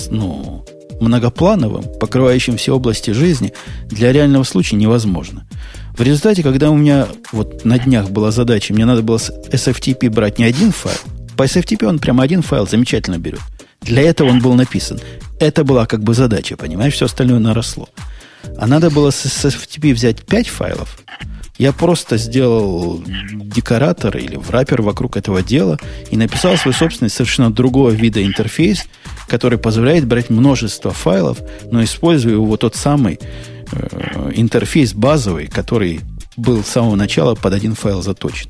ну, многоплановым, покрывающим все области жизни, для реального случая невозможно. В результате, когда у меня вот на днях была задача, мне надо было с SFTP брать не один файл, по SFTP он прямо один файл замечательно берет. Для этого он был написан. Это была как бы задача, понимаешь, все остальное наросло. А надо было с SFTP взять 5 файлов. Я просто сделал декоратор или враппер вокруг этого дела и написал свой собственный совершенно другого вида интерфейс, который позволяет брать множество файлов, но используя его тот самый э, интерфейс базовый, который был с самого начала под один файл заточен.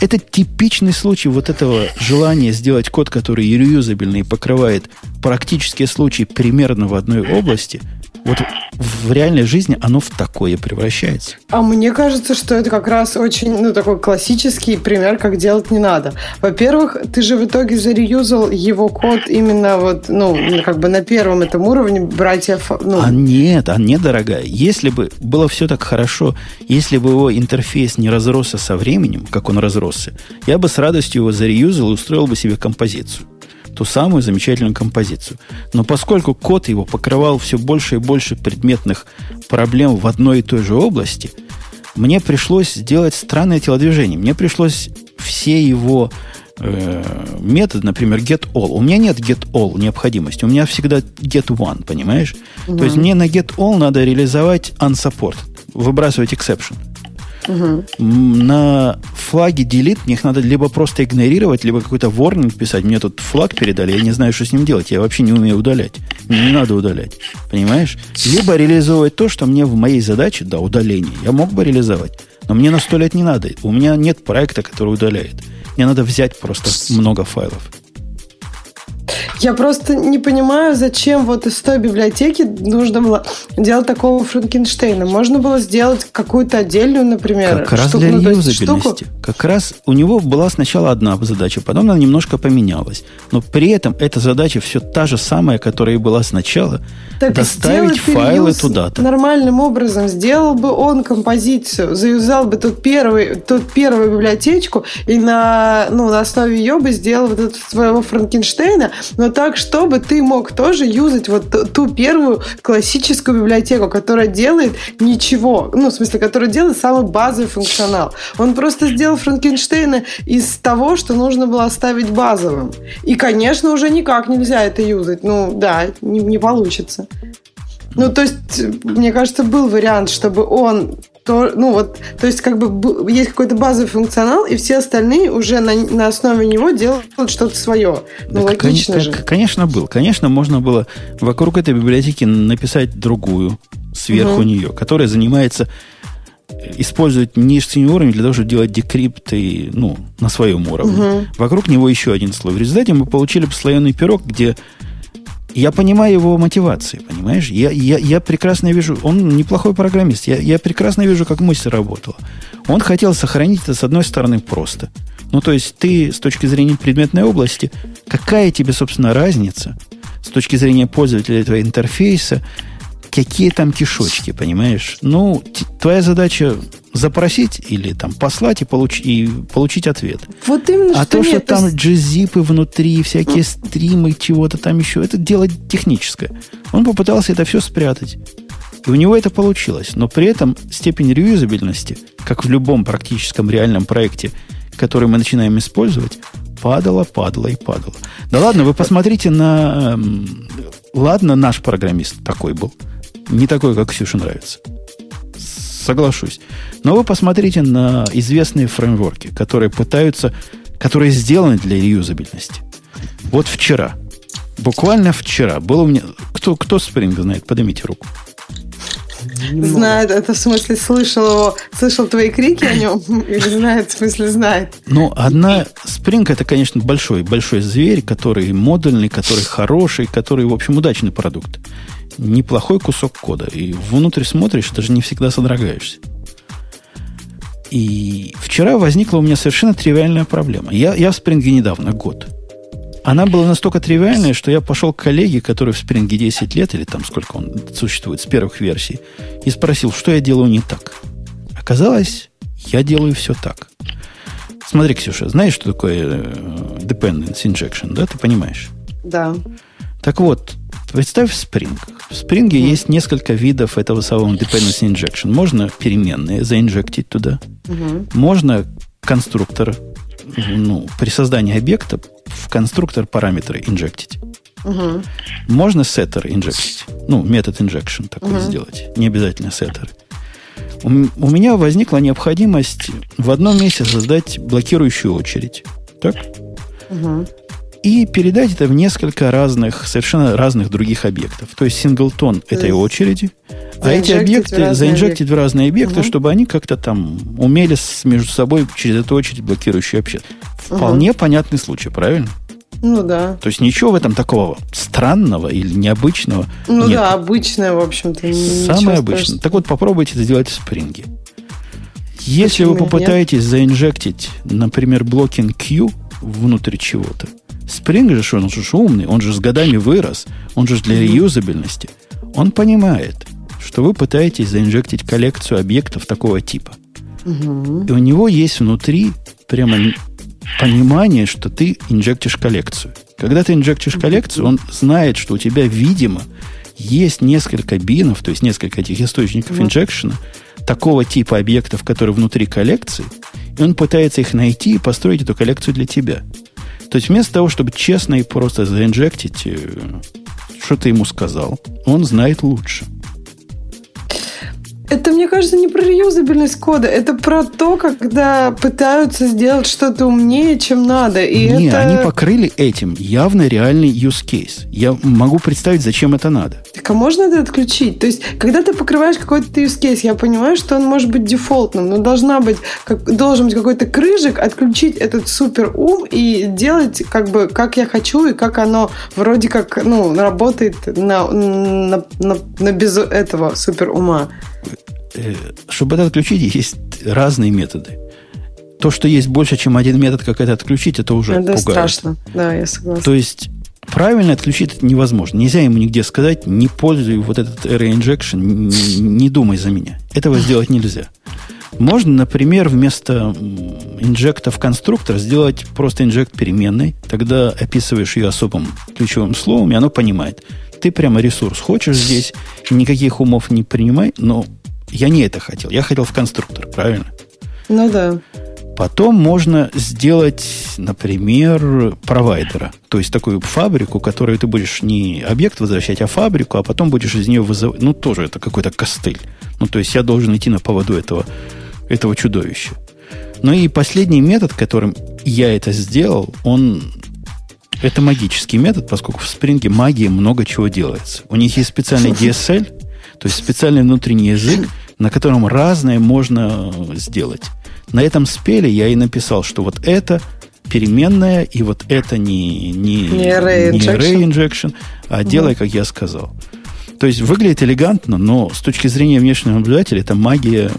Это типичный случай вот этого желания сделать код, который реюзабельный и покрывает практические случаи примерно в одной области – вот в реальной жизни оно в такое превращается. А мне кажется, что это как раз очень, ну, такой классический пример, как делать не надо. Во-первых, ты же в итоге зареюзал его код именно вот, ну, как бы на первом этом уровне братья... Ну... А нет, а нет, дорогая. Если бы было все так хорошо, если бы его интерфейс не разросся со временем, как он разросся, я бы с радостью его зареюзал и устроил бы себе композицию ту самую замечательную композицию. Но поскольку код его покрывал все больше и больше предметных проблем в одной и той же области, мне пришлось сделать странное телодвижение. Мне пришлось все его э, методы, например, get all. У меня нет get all необходимости. У меня всегда get one, понимаешь? Mm-hmm. То есть мне на get all надо реализовать unsupport, выбрасывать exception. Угу. На флаге мне их надо либо просто игнорировать, либо какой-то warning писать. Мне тут флаг передали, я не знаю, что с ним делать. Я вообще не умею удалять. Не надо удалять. Понимаешь? Либо реализовывать то, что мне в моей задаче, да, удаление, я мог бы реализовать. Но мне на сто лет не надо. У меня нет проекта, который удаляет. Мне надо взять просто много файлов. Я просто не понимаю, зачем вот из той библиотеки нужно было делать такого Франкенштейна. Можно было сделать какую-то отдельную, например, Как раз штуку, для ну, реюзабельности. Как раз у него была сначала одна задача, потом она немножко поменялась. Но при этом эта задача все та же самая, которая и была сначала. Так доставить файлы туда-то. Нормальным образом сделал бы он композицию, заюзал бы тут, первый, тут первую библиотечку и на, ну, на основе ее бы сделал вот этого своего Франкенштейна, но так, чтобы ты мог тоже юзать вот ту первую классическую библиотеку, которая делает ничего, ну, в смысле, которая делает самый базовый функционал. Он просто сделал Франкенштейна из того, что нужно было оставить базовым. И, конечно, уже никак нельзя это юзать. Ну, да, не, не получится. Ну, то есть, мне кажется, был вариант, чтобы он то, ну вот, то есть как бы есть какой-то базовый функционал, и все остальные уже на, на основе него делают что-то свое. Ну, так, логично кон- же. Конечно, был. Конечно, можно было вокруг этой библиотеки написать другую сверху угу. нее, которая занимается использовать нижний уровень для того, чтобы делать декрипты ну, на своем уровне. Угу. Вокруг него еще один слой. В результате мы получили слоеный пирог, где я понимаю его мотивации, понимаешь? Я, я, я прекрасно вижу, он неплохой программист, я, я прекрасно вижу, как мысль работала. Он хотел сохранить это, с одной стороны, просто. Ну, то есть ты с точки зрения предметной области, какая тебе, собственно, разница с точки зрения пользователя этого интерфейса, какие там кишочки, понимаешь? Ну, твоя задача запросить или там послать и, получ, и получить ответ. Вот именно, а что то, что нет, там джизипы внутри, всякие стримы, чего-то там еще, это дело техническое. Он попытался это все спрятать. И у него это получилось. Но при этом степень реюзабельности, как в любом практическом реальном проекте, который мы начинаем использовать, падала, падала и падала. Да ладно, вы посмотрите на... Эм, ладно, наш программист такой был. Не такой, как Ксюше нравится. Соглашусь. Но вы посмотрите на известные фреймворки, которые пытаются, которые сделаны для реюзабельности. Вот вчера, буквально вчера, было у меня... Кто, кто Spring знает? Поднимите руку. Знает, это в смысле слышал его, слышал твои крики о нем, или знает, в смысле знает. Ну, одна Spring это, конечно, большой, большой зверь, который модульный, который хороший, который, в общем, удачный продукт. Неплохой кусок кода. И внутрь смотришь, даже не всегда содрогаешься. И вчера возникла у меня совершенно тривиальная проблема. Я, я в Spring недавно, год. Она была настолько тривиальная, что я пошел к коллеге, который в Spring 10 лет, или там сколько он существует, с первых версий, и спросил, что я делаю не так. Оказалось, я делаю все так. Смотри, Ксюша, знаешь, что такое э, dependency injection, да? Ты понимаешь? Да. Так вот, представь Spring. В Spring mm. есть несколько видов этого самого dependency injection. Можно переменные заинжектить туда. Mm-hmm. Можно конструктор ну, при создании объекта в конструктор параметры инжектить. Угу. Можно сеттер инжектить. Ну, метод injection такой угу. сделать. Не обязательно сеттеры. У, у меня возникла необходимость в одном месте создать блокирующую очередь. Так? Угу. И передать это в несколько разных, совершенно разных других объектов. То есть синглтон этой очереди, а эти объекты заинжектить в разные объекты, угу. чтобы они как-то там умели между собой через эту очередь блокирующую общаться. Вполне угу. понятный случай, правильно? Ну да. То есть ничего в этом такого странного или необычного. Ну нет. да, обычное, в общем-то. Самое обычное. Так вот, попробуйте это сделать в спринге. Если Почему вы попытаетесь нет? заинжектить, например, блокинг Q внутрь чего-то, Spring же, он же умный, он же с годами вырос, он же для реюзабельности. Он понимает, что вы пытаетесь заинжектить коллекцию объектов такого типа. Угу. И у него есть внутри прямо понимание, что ты инжектишь коллекцию. Когда ты инжектишь коллекцию, он знает, что у тебя, видимо, есть несколько бинов, то есть несколько этих источников инжекшена, такого типа объектов, которые внутри коллекции, и он пытается их найти и построить эту коллекцию для тебя. То есть вместо того, чтобы честно и просто заинжектить, э, что ты ему сказал, он знает лучше. Это, мне кажется, не про реюзабельность кода, это про то, когда пытаются сделать что-то умнее, чем надо. И не, это... они покрыли этим явно реальный use case. Я могу представить, зачем это надо. Так а можно это отключить? То есть, когда ты покрываешь какой-то use case, я понимаю, что он может быть дефолтным, но должна быть, как, должен быть какой-то крыжик, отключить этот супер ум и делать как бы как я хочу и как оно вроде как ну, работает на, на, на, на без этого супер ума. Э, чтобы это отключить, есть разные методы. То, что есть больше, чем один метод, как это отключить, это уже это пугает. страшно, да, я согласна. То есть правильно отключить это невозможно. Нельзя ему нигде сказать, не пользуй вот этот array injection, не, не думай за меня. Этого сделать нельзя. Можно, например, вместо инжекта в конструктор сделать просто инжект переменной. Тогда описываешь ее особым ключевым словом, и оно понимает. Ты прямо ресурс хочешь здесь, никаких умов не принимай, но я не это хотел. Я хотел в конструктор, правильно? Ну да. Потом можно сделать, например, провайдера. То есть такую фабрику, которую ты будешь не объект возвращать, а фабрику, а потом будешь из нее вызывать. Ну, тоже это какой-то костыль. Ну, то есть я должен идти на поводу этого, этого чудовища. Ну и последний метод, которым я это сделал, он это магический метод, поскольку в спринге магии много чего делается. У них есть специальный DSL, то есть специальный внутренний язык, на котором разное можно сделать. На этом спеле я и написал, что вот это переменная, и вот это не, не, не, array, не array injection, а делай, как я сказал. То есть выглядит элегантно, но с точки зрения внешнего наблюдателя это магия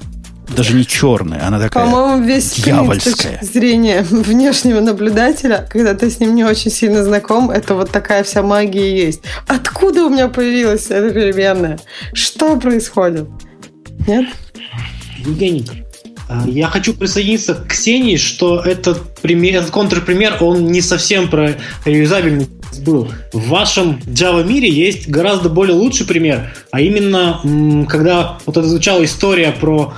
даже не черная, она такая По-моему, весь дьявольская. зрения внешнего наблюдателя, когда ты с ним не очень сильно знаком, это вот такая вся магия есть. Откуда у меня появилась эта переменная? Что происходит? Нет? Евгений, а, я хочу присоединиться к Ксении, что этот, пример, этот контрпример, он не совсем про реюзабельность был. В вашем Java мире есть гораздо более лучший пример, а именно, когда вот это звучала история про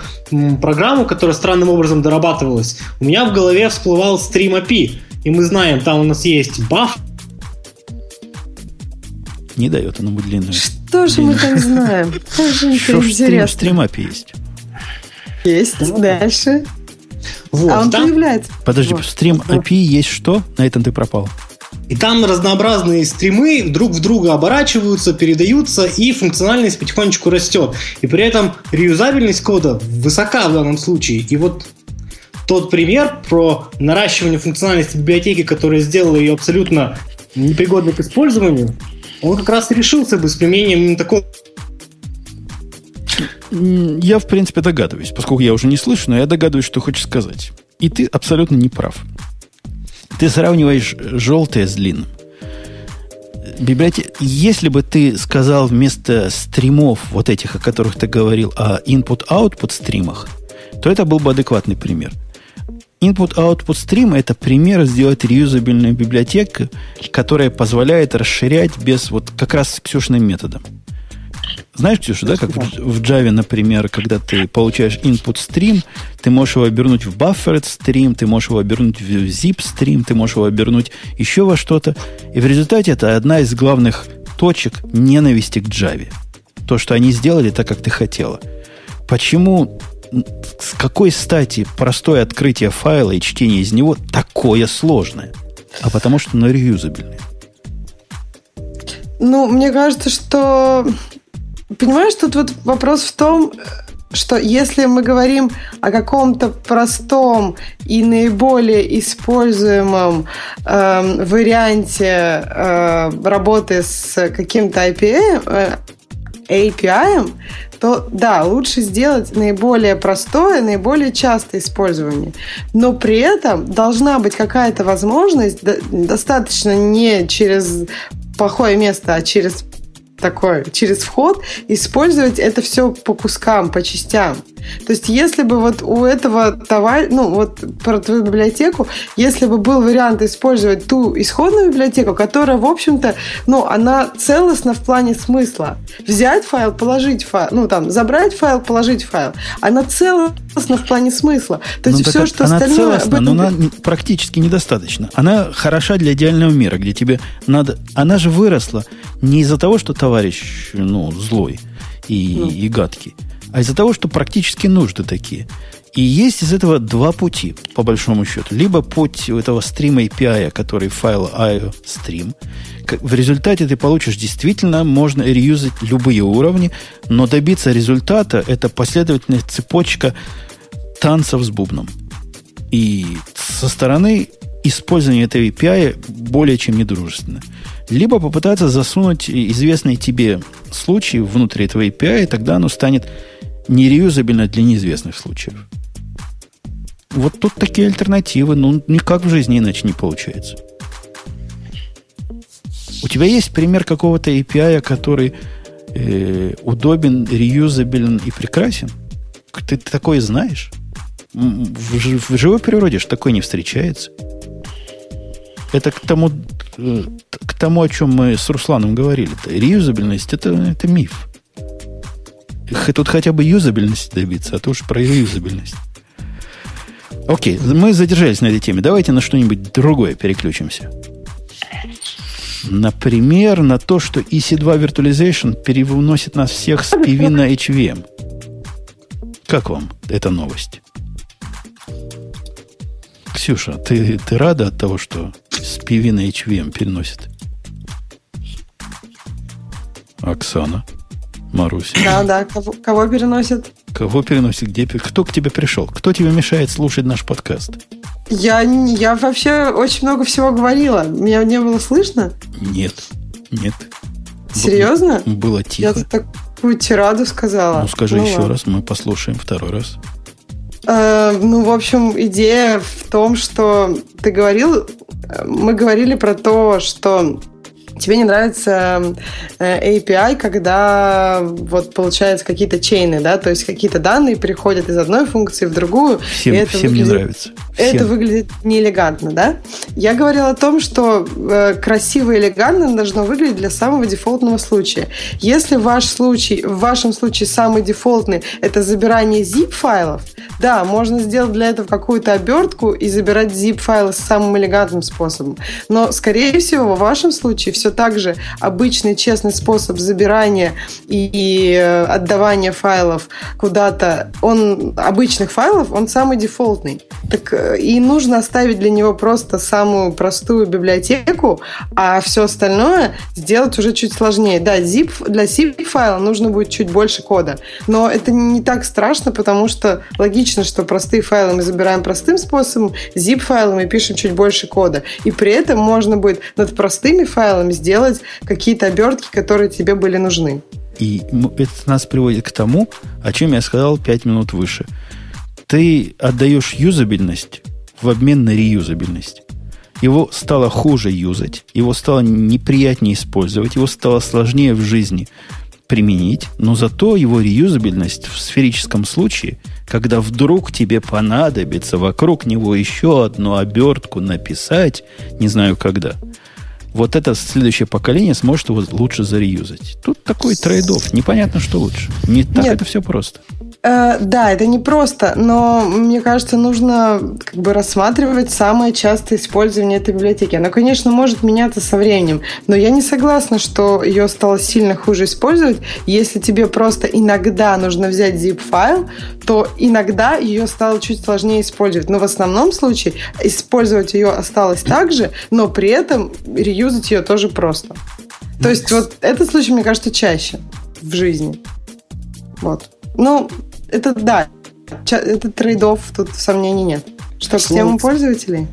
программу, которая странным образом дорабатывалась, у меня в голове всплывал Stream API, и мы знаем, там у нас есть баф, не дает оно длинную. Что же мы там знаем? Тоже интересно. Стрим, стрим API есть. Есть. Дальше. Вот, а он там- появляется. Подожди, Вот. стрим API есть что? На этом ты пропал. И там разнообразные стримы друг в друга оборачиваются, передаются, и функциональность потихонечку растет. И при этом реюзабельность кода высока в данном случае. И вот тот пример про наращивание функциональности библиотеки, которая сделала ее абсолютно непригодной к использованию, он как раз решился бы с применением такого Я, в принципе, догадываюсь, поскольку я уже не слышу, но я догадываюсь, что хочешь сказать. И ты абсолютно не прав. Ты сравниваешь желтое с длинным. Библиотека... Если бы ты сказал вместо стримов, вот этих, о которых ты говорил, о input-output стримах, то это был бы адекватный пример. Input-output стрим это пример сделать реюзабельную библиотеку, которая позволяет расширять без вот как раз Ксюшным методом. Знаешь, Ксюша, да, как в, в Java, например, когда ты получаешь input стрим, ты можешь его обернуть в buffered стрим, ты можешь его обернуть в zip стрим, ты можешь его обернуть еще во что-то. И в результате это одна из главных точек ненависти к Java. То, что они сделали так, как ты хотела. Почему, с какой стати простое открытие файла и чтение из него такое сложное? А потому что оно реюзабельное. Ну, мне кажется, что... Понимаешь, тут вот вопрос в том, что если мы говорим о каком-то простом и наиболее используемом эм, варианте э, работы с каким-то IPA, э, API, то да, лучше сделать наиболее простое, наиболее частое использование. Но при этом должна быть какая-то возможность, до- достаточно не через плохое место, а через такой, через вход, использовать это все по кускам, по частям. То есть, если бы вот у этого товар, ну, вот про твою библиотеку, если бы был вариант использовать ту исходную библиотеку, которая, в общем-то, ну, она целостна в плане смысла. Взять файл, положить файл, ну, там, забрать файл, положить файл. Она целостна в плане смысла. То есть, Ну, все, что она остальное... целостна, об но этом- она практически недостаточно. Она хороша для идеального мира, где тебе надо... Она же выросла не из-за того, что товарищ ну, злой и, Ну. и гадкий, а из-за того, что практически нужды такие. И есть из этого два пути, по большому счету. Либо путь у этого стрима API, который файл IO стрим. В результате ты получишь действительно, можно реюзать любые уровни, но добиться результата – это последовательная цепочка танцев с бубном. И со стороны использование этой API более чем недружественно. Либо попытаться засунуть известные тебе случаи внутри этого API, и тогда оно станет нереюзабельно для неизвестных случаев. Вот тут такие альтернативы, ну, никак в жизни иначе не получается. У тебя есть пример какого-то API, который э, удобен, реюзабелен и прекрасен? Ты, ты такое знаешь? В, в живой природе же такое не встречается. Это к тому, э, к тому, о чем мы с Русланом говорили. Реюзабельность это, это миф. Тут хотя бы юзабельности добиться, а то уж про юзабельность. Окей, мы задержались на этой теме. Давайте на что-нибудь другое переключимся. Например, на то, что EC2 Virtualization перевносит нас всех с PV на HVM. Как вам эта новость? Ксюша, ты, ты рада от того, что с PV на HVM переносит? Оксана, Маруся. Да, да, кого, кого переносит? Кого переносит? Где, кто к тебе пришел? Кто тебе мешает слушать наш подкаст? Я, я вообще очень много всего говорила. Меня не было слышно? Нет, нет. Серьезно? Было Я тихо. тут такую тираду сказала. Ну, скажи еще ладно. раз, мы послушаем второй раз. Э, ну, в общем, идея в том, что ты говорил, э, мы говорили про то, что тебе не нравится э, API, когда вот получается какие-то чейны, да, то есть какие-то данные приходят из одной функции в другую. Всем, и это всем не выглядит- нравится. Это выглядит неэлегантно, да? Я говорила о том, что э, красиво и элегантно должно выглядеть для самого дефолтного случая. Если ваш случай, в вашем случае самый дефолтный – это забирание zip-файлов, да, можно сделать для этого какую-то обертку и забирать zip-файлы самым элегантным способом. Но, скорее всего, в вашем случае все так же обычный честный способ забирания и, и э, отдавания файлов куда-то, он обычных файлов, он самый дефолтный. Так э, и нужно оставить для него просто самую простую библиотеку, а все остальное сделать уже чуть сложнее. Да, zip, для zip файла нужно будет чуть больше кода, но это не так страшно, потому что логично, что простые файлы мы забираем простым способом, zip файлы мы пишем чуть больше кода. И при этом можно будет над простыми файлами сделать какие-то обертки, которые тебе были нужны. И это нас приводит к тому, о чем я сказал 5 минут выше. Ты отдаешь юзабельность в обмен на реюзабельность. Его стало хуже юзать, его стало неприятнее использовать, его стало сложнее в жизни применить, но зато его реюзабельность в сферическом случае, когда вдруг тебе понадобится вокруг него еще одну обертку написать, не знаю когда – вот это следующее поколение сможет его лучше зареюзать. Тут такой трейдов. Непонятно, что лучше. Не так Нет. это все просто. Э, да, это не просто, но мне кажется, нужно как бы рассматривать самое частое использование этой библиотеки. Она, конечно, может меняться со временем, но я не согласна, что ее стало сильно хуже использовать. Если тебе просто иногда нужно взять zip-файл, то иногда ее стало чуть сложнее использовать. Но в основном случае использовать ее осталось так же, но при этом реюзать ее тоже просто. То есть вот этот случай, мне кажется, чаще в жизни. Вот. Ну, это да, это трейдов, тут сомнений нет. Что, к темам пользователей?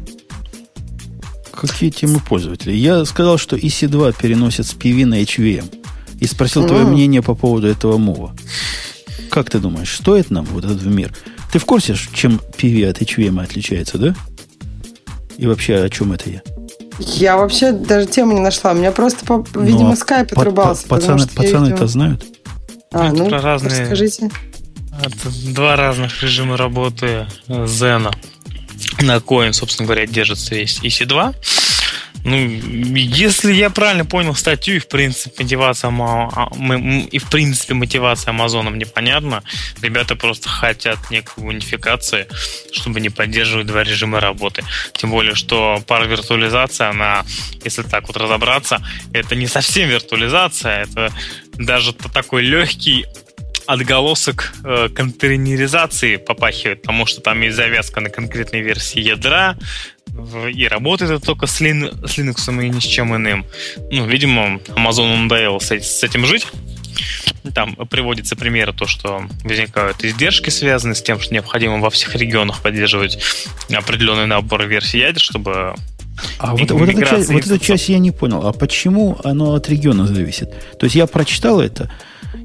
Какие темы пользователей? Я сказал, что EC2 переносит с PV на HVM. И спросил mm. твое мнение по поводу этого мува. Как ты думаешь, стоит нам вот этот мир? Ты в курсе, чем PV от HVM отличается, да? И вообще, о чем это я? Я вообще даже тему не нашла. У меня просто, по, ну, видимо, а скайп отрубался. По, пацаны, пацаны это знают? А, ну, разные... расскажите. Это два разных режима работы Zena. На коин, собственно говоря, держится весь EC2. Ну, если я правильно понял статью, и в принципе мотивация а, и в принципе мотивация Амазоном непонятна, ребята просто хотят некой унификации, чтобы не поддерживать два режима работы. Тем более, что пара виртуализация, она, если так вот разобраться, это не совсем виртуализация, это даже такой легкий отголосок э, контейнеризации попахивает, потому что там есть завязка на конкретной версии ядра, и работает это только с, Lin, с Linux и ни с чем иным. Ну, видимо, Amazon надоело с, с этим жить. Там приводится примеры то, что возникают издержки, связанные с тем, что необходимо во всех регионах поддерживать определенный набор версий ядер, чтобы а вот, вот, эту часть, вот эту часть я не понял. А почему оно от региона зависит? То есть я прочитал это,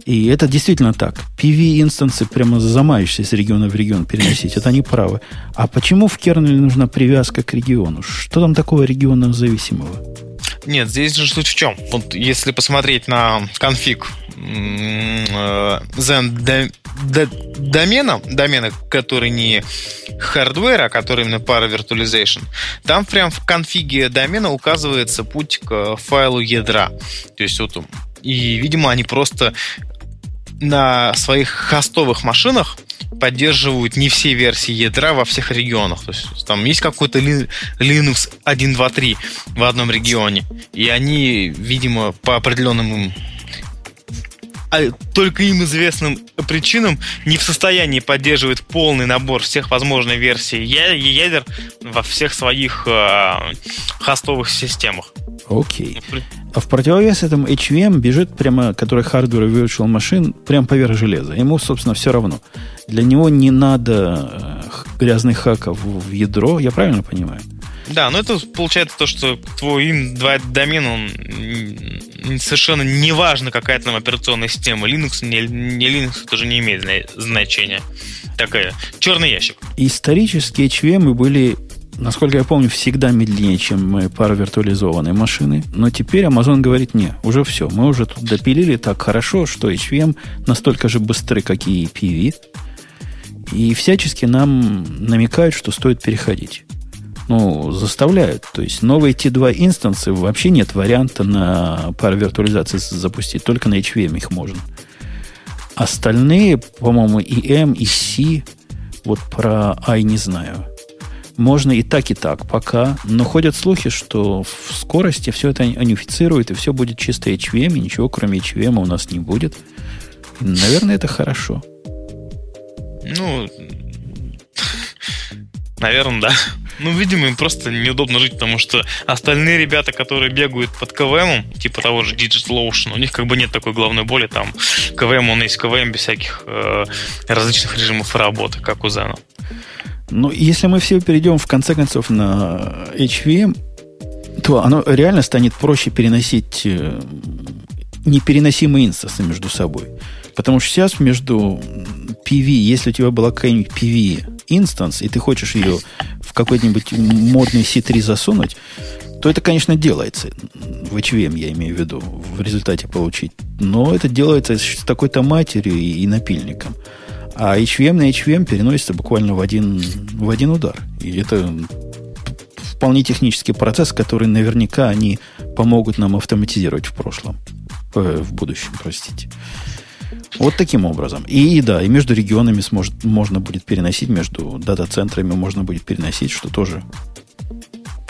и это действительно так. PV-инстансы прямо замаешься с региона в регион переносить. Это они правы. А почему в кернеле нужна привязка к региону? Что там такого региона зависимого? Нет, здесь же суть в чем. Вот если посмотреть на конфиг э, Zen домена, домена, который не hardware, а который именно paravirtualization, там прям в конфиге домена указывается путь к файлу ядра. То есть вот и, видимо, они просто на своих хостовых машинах поддерживают не все версии ядра во всех регионах. То есть там есть какой-то Linux 1.2.3 в одном регионе, и они, видимо, по определенным а только им известным причинам не в состоянии поддерживать полный набор всех возможных версий ядер во всех своих э, хостовых системах. Окей. Okay. А в противовес этому HVM бежит прямо, который hardware virtual machine, прямо поверх железа. Ему, собственно, все равно. Для него не надо э, грязных хаков в ядро, я правильно понимаю? Да, но это получается то, что твой им домен, он совершенно не важно, какая там операционная система. Linux, не, не Linux, тоже не имеет значения. Такая черный ящик. Исторически HVM были насколько я помню, всегда медленнее, чем паравиртуализованные машины. Но теперь Amazon говорит, не, уже все. Мы уже тут допилили так хорошо, что HVM настолько же быстрый, как и PV. И всячески нам намекают, что стоит переходить. Ну, заставляют. То есть новые T2 инстансы вообще нет варианта на пару виртуализации запустить. Только на HVM их можно. Остальные, по-моему, и M, и C, вот про I не знаю. Можно и так, и так пока. Но ходят слухи, что в скорости все это унифицирует, и все будет чисто HVM, и ничего кроме HVM у нас не будет. наверное, это хорошо. Ну, наверное, да. Ну, видимо, им просто неудобно жить, потому что остальные ребята, которые бегают под КВМ, типа того же Digital Ocean, у них как бы нет такой головной боли, там КВМ, он есть КВМ без всяких э, различных режимов работы, как у Zeno. Ну, если мы все перейдем в конце концов на HVM, то оно реально станет проще переносить э, непереносимые инстансы между собой. Потому что сейчас между PV, если у тебя была какая-нибудь PV инстанс, и ты хочешь ее в какой-нибудь модный C3 засунуть, то это, конечно, делается. В HVM я имею в виду, в результате получить. Но это делается с такой-то матерью и, и напильником. А HVM на HVM переносится буквально в один, в один удар. И это вполне технический процесс, который наверняка они помогут нам автоматизировать в прошлом. Э, в будущем, простите. Вот таким образом. И да, и между регионами сможет, можно будет переносить, между дата-центрами можно будет переносить, что тоже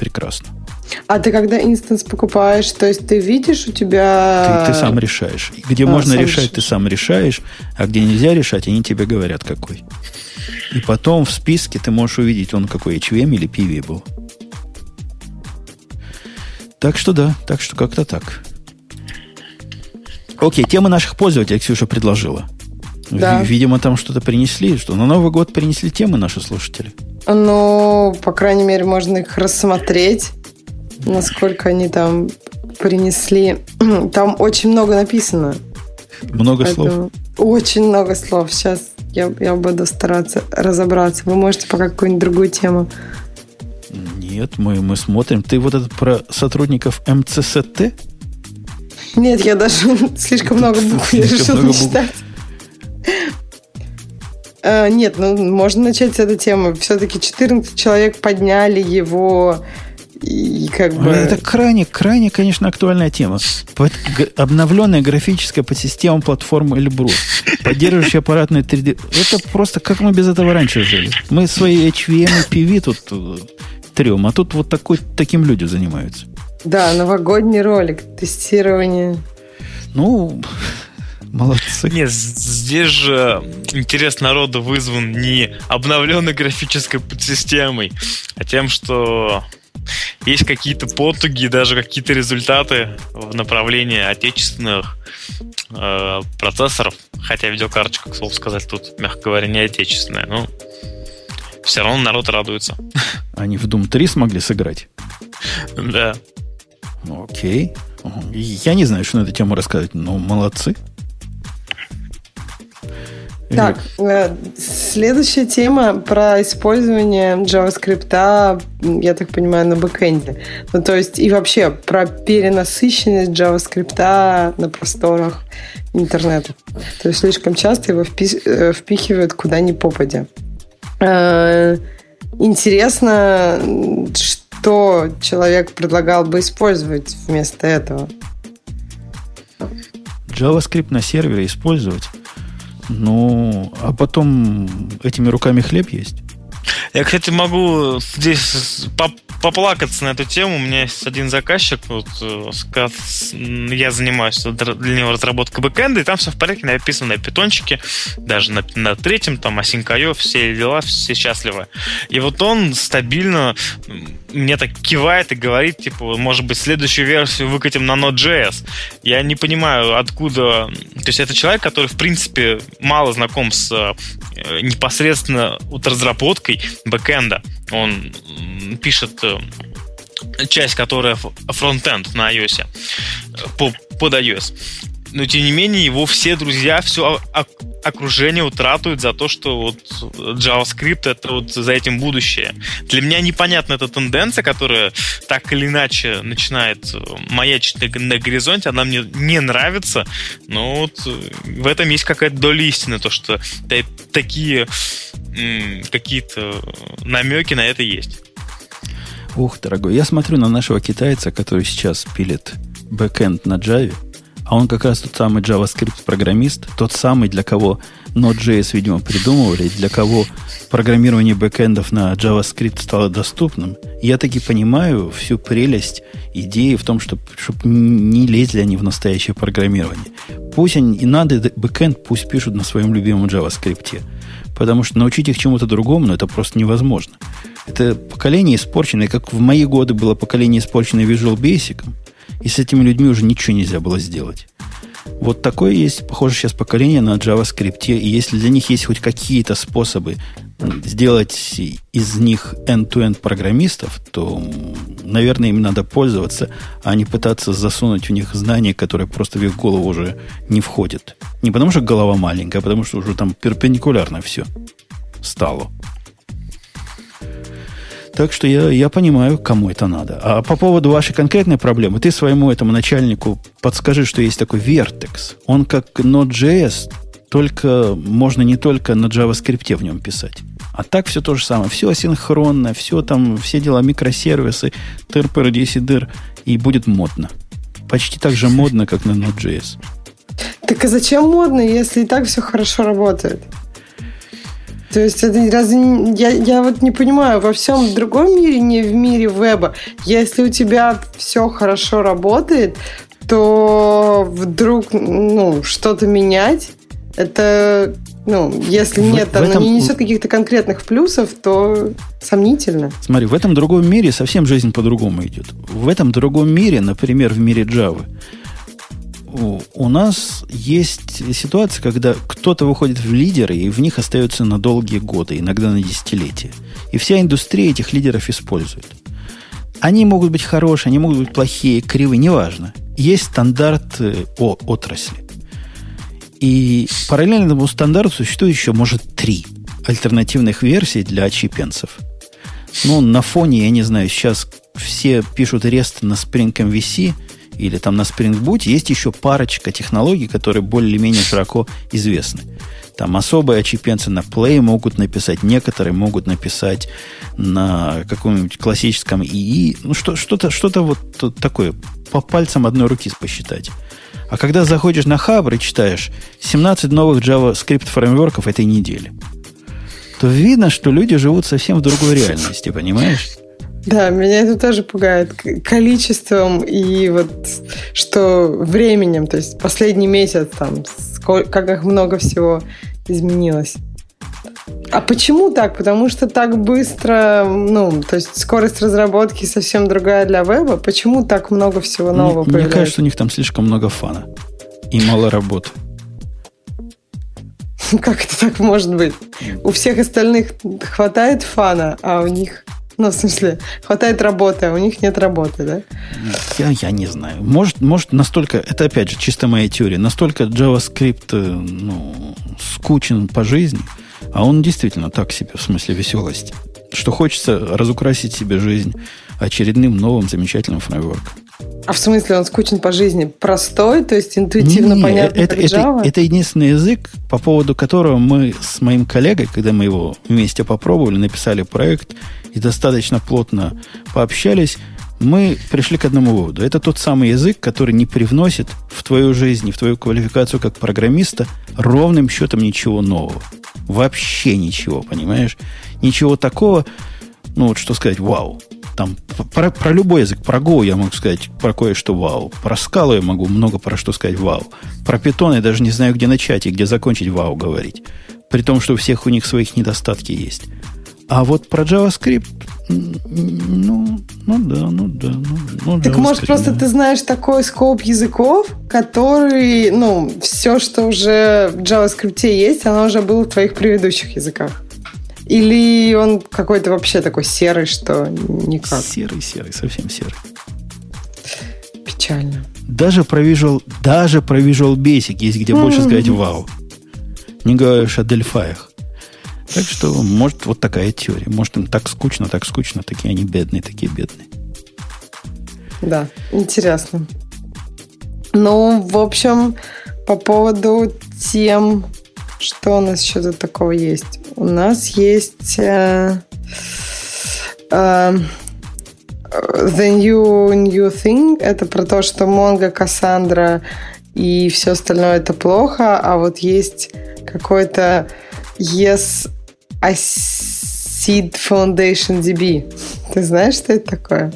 прекрасно. А ты когда инстанс покупаешь, то есть ты видишь у тебя... Ты, ты сам решаешь. Где а, можно решать, решаешь. ты сам решаешь, а где нельзя решать, они тебе говорят, какой. И потом в списке ты можешь увидеть, он какой HVM или PV был. Так что да, так что как-то так. Окей, темы наших пользователей Ксюша предложила. Да. Видимо, там что-то принесли. Что на Новый год принесли темы наши слушатели. Ну, по крайней мере, можно их рассмотреть, насколько они там принесли. Там очень много написано. Много Поэтому слов? Очень много слов. Сейчас я, я буду стараться разобраться. Вы можете пока какую-нибудь другую тему. Нет, мы, мы смотрим. Ты вот это про сотрудников МЦСТ? Нет, я даже слишком много букв я решила читать. А, нет, ну можно начать с этой темы. Все-таки 14 человек подняли его и как бы... Это крайне, крайне, конечно, актуальная тема. Обновленная графическая подсистема платформы Эльбрус, поддерживающая аппаратную 3D. Это просто как мы без этого раньше жили. Мы свои HVM и PV тут э, трем, а тут вот такой, таким люди занимаются. Да, новогодний ролик, тестирование. Ну, молодцы. Нет, здесь же интерес народа вызван не обновленной графической подсистемой, а тем, что есть какие-то потуги, даже какие-то результаты в направлении отечественных э, процессоров. Хотя видеокарточка, к слову сказать, тут, мягко говоря, не отечественная. Но все равно народ радуется. Они в Doom 3 смогли сыграть? Да. Окей. Я не знаю, что на эту тему рассказать, но молодцы. Так, э, следующая тема про использование JavaScript, я так понимаю, на бэкэнде. Ну, то есть и вообще про перенасыщенность JavaScript на просторах интернета. То есть слишком часто его э, впихивают куда ни попадя. Э, интересно, что что человек предлагал бы использовать вместо этого? JavaScript на сервере использовать? Ну, а потом этими руками хлеб есть? Я, кстати, могу здесь поплакаться на эту тему. У меня есть один заказчик, вот, э, я занимаюсь для него разработкой бэкэнда, и там все в порядке, написано на питончике, даже на, на третьем, там, Async.io, все дела, все счастливы. И вот он стабильно мне так кивает и говорит, типа, может быть, следующую версию выкатим на Node.js. Я не понимаю, откуда... То есть это человек, который, в принципе, мало знаком с э, непосредственно вот разработкой бэкэнда. Он пишет э, часть, которая фронтенд на iOS, по, под iOS но тем не менее его все друзья, все окружение вот ратуют за то, что вот JavaScript это вот за этим будущее. Для меня непонятна эта тенденция, которая так или иначе начинает маячить на горизонте, она мне не нравится, но вот в этом есть какая-то доля истины, то что такие какие-то намеки на это есть. Ух, дорогой, я смотрю на нашего китайца, который сейчас пилит бэкэнд на Java, а он как раз тот самый JavaScript-программист, тот самый, для кого Node.js, видимо, придумывали, для кого программирование бэкэндов на JavaScript стало доступным. Я таки понимаю всю прелесть идеи в том, чтобы, чтобы не лезли они в настоящее программирование. Пусть они, и надо бэкэнд, пусть пишут на своем любимом JavaScript. Потому что научить их чему-то другому, ну, это просто невозможно. Это поколение испорченное, как в мои годы было поколение испорченное Visual Basic, и с этими людьми уже ничего нельзя было сделать. Вот такое есть, похоже, сейчас поколение на JavaScript. И если для них есть хоть какие-то способы сделать из них end-to-end программистов, то, наверное, им надо пользоваться, а не пытаться засунуть в них знания, которые просто в их голову уже не входят. Не потому что голова маленькая, а потому что уже там перпендикулярно все стало. Так что я, я понимаю, кому это надо. А по поводу вашей конкретной проблемы, ты своему этому начальнику подскажи, что есть такой Vertex. Он как Node.js, только можно не только на JavaScript в нем писать. А так все то же самое. Все асинхронно, все там, все дела, микросервисы, тыр, дыр, и будет модно. Почти так же модно, как на Node.js. Так а зачем модно, если и так все хорошо работает? То есть это разве я, я вот не понимаю, во всем другом мире, не в мире веба, если у тебя все хорошо работает, то вдруг ну, что-то менять, это, ну, если в, нет, в оно этом... не несет каких-то конкретных плюсов, то сомнительно. Смотри, в этом другом мире совсем жизнь по-другому идет. В этом другом мире, например, в мире Java, у нас есть ситуация, когда кто-то выходит в лидеры, и в них остается на долгие годы, иногда на десятилетия. И вся индустрия этих лидеров использует. Они могут быть хорошие, они могут быть плохие, кривые, неважно. Есть стандарт э, о отрасли. И параллельно этому стандарту существует еще, может, три альтернативных версий для чипенцев. Ну, на фоне, я не знаю, сейчас все пишут рест на Spring MVC – или там на Spring Boot есть еще парочка технологий, которые более-менее широко известны. Там особые очипенцы на Play могут написать, некоторые могут написать на каком-нибудь классическом ИИ. Ну, что, что-то, что-то вот такое, по пальцам одной руки посчитать. А когда заходишь на Хабр и читаешь 17 новых JavaScript фреймворков этой недели, то видно, что люди живут совсем в другой реальности, понимаешь? Да, меня это тоже пугает количеством и вот что временем, то есть последний месяц там, сколько, как много всего изменилось. А почему так? Потому что так быстро, ну, то есть скорость разработки совсем другая для веба. Почему так много всего нового мне, Мне кажется, у них там слишком много фана и мало работы. Как это так может быть? У всех остальных хватает фана, а у них ну, в смысле, хватает работы, а у них нет работы, да? Я, я не знаю. Может, может настолько, это опять же чисто моя теория, настолько JavaScript э, ну, скучен по жизни, а он действительно так себе, в смысле веселости, что хочется разукрасить себе жизнь очередным новым замечательным фреймворком. А в смысле он скучен по жизни? Простой, то есть интуитивно не, понятный, это, Java? Это, это единственный язык, по поводу которого мы с моим коллегой, когда мы его вместе попробовали, написали проект и достаточно плотно пообщались, мы пришли к одному выводу. Это тот самый язык, который не привносит в твою жизнь, в твою квалификацию как программиста ровным счетом ничего нового. Вообще ничего, понимаешь? Ничего такого, ну вот что сказать, вау. Там про, про любой язык, про Go я могу сказать про кое-что вау. Про скалу я могу много про что сказать вау. Про питон я даже не знаю, где начать и где закончить вау говорить. При том, что у всех у них своих недостатки есть. А вот про JavaScript, ну, ну да, ну да. Ну, ну, так может просто да. ты знаешь такой скоп языков, который, ну, все, что уже в JavaScript есть, оно уже было в твоих предыдущих языках. Или он какой-то вообще такой серый, что никак? Серый, серый, совсем серый. Печально. Даже про Visual, даже про Visual Basic есть где больше сказать вау. Не говоришь о дельфаях. Так что, может, вот такая теория. Может, им так скучно, так скучно, такие они бедные, такие бедные. Да, интересно. Ну, в общем, по поводу тем, что у нас еще тут такого есть? У нас есть uh, uh, The New, New Thing. Это про то, что Mongo, Cassandra и все остальное это плохо, а вот есть какой-то Yes Acid Foundation DB. Ты знаешь, что это такое?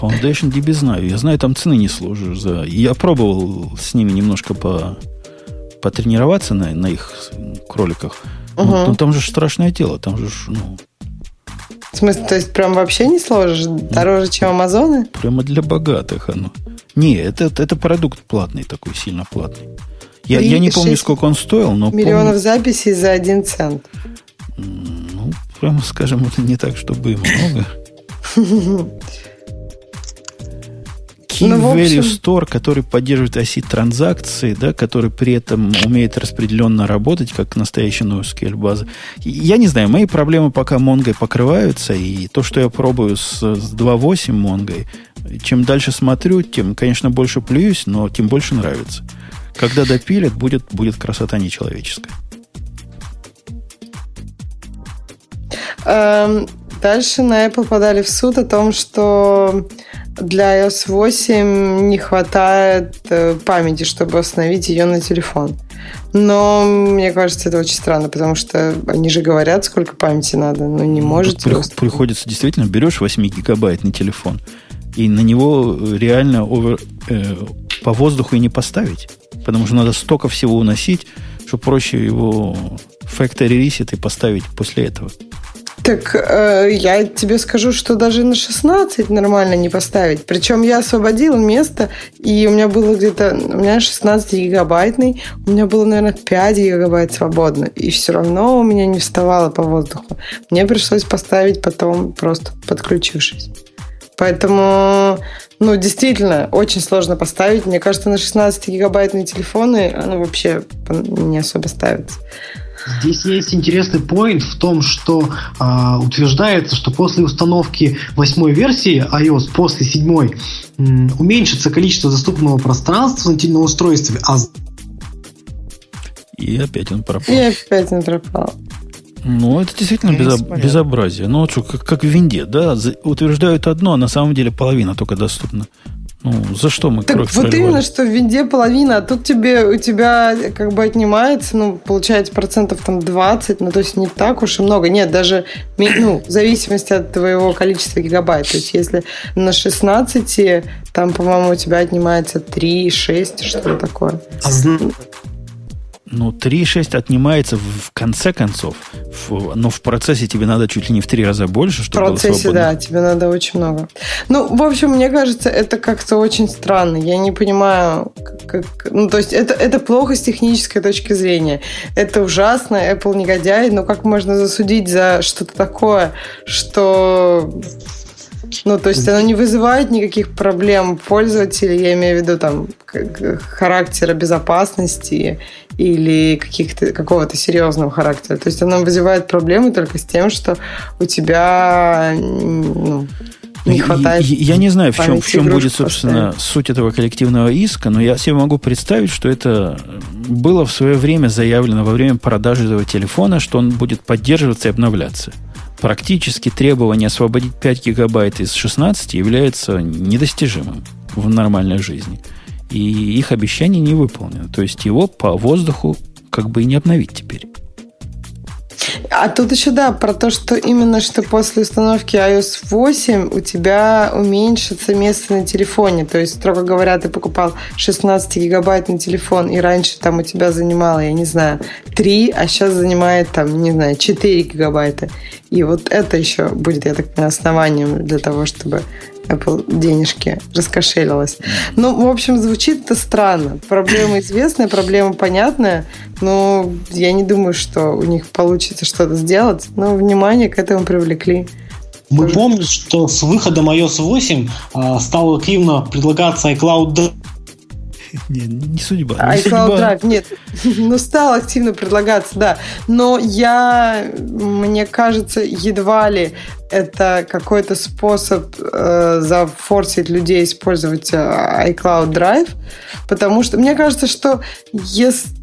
Foundation DB знаю. Я знаю, там цены не сложишь за. Я пробовал с ними немножко по потренироваться на, на их кроликах. Угу. Но, но там же страшное дело. Там же, ну... В смысле, то есть прям вообще не сложишь? Дороже, ну, чем Амазоны? Прямо для богатых оно. Не, это, это, продукт платный такой, сильно платный. Я, я не помню, сколько он стоил, но... Миллионов помню... записей за один цент. Ну, прямо скажем, это не так, чтобы много. Key ну, Value Store, который поддерживает оси транзакции, да, который при этом умеет распределенно работать, как настоящая NoSQL база. Я не знаю, мои проблемы пока Mongo покрываются, и то, что я пробую с, с 2.8 Mongo, чем дальше смотрю, тем, конечно, больше плююсь, но тем больше нравится. Когда допилят, будет, будет красота нечеловеческая. Дальше на Apple подали в суд о том, что для iOS 8 не хватает э, памяти, чтобы установить ее на телефон. Но мне кажется, это очень странно, потому что они же говорят, сколько памяти надо, но не ну, может. При, приходится действительно, берешь 8 гигабайтный телефон, и на него реально овер, э, по воздуху и не поставить. Потому что надо столько всего уносить, что проще его factory reset и поставить после этого. Так э, я тебе скажу, что даже на 16 нормально не поставить. Причем я освободила место, и у меня было где-то... У меня 16 гигабайтный, у меня было, наверное, 5 гигабайт свободно. И все равно у меня не вставало по воздуху. Мне пришлось поставить потом, просто подключившись. Поэтому, ну, действительно, очень сложно поставить. Мне кажется, на 16-гигабайтные телефоны оно вообще не особо ставится. Здесь есть интересный поинт в том, что э, утверждается, что после установки восьмой версии iOS, после седьмой, э, уменьшится количество доступного пространства на устройстве, а и опять он пропал. И опять он пропал. Ну, это действительно безоб... безобразие. Ну, вот что, как, как в Винде, да? Утверждают одно, а на самом деле половина только доступна. Ну, за что мы так кровь вот проливали? именно, что в винде половина, а тут тебе, у тебя как бы отнимается, ну, получается, процентов там 20, ну, то есть не так уж и много. Нет, даже, ну, в зависимости от твоего количества гигабайт. То есть если на 16, там, по-моему, у тебя отнимается 3, 6, что-то такое. А ну, 3,6 отнимается в конце концов, в, но в процессе тебе надо чуть ли не в три раза больше, чтобы В процессе, да, тебе надо очень много. Ну, в общем, мне кажется, это как-то очень странно. Я не понимаю, как... Ну, то есть это, это плохо с технической точки зрения. Это ужасно, Apple негодяй, но как можно засудить за что-то такое, что ну, то есть оно не вызывает никаких проблем пользователей, я имею в виду там характера безопасности или каких-то, какого-то серьезного характера. То есть оно вызывает проблемы только с тем, что у тебя ну, не хватает. Я, я не знаю, в чем, в чем будет, собственно, поставить. суть этого коллективного иска, но я себе могу представить, что это было в свое время заявлено во время продажи этого телефона, что он будет поддерживаться и обновляться практически требование освободить 5 гигабайт из 16 является недостижимым в нормальной жизни. И их обещание не выполнено. То есть его по воздуху как бы и не обновить теперь. А тут еще, да, про то, что именно что после установки iOS 8 у тебя уменьшится место на телефоне. То есть, строго говоря, ты покупал 16 гигабайтный телефон, и раньше там у тебя занимало, я не знаю, 3, а сейчас занимает там, не знаю, 4 гигабайта. И вот это еще будет, я так понимаю, основанием для того, чтобы Apple денежки раскошелилась. Ну, в общем, звучит это странно. Проблема известная, проблема понятная, но я не думаю, что у них получится что-то сделать. Но внимание к этому привлекли. Мы помним, что с выходом iOS 8 а, стал активно предлагаться iCloud не, не судьба. Не iCloud судьба. Drive, нет. Ну, стал активно предлагаться, да. Но я, мне кажется, едва ли это какой-то способ э, зафорсить людей использовать э, iCloud Drive, потому что мне кажется, что если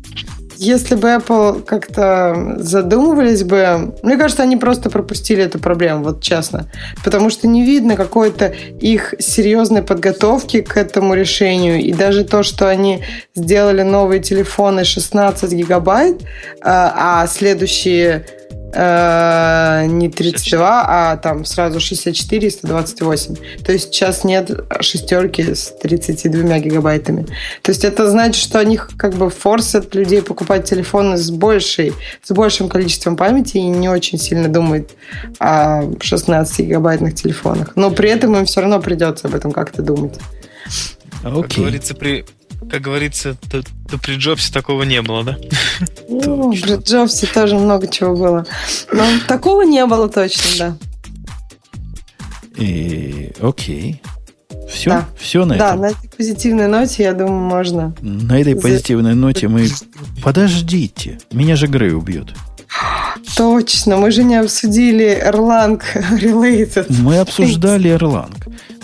если бы Apple как-то задумывались бы, мне кажется, они просто пропустили эту проблему, вот честно. Потому что не видно какой-то их серьезной подготовки к этому решению. И даже то, что они сделали новые телефоны 16 гигабайт, а, а следующие Э, не 32, а там сразу 64 и 128. То есть сейчас нет шестерки с 32 гигабайтами. То есть это значит, что они как бы форсят людей покупать телефоны с большей, с большим количеством памяти и не очень сильно думают о 16 гигабайтных телефонах. Но при этом им все равно придется об этом как-то думать. Okay. Как говорится, при, как говорится, то, то при Джобсе такого не было, да? Ну, при Джобсе тоже много чего было. Но такого не было точно, да. И, окей. Все? Да. Все на да, этом? Да, на этой позитивной ноте, я думаю, можно. На этой позитивной ноте мы... Подождите, меня же Грей убьет. Точно, мы же не обсудили Erlang Related. Мы обсуждали Erlang,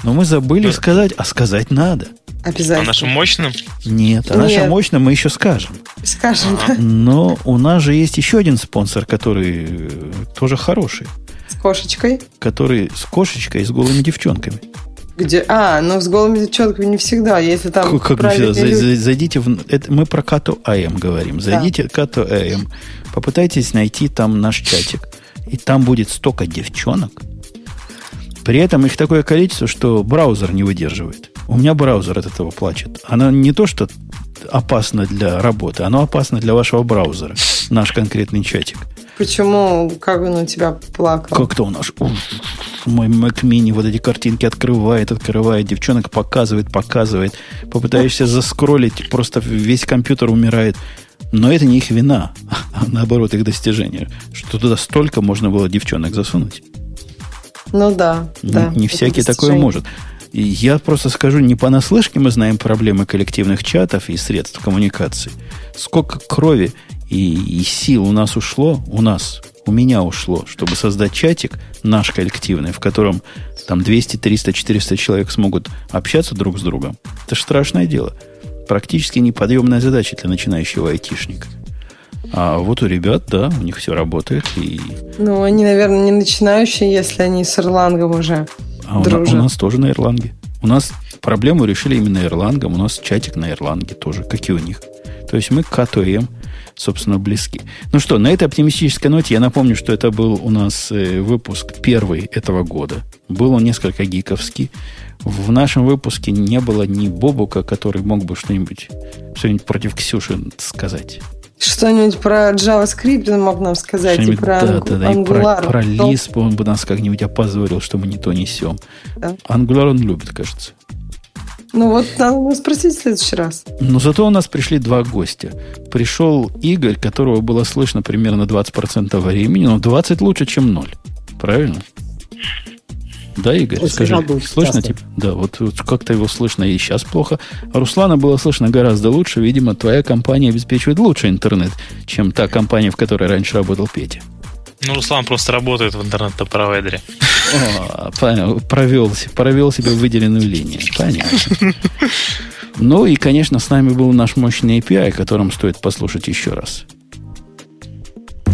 но мы забыли сказать, а сказать надо. Обязательно. О нашем мощном? Нет, о нашем мощном мы еще скажем. Скажем, да. Но у нас же есть еще один спонсор, который э, тоже хороший. С кошечкой? Который с кошечкой и с голыми девчонками. Где? А, ну с голыми девчонками не всегда, если там как, как не всегда? Зайдите в... Это мы про Като АМ говорим. Зайдите да. в Като АМ, попытайтесь найти там наш чатик. И там будет столько девчонок. При этом их такое количество, что браузер не выдерживает. У меня браузер от этого плачет. Оно не то, что опасно для работы, оно опасно для вашего браузера. Наш конкретный чатик. Почему? Как он у тебя плакал? Как-то у нас мой Mac Mini вот эти картинки открывает, открывает, девчонок показывает, показывает. Попытаешься заскролить, просто весь компьютер умирает. Но это не их вина, а наоборот их достижение. Что туда столько можно было девчонок засунуть. Ну да, да. Не, не всякий такое может. Я просто скажу, не понаслышке мы знаем проблемы коллективных чатов и средств коммуникации. Сколько крови и, и сил у нас ушло, у нас, у меня ушло, чтобы создать чатик наш коллективный, в котором там 200, 300, 400 человек смогут общаться друг с другом. Это же страшное дело. Практически неподъемная задача для начинающего айтишника. А вот у ребят, да, у них все работает. И... Ну, они, наверное, не начинающие, если они с Ирлангом уже. А у, у нас тоже на Ирланге. У нас проблему решили именно Ирлангом. У нас чатик на Ирланге тоже, как и у них. То есть мы к КТМ, собственно, близки. Ну что, на этой оптимистической ноте я напомню, что это был у нас э, выпуск первый этого года. Был он несколько гиковский. В нашем выпуске не было ни Бобука, который мог бы что-нибудь что против Ксюши сказать. Что-нибудь про JavaScript он мог нам сказать, и про да, да, да, Angular. И про, про Lisp он бы нас как-нибудь опозорил, что мы не то несем. Да. Angular он любит, кажется. Ну вот, надо спросить в следующий раз. Но зато у нас пришли два гостя. Пришел Игорь, которого было слышно примерно 20% времени, но 20 лучше, чем 0. Правильно? Да, Игорь, Ой, скажи, слышно тебя? Да, вот, вот как-то его слышно и сейчас плохо. Руслана было слышно гораздо лучше. Видимо, твоя компания обеспечивает лучше интернет, чем та компания, в которой раньше работал Петя. Ну, Руслан просто работает в интернет-провайдере. О, понял, провел, провел себе выделенную линию. Понятно. Ну и, конечно, с нами был наш мощный API, о котором стоит послушать еще раз.